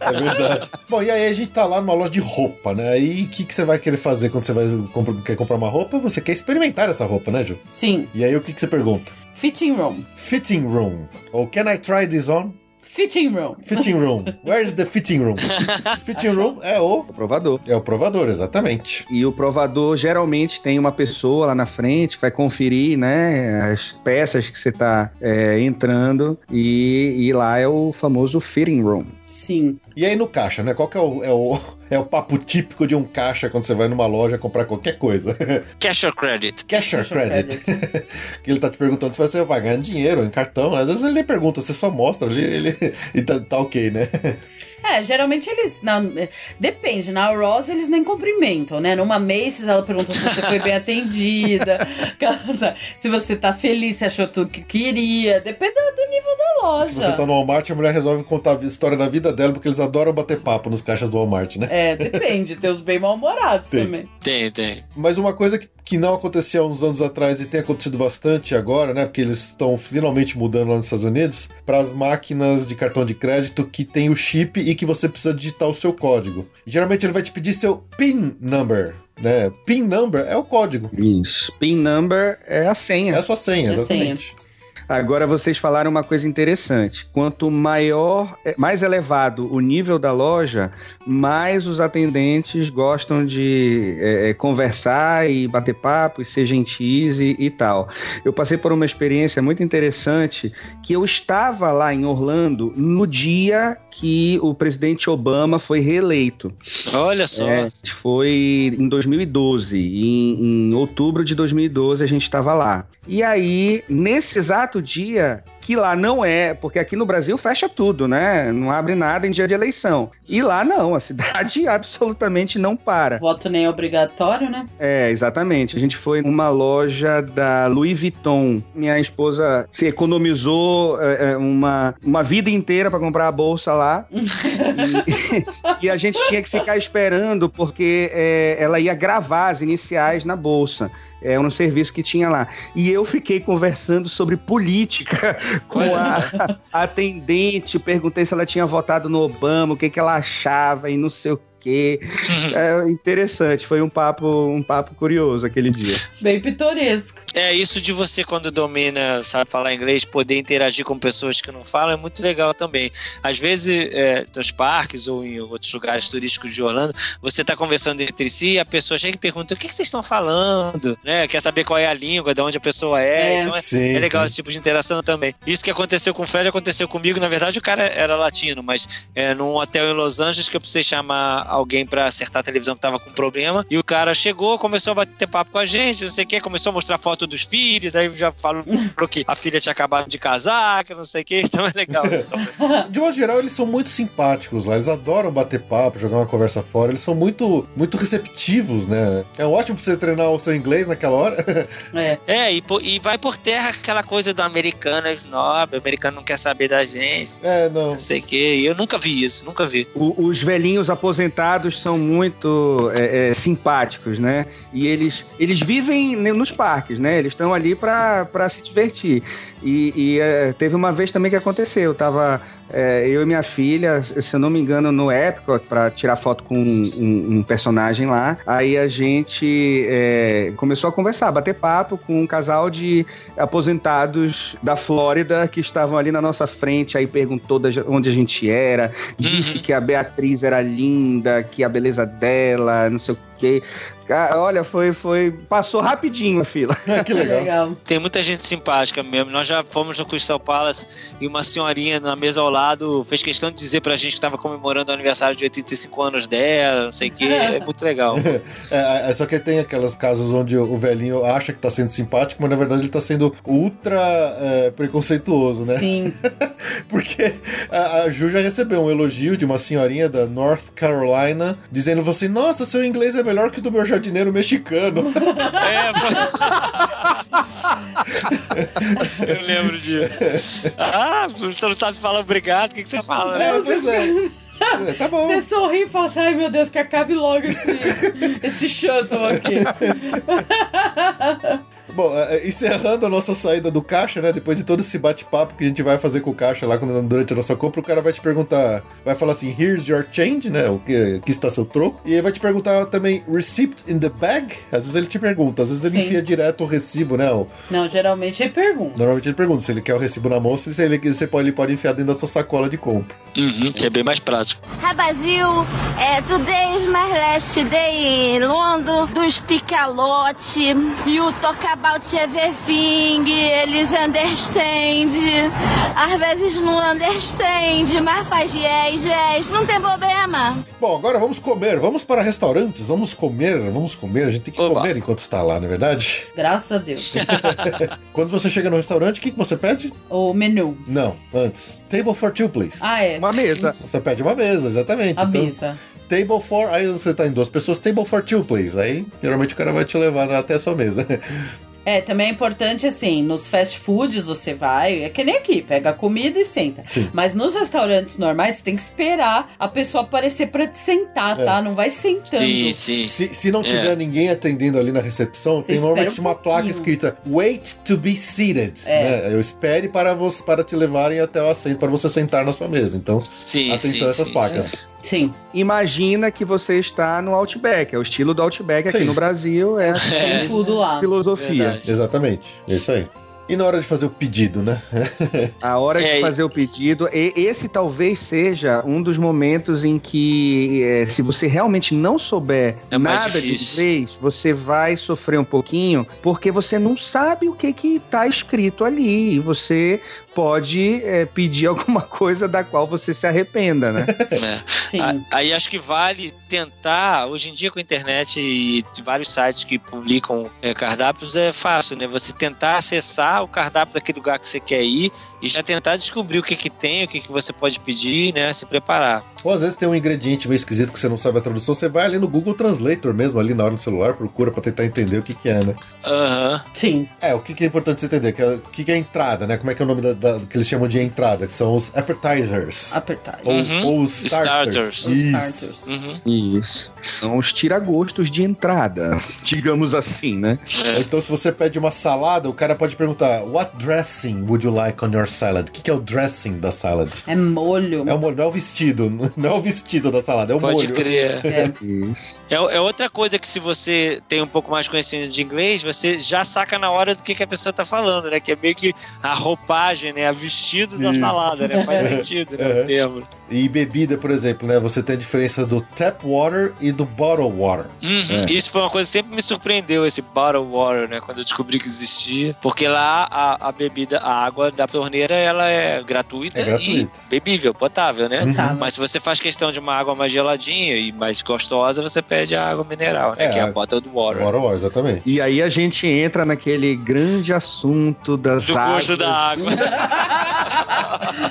É verdade. Bom, e aí a gente tá lá numa loja de roupa, né? Aí o que, que você vai querer fazer quando você vai comprar, quer comprar uma roupa? Você quer experimentar essa roupa, né, Ju? Sim, E aí o que, que você pergunta? fitting room. Fitting room. Ou can I try this on? Fitting room. Fitting room. Where is the fitting room? fitting room é o. O provador. É o provador, exatamente. E o provador geralmente tem uma pessoa lá na frente que vai conferir, né, as peças que você tá é, entrando e, e lá é o famoso fitting room. Sim. E aí no caixa, né? Qual que é o, é o, é o papo típico de um caixa quando você vai numa loja comprar qualquer coisa? Cash or credit? Cash or credit? que ele tá te perguntando se você vai pagar em dinheiro em cartão. Às vezes ele pergunta, você só mostra ali ele, e tá, tá ok, né? É, geralmente eles. Na, depende, na Ross eles nem cumprimentam, né? Numa Macy's ela pergunta se você foi bem atendida, se você tá feliz, se achou tudo que queria. Depende do nível da loja. Se você tá no Walmart, a mulher resolve contar a história da vida dela, porque eles adoram bater papo nos caixas do Walmart, né? É, depende, tem os bem mal-humorados também. Tem, tem. Mas uma coisa que, que não acontecia há uns anos atrás e tem acontecido bastante agora, né? Porque eles estão finalmente mudando lá nos Estados Unidos, para as máquinas de cartão de crédito que tem o chip e que você precisa digitar o seu código. Geralmente ele vai te pedir seu PIN number. Né? PIN number é o código. Isso. PIN number é a senha. É a sua senha, É a exatamente. Agora vocês falaram uma coisa interessante. Quanto maior, é, mais elevado o nível da loja, mais os atendentes gostam de é, é, conversar e bater papo e ser gentis e, e tal. Eu passei por uma experiência muito interessante que eu estava lá em Orlando no dia que o presidente Obama foi reeleito. Olha só. É, foi em 2012. Em, em outubro de 2012 a gente estava lá. E aí, nesse exato dia, que lá não é, porque aqui no Brasil fecha tudo, né? Não abre nada em dia de eleição. E lá não, a cidade absolutamente não para. Voto nem obrigatório, né? É, exatamente. A gente foi numa loja da Louis Vuitton. Minha esposa se economizou é, é, uma, uma vida inteira para comprar a bolsa lá. e, e, a gente tinha que ficar esperando porque é, ela ia gravar as iniciais na bolsa é um serviço que tinha lá. E eu fiquei conversando sobre política com a, a atendente, perguntei se ela tinha votado no Obama, o que, que ela achava e não sei o quê. É interessante, foi um papo, um papo curioso aquele dia. Bem pitoresco. É, isso de você, quando domina, sabe falar inglês, poder interagir com pessoas que não falam é muito legal também. Às vezes, é, nos parques ou em outros lugares turísticos de Orlando, você está conversando entre si e a pessoa chega e pergunta: o que, que vocês estão falando? Né? Quer saber qual é a língua, de onde a pessoa é. é. Então é, sim, é legal sim. esse tipo de interação também. Isso que aconteceu com o Fred aconteceu comigo. Na verdade, o cara era latino, mas é num hotel em Los Angeles que eu precisei chamar alguém para acertar a televisão que tava com problema. E o cara chegou, começou a bater papo com a gente, não sei o que, começou a mostrar foto dos filhos, aí já falou que a filha tinha acabado de casar, que não sei o que, então é legal isso também. De modo geral, eles são muito simpáticos lá, eles adoram bater papo, jogar uma conversa fora, eles são muito, muito receptivos, né? É ótimo pra você treinar o seu inglês naquela hora. É, é e, e vai por terra aquela coisa do americano, snob, o americano não quer saber da gente. É, não. Não sei o que, eu nunca vi isso, nunca vi. O, os velhinhos aposentados são muito é, é, simpáticos, né? E eles, eles vivem nos parques, né? Eles estão ali para se divertir. E, e é, teve uma vez também que aconteceu. Eu tava é, eu e minha filha, se eu não me engano, no Epcot, para tirar foto com um, um, um, personagem lá. Aí a gente é, começou a conversar, bater papo com um casal de aposentados da Flórida que estavam ali na nossa frente. Aí perguntou onde a gente era, disse uhum. que a Beatriz era linda, que a beleza dela, não sei o quê. Olha, foi, foi. Passou rapidinho a fila. que legal. legal. Tem muita gente simpática mesmo. Nós já fomos no Crystal Palace e uma senhorinha na mesa ao lado fez questão de dizer pra gente que tava comemorando o aniversário de 85 anos dela, não sei o quê. É muito legal. É, é, só que tem aquelas casos onde o velhinho acha que tá sendo simpático, mas na verdade ele tá sendo ultra é, preconceituoso, né? Sim. Porque a, a Ju já recebeu um elogio de uma senhorinha da North Carolina dizendo assim: Nossa, seu inglês é melhor que o do meu jardineiro mexicano. É, Eu lembro disso. Ah, você não sabe falar obrigado, o que, que você fala? Né? É, pois é. É, tá bom. Você sorri e fala assim, ai meu Deus, que acabe logo esse, esse shuttle aqui. Bom, é, é, encerrando a nossa saída do caixa, né? Depois de todo esse bate-papo que a gente vai fazer com o caixa lá quando, durante a nossa compra, o cara vai te perguntar, vai falar assim, here's your change, né? O que, que está seu troco. E ele vai te perguntar também, receipt in the bag? Às vezes ele te pergunta, às vezes ele Sim. enfia direto o recibo, né? O... Não, geralmente ele pergunta. Normalmente ele pergunta se ele quer o recibo na mão, se ele, você pode, ele pode enfiar dentro da sua sacola de compra. Uhum, que é bem mais prático. Rabasil, é, today my last day in London, do Spicalote, e o talk about everything, eles understand. Às vezes não understand, mas faz yes, yes, não tem problema. Bom, agora vamos comer, vamos para restaurantes, vamos comer, vamos comer, a gente tem que Oba. comer enquanto está lá, não é verdade? Graças a Deus. Quando você chega no restaurante, o que, que você pede? O menu. Não, antes. Table for two, please. Ah, é. Uma mesa. Você pede uma mesa, exatamente. A então, mesa. Table for. Aí você tá em duas pessoas, table for two, please. Aí geralmente o cara vai te levar até a sua mesa. É, também é importante assim, nos fast foods você vai, é que nem aqui, pega a comida e senta. Sim. Mas nos restaurantes normais você tem que esperar a pessoa aparecer para te sentar, é. tá? Não vai sentando. Sim, sim. Se, se não tiver é. ninguém atendendo ali na recepção, você tem normalmente um uma placa escrita Wait to be seated. É. Né? Eu espere para, você, para te levarem até o assento, para você sentar na sua mesa. Então, sim, atenção sim, a essas sim, placas. Sim. Imagina que você está no Outback, é o estilo do Outback aqui no Brasil, é, é. tudo lá. filosofia. Exatamente, é isso aí. E na hora de fazer o pedido, né? A hora É, de e- fazer o pedido, esse talvez seja um dos momentos em que, é, se você realmente não souber É nada de inglês, você vai sofrer um pouquinho, porque você não sabe o que que tá escrito ali. E você pode é, pedir alguma coisa da qual você se arrependa, né? É. Sim. A- Aí acho que vale tentar, hoje em dia com a internet e de vários sites que publicam é, cardápios, é fácil, né? Você tentar acessar o cardápio daquele lugar que você quer ir e já tentar descobrir o que que tem, o que que você pode pedir, né? Se preparar. Ou às vezes tem um ingrediente meio esquisito que você não sabe a tradução, você vai ali no Google Translator mesmo, ali na hora no celular, procura pra tentar entender o que que é, né? Aham. Sim. É, o que que é importante você entender, que é, o que que é entrada, né? Como é que é o nome da, da- que eles chamam de entrada, que são os appetizers. Apertar. Ou, Uhum. ou os starters. Starters. Os Isso. starters. Uhum. Isso. São os tiragostos de entrada, digamos assim, né? Ou Então, se você pede uma salada, o cara pode perguntar: What dressing would you like on your salad? O que, que é o dressing da salad? É molho. É o molho, não é o vestido, não é o vestido da salada, é o Pode molho. crer. É. Isso. É, é outra coisa que se você tem um pouco mais de conhecimento de inglês, você já saca na hora do que, que a pessoa tá falando, né? Que é meio que a roupagem, né? A vestido da salada, né? Faz sentido, né? O termo. E bebida, por exemplo, né? Você tem a diferença do tap water e do bottle water. Uhum. Isso foi uma coisa que sempre me surpreendeu, esse bottle water, né? Quando eu descobri que existia. Porque lá a, a bebida, a água da torneira, ela é gratuita, É gratuita. e bebível, potável, né? Potável. Mas se você faz questão de uma água mais geladinha e mais gostosa, você pede a água mineral, né? É, que é a- a bottled water. Bottle water, exatamente. E aí a gente entra naquele grande assunto das Do águas. gosto da água.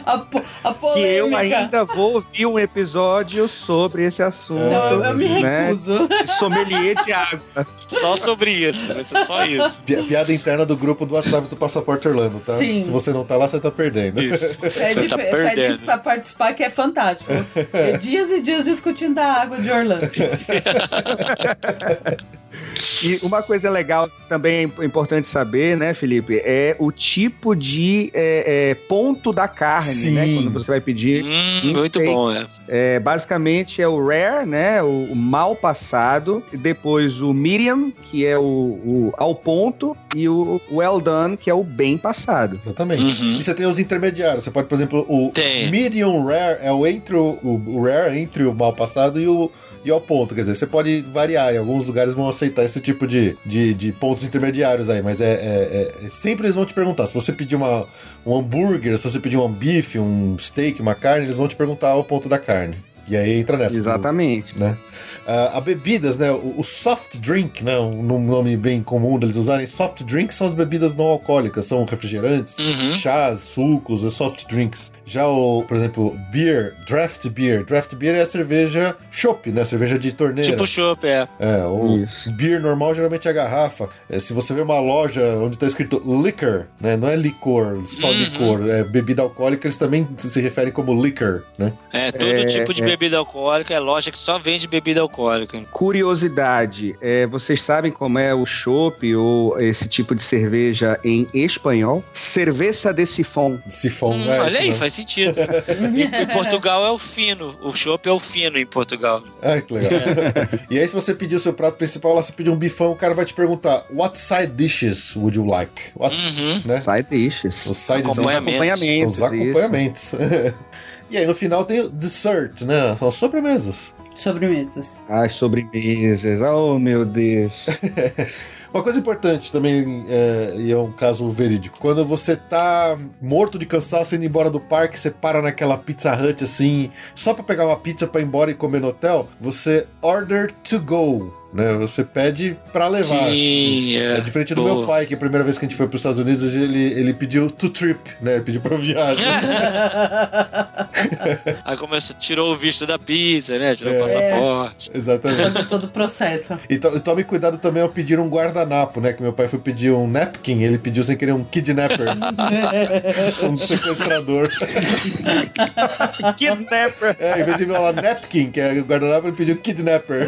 A, po- a Que eu polêmica. ainda vou ouvir um episódio sobre esse assunto. Não, eu, eu me né? recuso. Sommelier de água. Só sobre isso, vai ser só isso. Pi- Piada interna do grupo do WhatsApp do Passaporte Orlando, tá? Sim. Se você não tá lá, você tá perdendo. Isso. Pede, Você tá pede perdendo. isso pra participar, que é fantástico. É dias e dias discutindo da água de Orlando. E uma coisa legal também é importante saber, né, Felipe, é o tipo de é, é, ponto da carne, Sim. né? Quando você vai pedir. Hum, Um muito steak. bom, é. É, basicamente é o rare, né? O, o mal passado, e depois o medium, que é o, o ao ponto, e o well done, que é o bem passado. Exatamente. Uhum. E você tem os intermediários. Você pode, por exemplo, o Tem. medium rare é o entre o, o- o rare entre o mal passado e o e ao ponto. Quer dizer, você pode variar. Em alguns lugares vão aceitar esse tipo de, de, de pontos intermediários aí. Mas é, é- é- sempre eles vão te perguntar. Se você pedir uma, um hambúrguer, se você pedir um bife, um steak, uma carne, eles vão te perguntar o ponto da carne. E aí entra nessa. Exatamente. né? Ah, a bebidas, né? O, o soft drink, né? Um nome bem comum deles usarem. Soft drinks são as bebidas não alcoólicas, são refrigerantes, Uhum. chás, sucos, os soft drinks. Já o, por exemplo, beer, draft beer. Draft beer é a cerveja chopp, né? Cerveja de torneira. Tipo chopp, é. É, o Isso. beer normal geralmente é a garrafa. É, se você vê uma loja onde tá escrito liquor, né? Não é licor, só Uhum. licor. É bebida alcoólica, eles também se referem como liquor, né? É, todo É, tipo de é. bebida alcoólica é loja que só vende bebida alcoólica. Curiosidade, é, vocês sabem como é o chopp ou esse tipo de cerveja em espanhol? Cerveza de sifão. Sifão, Hum, é, olha isso aí, faz sentido. em, em Portugal é o fino. O chopp é o fino em Portugal. Ah, que legal. e aí, se você pedir o seu prato principal, lá você pedir um bifão, o cara vai te perguntar: What side dishes would you like? What, Uhum. né? Side dishes. Os side Acompanhamento. dishes. São os acompanhamentos. e aí, no final, tem o dessert, né? São as sobremesas. Sobremesas. As sobremesas. Oh, meu Deus. Uma coisa importante também, é, e é um caso verídico, quando você tá morto de cansaço indo embora do parque, você para naquela Pizza Hut assim, só pra pegar uma pizza pra ir embora e comer no hotel, você order to go, né? Você pede pra levar. Sim, é. É diferente do Boa. meu pai, que a primeira vez que a gente foi para os Estados Unidos, ele, ele pediu to trip, né? Ele pediu pra viagem. Aí começou, tirou o visto da pizza, né? Tirou É. o passaporte. Exatamente. Todo o processo. E to- e tome cuidado também ao pedir um guardanapo, né? Que meu pai foi pedir um napkin, ele pediu sem querer um kidnapper. um sequestrador. Kidnapper. É, em vez de falar napkin, que é guardanapo, ele pediu kidnapper.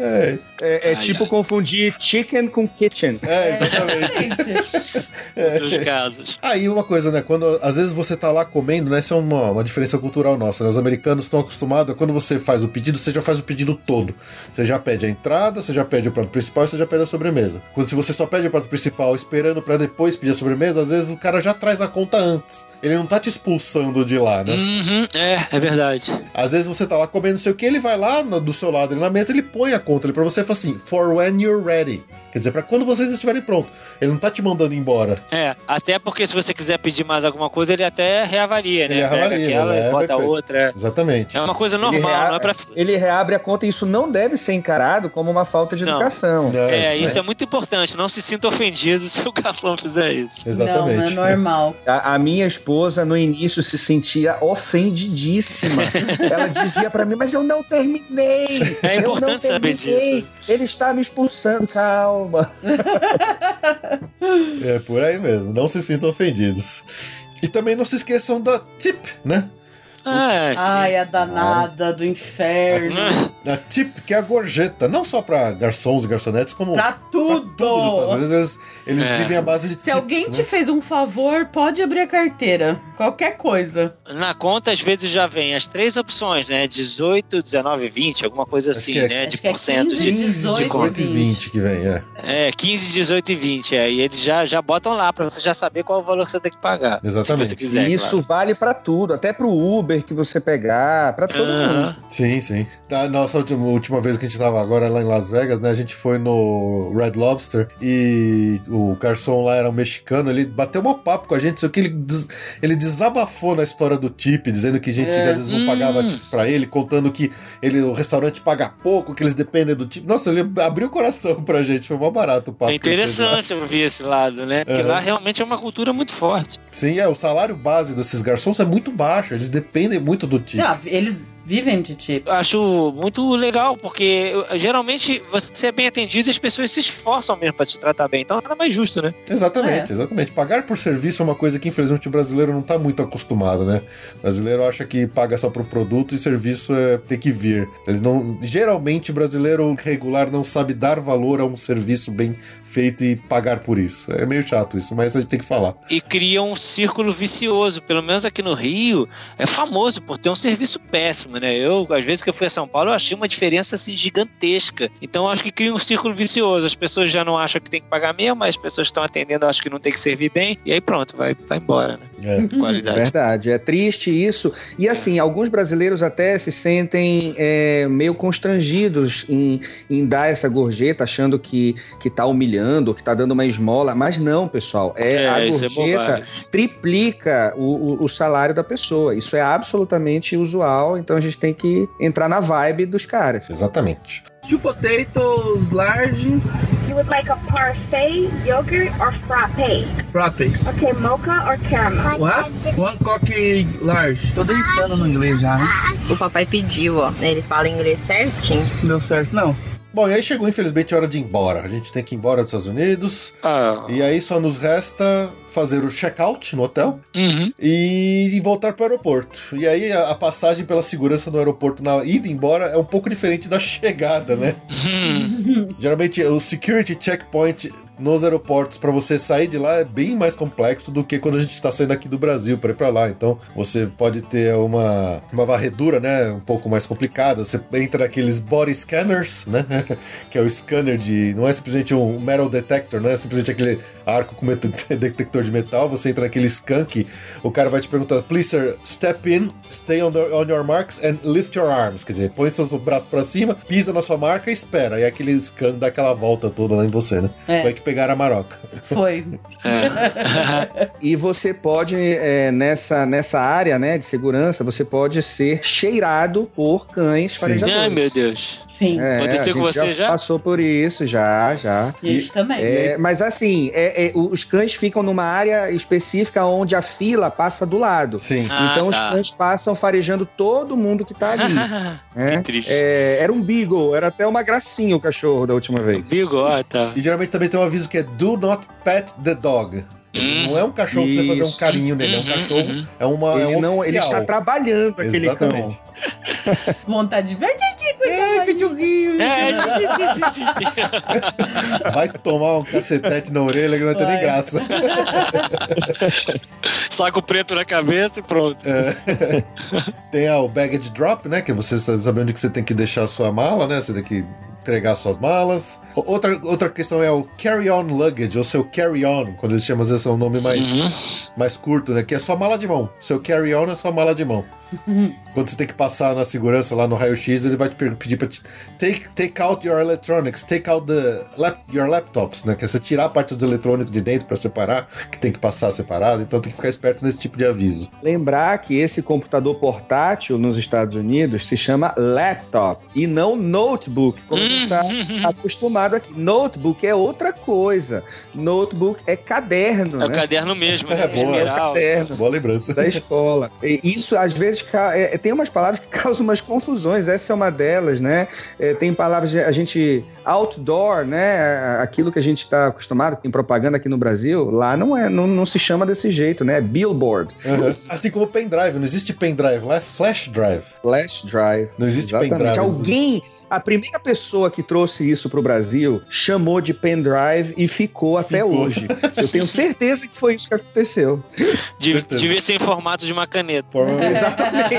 É, É, é Ai, tipo ai. confundir chicken com kitchen. é, exatamente. Gente, Nos casos. Aí uma coisa, né? Quando às vezes você tá lá comendo, né? Isso é uma, uma diferença cultural nossa, né? Os americanos estão acostumados a quando você faz o pedido, você já faz o pedido todo. Você já pede a entrada, você já pede o prato principal e você já pede a sobremesa. Quando se você só pede o prato principal esperando pra depois pedir a sobremesa, às vezes o cara já traz a conta antes. Ele não tá te expulsando de lá, né? Uhum, é, é verdade. Às vezes você tá lá comendo não sei o que, ele vai lá no- do seu lado, ele na mesa, ele põe a conta ali pra você e fala assim, for when you're ready. Quer dizer, pra quando vocês estiverem prontos. Ele não tá te mandando embora. É, até porque se você quiser pedir mais alguma coisa, ele até reavalia, né? Ele reavalia, Pega aquela ele e bota outra. Exatamente. É uma coisa normal, rea- não é pra. ele reabre a conta e isso não deve ser encarado como uma falta de Não. educação. É, isso isso é muito importante. Não se sinta ofendido se o garçom fizer isso. Exatamente. Não, é normal. A, a minha esposa, no início, se sentia ofendidíssima. Ela dizia pra mim, mas eu não terminei. É eu não importante saber terminei. disso. Ele está me expulsando, É por aí mesmo, não se sintam ofendidos. E também não se esqueçam da tip, né? Ah. Ai, a danada do inferno. A tip, que é a gorjeta, não só pra garçons e garçonetes, como Pra tudo! tudo. Às vezes eles É. vivem à base de Se tips, alguém né? te fez um favor, pode abrir a carteira. Qualquer coisa. Na conta, às vezes, já vem as três opções, né? 18, 19, 20, alguma coisa assim, que é- né? acho De é porcento 15, de, 18, de conta. 18 e 20 que vem, é. É, 15, 18 e 20. É, e eles já, já botam lá pra você já saber qual é o valor que você tem que pagar. Exatamente. Se você quiser. E isso vale pra tudo, até pro Uber que você pegar, pra todo claro. mundo. Sim, sim. Da nossa última, última vez que a gente tava agora lá em Las Vegas, né? A gente foi no Red Lobster e o garçom lá era um mexicano, ele bateu um papo com a gente, só que ele, des- ele desabafou na história do tip, dizendo que gente É. que às vezes não pagava Hum. tip pra ele, contando que ele, o restaurante paga pouco, que eles dependem do tip. Nossa, ele abriu o coração pra gente, foi mó barato o papo. É interessante ouvir esse lado, né? Porque lá realmente é uma cultura muito forte. Sim, é, o salário base desses garçons é muito baixo, eles dependem muito do tip. Ah, eles vivem de tipo. Acho muito legal, porque geralmente você é bem atendido e as pessoas se esforçam mesmo pra te tratar bem. Então nada mais justo, né? Exatamente, É. exatamente. Pagar por serviço é uma coisa que infelizmente o brasileiro não tá muito acostumado, né? O brasileiro acha que paga só pro produto e serviço é ter que vir. Ele não, geralmente o brasileiro regular não sabe dar valor a um serviço bem feito e pagar por isso. É meio chato isso, mas a gente tem que falar. E cria um círculo vicioso. Pelo menos aqui no Rio, é famoso por ter um serviço péssimo, né? Eu, às vezes que eu fui a São Paulo, eu achei uma diferença assim gigantesca. Então eu acho que cria um círculo vicioso. As pessoas já não acham que tem que pagar mesmo, mas as pessoas que estão atendendo acham que não tem que servir bem. E aí pronto, vai, vai embora, né? É. Qualidade. Verdade, é triste isso. E assim, alguns brasileiros até se sentem é, meio constrangidos em, em dar essa gorjeta, achando que, que tá humilhando, que tá dando uma esmola. Mas não, pessoal. É, a isso é gorjeta bobagem. triplica o, o, o salário da pessoa. Isso é absolutamente usual, então a gente tem que entrar na vibe dos caras. Exatamente. Two potatoes, large, You would like a parfait, yogurt, or frappe? frappe. Okay, mocha or caramel? What? One coque large. Tô deitando no inglês já, né? O papai pediu, ó. Ele fala inglês certinho. Deu certo, não. Bom, e aí chegou infelizmente a hora de ir embora. A gente tem que ir embora dos Estados Unidos. Ah, E aí só nos resta fazer o check-out no hotel uhum. e e voltar para o aeroporto. E aí a, a passagem pela segurança no aeroporto na ida embora é um pouco diferente da chegada, né? Geralmente o security checkpoint nos aeroportos para você sair de lá é bem mais complexo do que quando a gente está saindo aqui do Brasil para ir para lá. Então você pode ter uma, uma varredura, né, um pouco mais complicada. Você entra naqueles body scanners, né, que é o scanner de não é simplesmente um metal detector, não é simplesmente aquele arco com detector de metal. Você entra naquele scan que o cara vai te perguntar, please sir, step in, stay on, the- on your marks and lift your arms. Quer dizer, põe seus braços para cima, pisa na sua marca e espera. E aquele scan dá aquela volta toda lá em você, né? É. Foi que pegaram a maroca. Foi. É. E você pode, é, nessa, nessa área né, de segurança, você pode ser cheirado por cães Sim. farejadores. Ai, meu Deus. Sim. É, Aconteceu a com você já? Passou por isso, já, já. Gente também. É, mas assim, é, é, os cães ficam numa área específica onde a fila passa do lado. Sim. Ah, então tá. os cães passam farejando todo mundo que tá ali. né? que triste. É, era um beagle, era até uma gracinha o cachorro da última vez. Bigo, ah, tá. E geralmente também tem um aviso que é do not pet the dog. Hum. Não é um cachorro pra você fazer um Isso. carinho nele, é um Uhum, cachorro, uhum. é uma. é Ele, um não, ele está trabalhando aquele Exatamente. cão. Vontade de. É, cachorrinho. É, Vai tomar um cacetete na orelha que não vai ter nem graça. saco preto na cabeça e pronto. É. Tem a, o baggage drop, né? Que é você sabe onde que você tem que deixar a sua mala, né? Você tem que entregar suas malas. Outra, outra questão é o carry-on luggage, ou seu carry-on, quando eles chamam, às vezes é um nome mais, mais curto, né? Que é sua mala de mão. Seu carry-on é sua mala de mão. Quando você tem que passar na segurança lá no raio-x, ele vai te pedir pra te take, take out your electronics, take out the lap, your laptops, né? Que é você tirar a parte dos eletrônicos de dentro pra separar, que tem que passar separado, então tem que ficar esperto nesse tipo de aviso. Lembrar que esse computador portátil nos Estados Unidos se chama laptop e não notebook, como a gente está acostumado aqui. Notebook é outra coisa. Notebook é caderno, É o né? caderno mesmo, né? É boa, é caderno Boa lembrança. da escola. E isso às vezes ca- é, tem umas palavras que causam umas confusões. Essa é uma delas, né? É, tem palavras de- a gente outdoor, né? Aquilo que a gente está acostumado tem propaganda aqui no Brasil, lá não é, não, não se chama desse jeito, né? Billboard, Uhum. Assim como pendrive, não existe pendrive, lá é flash drive. flash drive. Não existe Exatamente. pendrive. Alguém, a primeira pessoa que trouxe isso pro Brasil chamou de pendrive e ficou até hoje. Eu tenho certeza que foi isso que aconteceu. De- devia ser em formato de uma caneta. Provavelmente. Exatamente.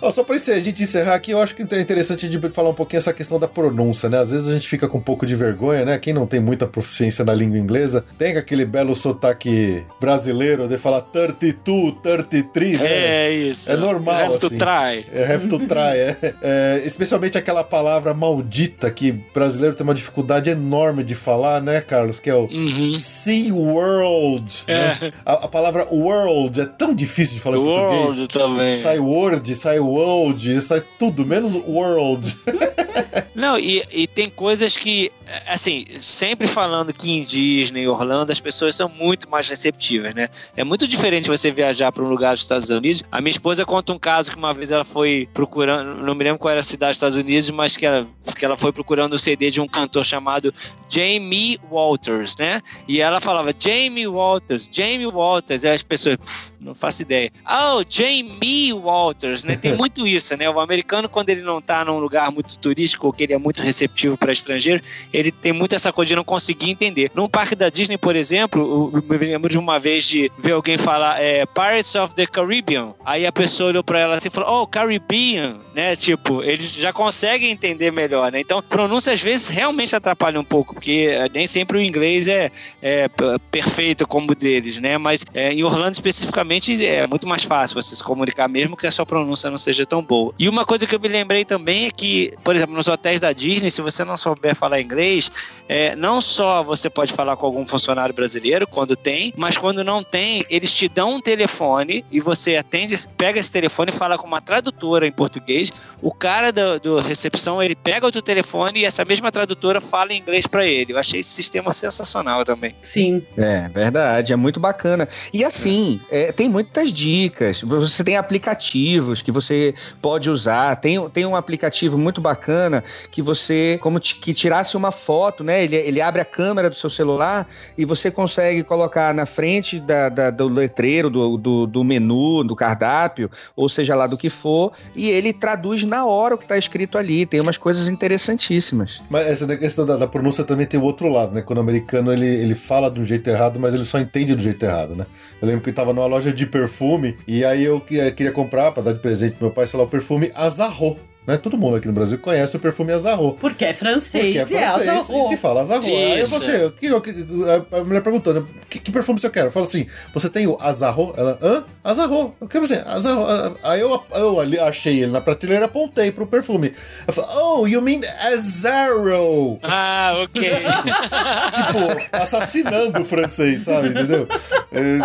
Só pra encer- a gente encerrar aqui, eu acho que é interessante de falar um pouquinho essa questão da pronúncia, né? Às vezes a gente fica com um pouco de vergonha, né? Quem não tem muita proficiência na língua inglesa, tem aquele belo sotaque brasileiro de falar 32, 33, né? É isso. É normal, Have to assim. try. É, have to try, é. É, Especialmente aquela palavra maldita que brasileiro tem uma dificuldade enorme de falar, né, Carlos? Que é o Uhum. Sea World. né? A, a palavra world é tão difícil de falar em português. World também. Sai word, sai world, sai tudo, menos world. Não, e, e tem coisas que, assim, sempre falando que em Disney, Orlando, as pessoas são muito mais receptivas, né? É muito diferente você viajar para um lugar dos Estados Unidos. A minha esposa conta um caso que uma vez ela foi procurando, não me lembro qual era a cidade dos Estados Unidos, mas que ela, que ela foi procurando o CD de um cantor chamado Jamie Walters, né? E ela falava Jamie Walters, Jamie Walters. E as pessoas, "Pff, não faço ideia. Oh, Jamie Walters, né? Tem muito isso, né? O americano, quando ele não tá num lugar muito turístico que ele é muito receptivo para estrangeiro, ele tem muito essa coisa de não conseguir entender. Num parque da Disney, por exemplo, eu me lembro de uma vez de ver alguém falar é, Pirates of the Caribbean. Aí a pessoa olhou pra ela assim e falou, oh, Caribbean, né? Tipo, eles já conseguem entender melhor, né? Então, pronúncia às vezes realmente atrapalha um pouco, porque eh, nem sempre o inglês é, é perfeito como o deles, né? Mas eh, em Orlando especificamente é muito mais fácil você se comunicar mesmo que a sua pronúncia não seja tão boa. E uma coisa que eu me lembrei também é que, por exemplo, nos hotéis da Disney, se você não souber falar inglês, é, não só você pode falar com algum funcionário brasileiro quando tem, mas quando não tem, eles te dão um telefone e você atende, pega esse telefone e fala com uma tradutora em português. O cara do, do recepção ele pega o teu telefone e essa mesma tradutora fala em inglês para ele. Eu achei esse sistema sensacional também. Sim. É, verdade, é muito bacana. E assim, é, tem muitas dicas. Você tem aplicativos que você pode usar. Tem, tem um aplicativo muito bacana que você, como que tirasse uma foto, né? Ele, ele abre a câmera do seu celular e você consegue colocar na frente da, da- do letreiro, do, do, do menu, do cardápio, ou seja lá do que for, e ele traduz na hora o que está escrito ali. Tem umas coisas interessantíssimas. Mas essa questão da, da pronúncia também tem o outro lado, né? Quando o americano ele, ele fala de um jeito errado, mas ele só entende do jeito errado, né? Eu lembro que eu tava numa loja de perfume e aí eu eh, queria comprar pra dar de presente pro meu pai, sei lá, o perfume Azarro. Né? Todo mundo aqui no Brasil conhece o perfume Azarro. Porque é francês, Porque é e é francês azarro. e se fala Azarro. Aí você, que- a mulher perguntando, que, que perfume você quer? Eu falo assim, você tem o Azarro? Ela, hã? Azarro. O que você? Azarro. Ah, Aí eu, eu ali achei ele na prateleira, apontei pro perfume. Eu falei, oh, you mean Azarro? Ah, ok. tipo, assassinando o francês, sabe? Entendeu? É,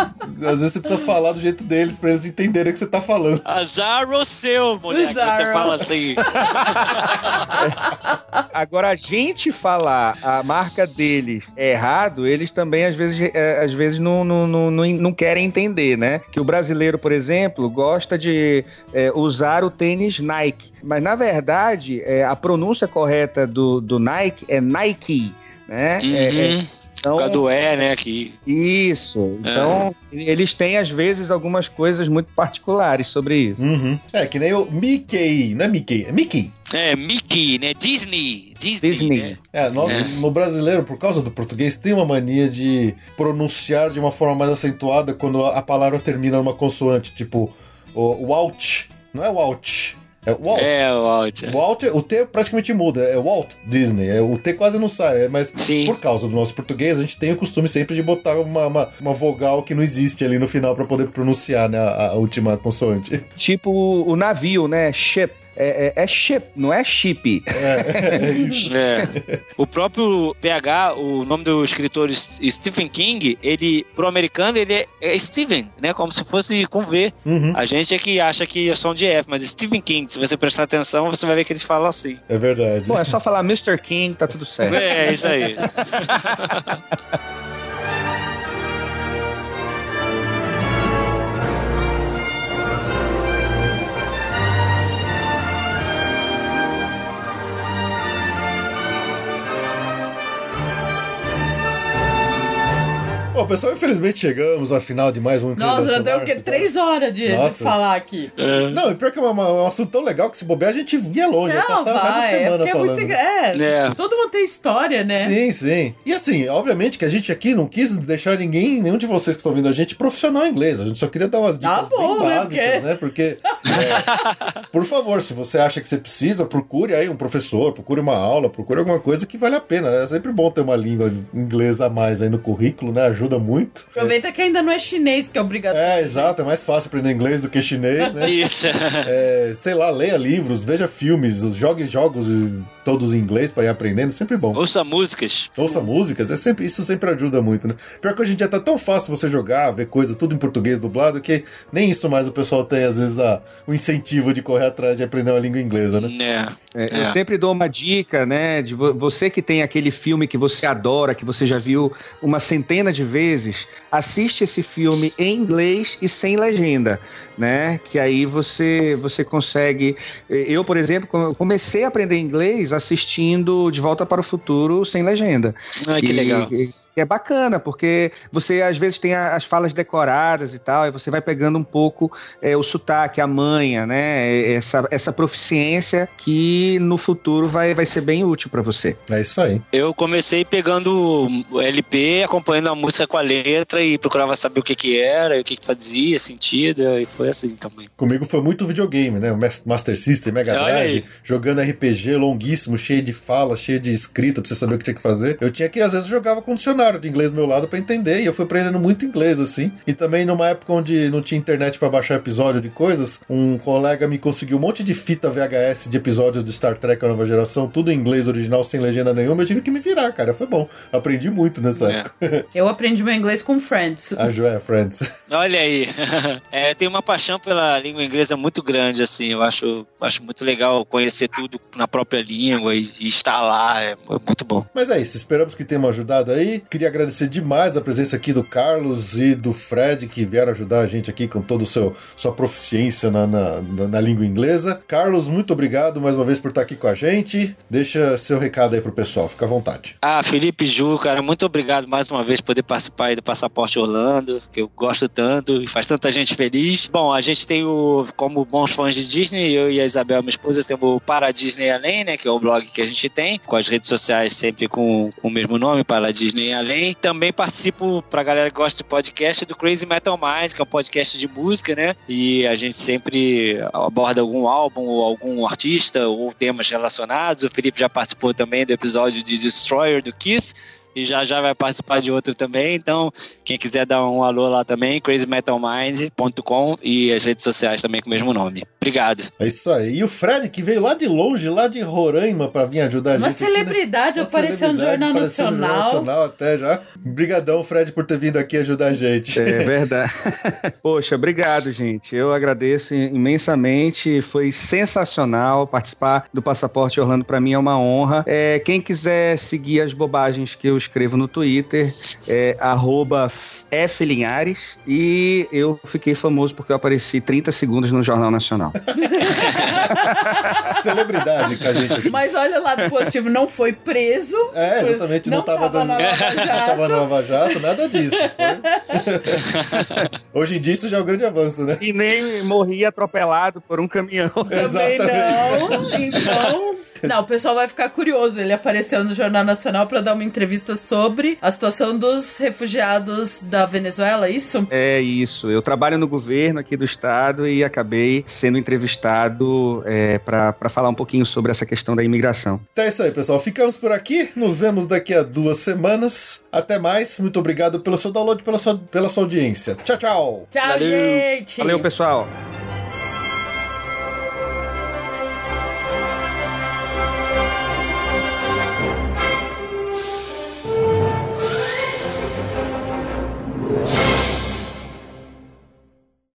às vezes você precisa falar do jeito deles pra eles entenderem o que você tá falando. Azar o seu, moleque. Você fala assim. Agora, a gente falar a marca deles é errado, eles também às vezes, é, às vezes não, não, não, não, não querem entender, né? Que o brasileiro, por exemplo, gosta de é, usar o tênis Nike. Mas, na verdade, é, a pronúncia correta do, do Nike é Nike, né? É- é- Uhum. Então, Por causa do E, né? Que... Isso. Então, eles têm, às vezes, algumas coisas muito particulares sobre isso. Uhum. É, que nem o Mickey, não é Mickey, é Mickey. É, Mickey, né? Disney. Disney. Disney. né? É, nós É. no brasileiro, por causa do português, tem uma mania de pronunciar de uma forma mais acentuada quando a a palavra termina numa consoante, tipo o Walt, não é Walt, é Walt. É, o Walt. é. Walt, o T praticamente muda, é Walt Disney, é, o T quase não sai, é, mas Sim. por causa do nosso português, a gente tem o costume sempre de botar uma, uma, uma vogal que não existe ali no final para poder pronunciar né, a, a última consoante. Tipo o, o navio, né? Ship. É, é, é ship, não é chip. É, é isso. É. O próprio PH, o nome do escritor Stephen King, ele, pro americano, ele é, é Stephen, né? Como se fosse com V. Uhum, A gente é que acha que é som de F, mas Stephen King, se você prestar atenção, você vai ver que eles falam assim. é verdade. Bom, é só falar Mr. King, tá tudo certo. É, isso aí. Bom, pessoal, infelizmente chegamos ao final de mais um Nossa, já deu o quê? Três horas de, de falar aqui. Não, e pior que é uma- um assunto tão legal que se bobear a gente ia longe, ia Não, passar mais uma vai. É semana porque é falando. muito. É, É. todo mundo tem história, né? Sim, sim. E assim, obviamente que a gente aqui não quis deixar ninguém, nenhum de vocês que estão ouvindo a gente, profissional em inglês. A gente só queria dar umas dicas Ah, bom, bem né? básicas, Porque- né? Porque, é, por favor, se você acha que você precisa, procure aí um professor, procure uma aula, procure alguma coisa que vale a pena. É sempre bom ter uma língua inglesa a mais aí no currículo, né? Ajuda muito. Aproveita que ainda não é chinês que é obrigatório. É, exato, é mais fácil aprender inglês do que chinês, né? Isso. É, sei lá, leia livros, veja filmes, jogue jogos todos em inglês para ir aprendendo, sempre bom. Ouça músicas. Ouça músicas, é sempre, isso sempre ajuda muito, né? Pior que hoje em dia tá tão fácil você jogar, ver coisa tudo em português dublado, que nem isso mais o pessoal tem, às vezes, a, o incentivo de correr atrás de aprender uma língua inglesa, né? É. É, Eu sempre dou uma dica, né? De vo- você que tem aquele filme que você adora, que você já viu uma centena de vezes, assiste esse filme em inglês e sem legenda, né? Que aí você você consegue. Eu, por exemplo, come- comecei a aprender inglês assistindo De Volta para o Futuro sem legenda. Ai, que legal. que é bacana, porque você às vezes tem as falas decoradas e tal, e você vai pegando um pouco é, o sotaque, a manha, né? Essa, essa proficiência que no futuro vai, vai ser bem útil para você. É isso aí. Eu comecei pegando o LP, acompanhando a música com a letra e procurava saber o que que era, e o que que fazia sentido, e foi assim também. Comigo foi muito videogame, né? O Mas- Master System, Mega Drive, jogando RPG longuíssimo, cheio de fala, cheio de escrita pra você saber o que tinha que fazer. Eu tinha que, às vezes, jogava com dicionário de inglês do meu lado pra entender, e eu fui aprendendo muito inglês, assim. E também numa época onde não tinha internet pra baixar episódio de coisas, um colega me conseguiu um monte de fita VHS de episódios de Star Trek A Nova Geração, tudo em inglês original, sem legenda nenhuma. Eu tive que me virar, cara. Foi bom. Aprendi muito nessa É. época. Eu aprendi meu inglês com Friends. A Joia Friends. Olha aí. É, eu tenho uma paixão pela língua inglesa muito grande, assim. Eu acho, acho muito legal conhecer tudo na própria língua e, e estar lá. É muito bom. Mas é isso, esperamos que tenham ajudado aí. Queria agradecer demais a presença aqui do Carlos e do Fred, que vieram ajudar a gente aqui com toda a sua proficiência na, na, na- língua inglesa. Carlos, muito obrigado mais uma vez por estar aqui com a gente. Deixa seu recado aí pro pessoal, fica à vontade. Ah, Felipe Ju, cara, muito obrigado mais uma vez por poder participar aí do Passaporte Orlando, que eu gosto tanto e faz tanta gente feliz. Bom, a gente tem o, como bons fãs de Disney, eu e a Isabel, minha esposa, temos o Para Disney Além, né, que é o blog que a gente tem, com as redes sociais sempre com, com o mesmo nome, Para Disney Além. Também participo, pra galera que gosta de podcast, do Crazy Metal Mind, que é um podcast de música, né, e a gente sempre aborda algum álbum ou algum artista ou temas relacionados. O Felipe já participou também do episódio de Destroyer do Kiss e já já vai participar de outro também. Então, quem quiser dar um alô lá também, crazymetalmind.com e as redes sociais também com o mesmo nome. Obrigado. É isso aí. E o Fred, que veio lá de longe, lá de Roraima, pra vir ajudar a Uma gente. aqui, né? celebridade Uma apareceu no celebridade, Jornal apareceu no Jornal Nacional. Nacional até já. Obrigadão, Fred, por ter vindo aqui ajudar a gente. É verdade. Poxa, obrigado, gente. Eu agradeço imensamente. Foi sensacional participar do Passaporte Orlando. Para mim é uma honra. É, quem quiser seguir as bobagens que eu escrevo no Twitter, é arroba Flinhares, e eu fiquei famoso porque eu apareci 30 segundos no Jornal Nacional. Celebridade com a gente aqui. Mas olha o lado positivo, não foi preso. É, exatamente, não, Não tava, tava dando. não tava na Lava Jato, nada disso. foi. Hoje em dia isso já é um grande avanço, né? E nem morri atropelado por um caminhão. Também não. Então. Não, o pessoal vai ficar curioso. Ele apareceu no Jornal Nacional para dar uma entrevista sobre a situação dos refugiados da Venezuela, isso? É isso. Eu trabalho no governo aqui do estado e acabei sendo entrevistado é, para falar um pouquinho sobre essa questão da imigração. Então é isso aí, pessoal. Ficamos por aqui. Nos vemos daqui a duas semanas. Até mais. Muito obrigado pelo seu download, pela sua, pela sua audiência. Tchau, tchau. Tchau, Valeu. gente! Valeu, pessoal.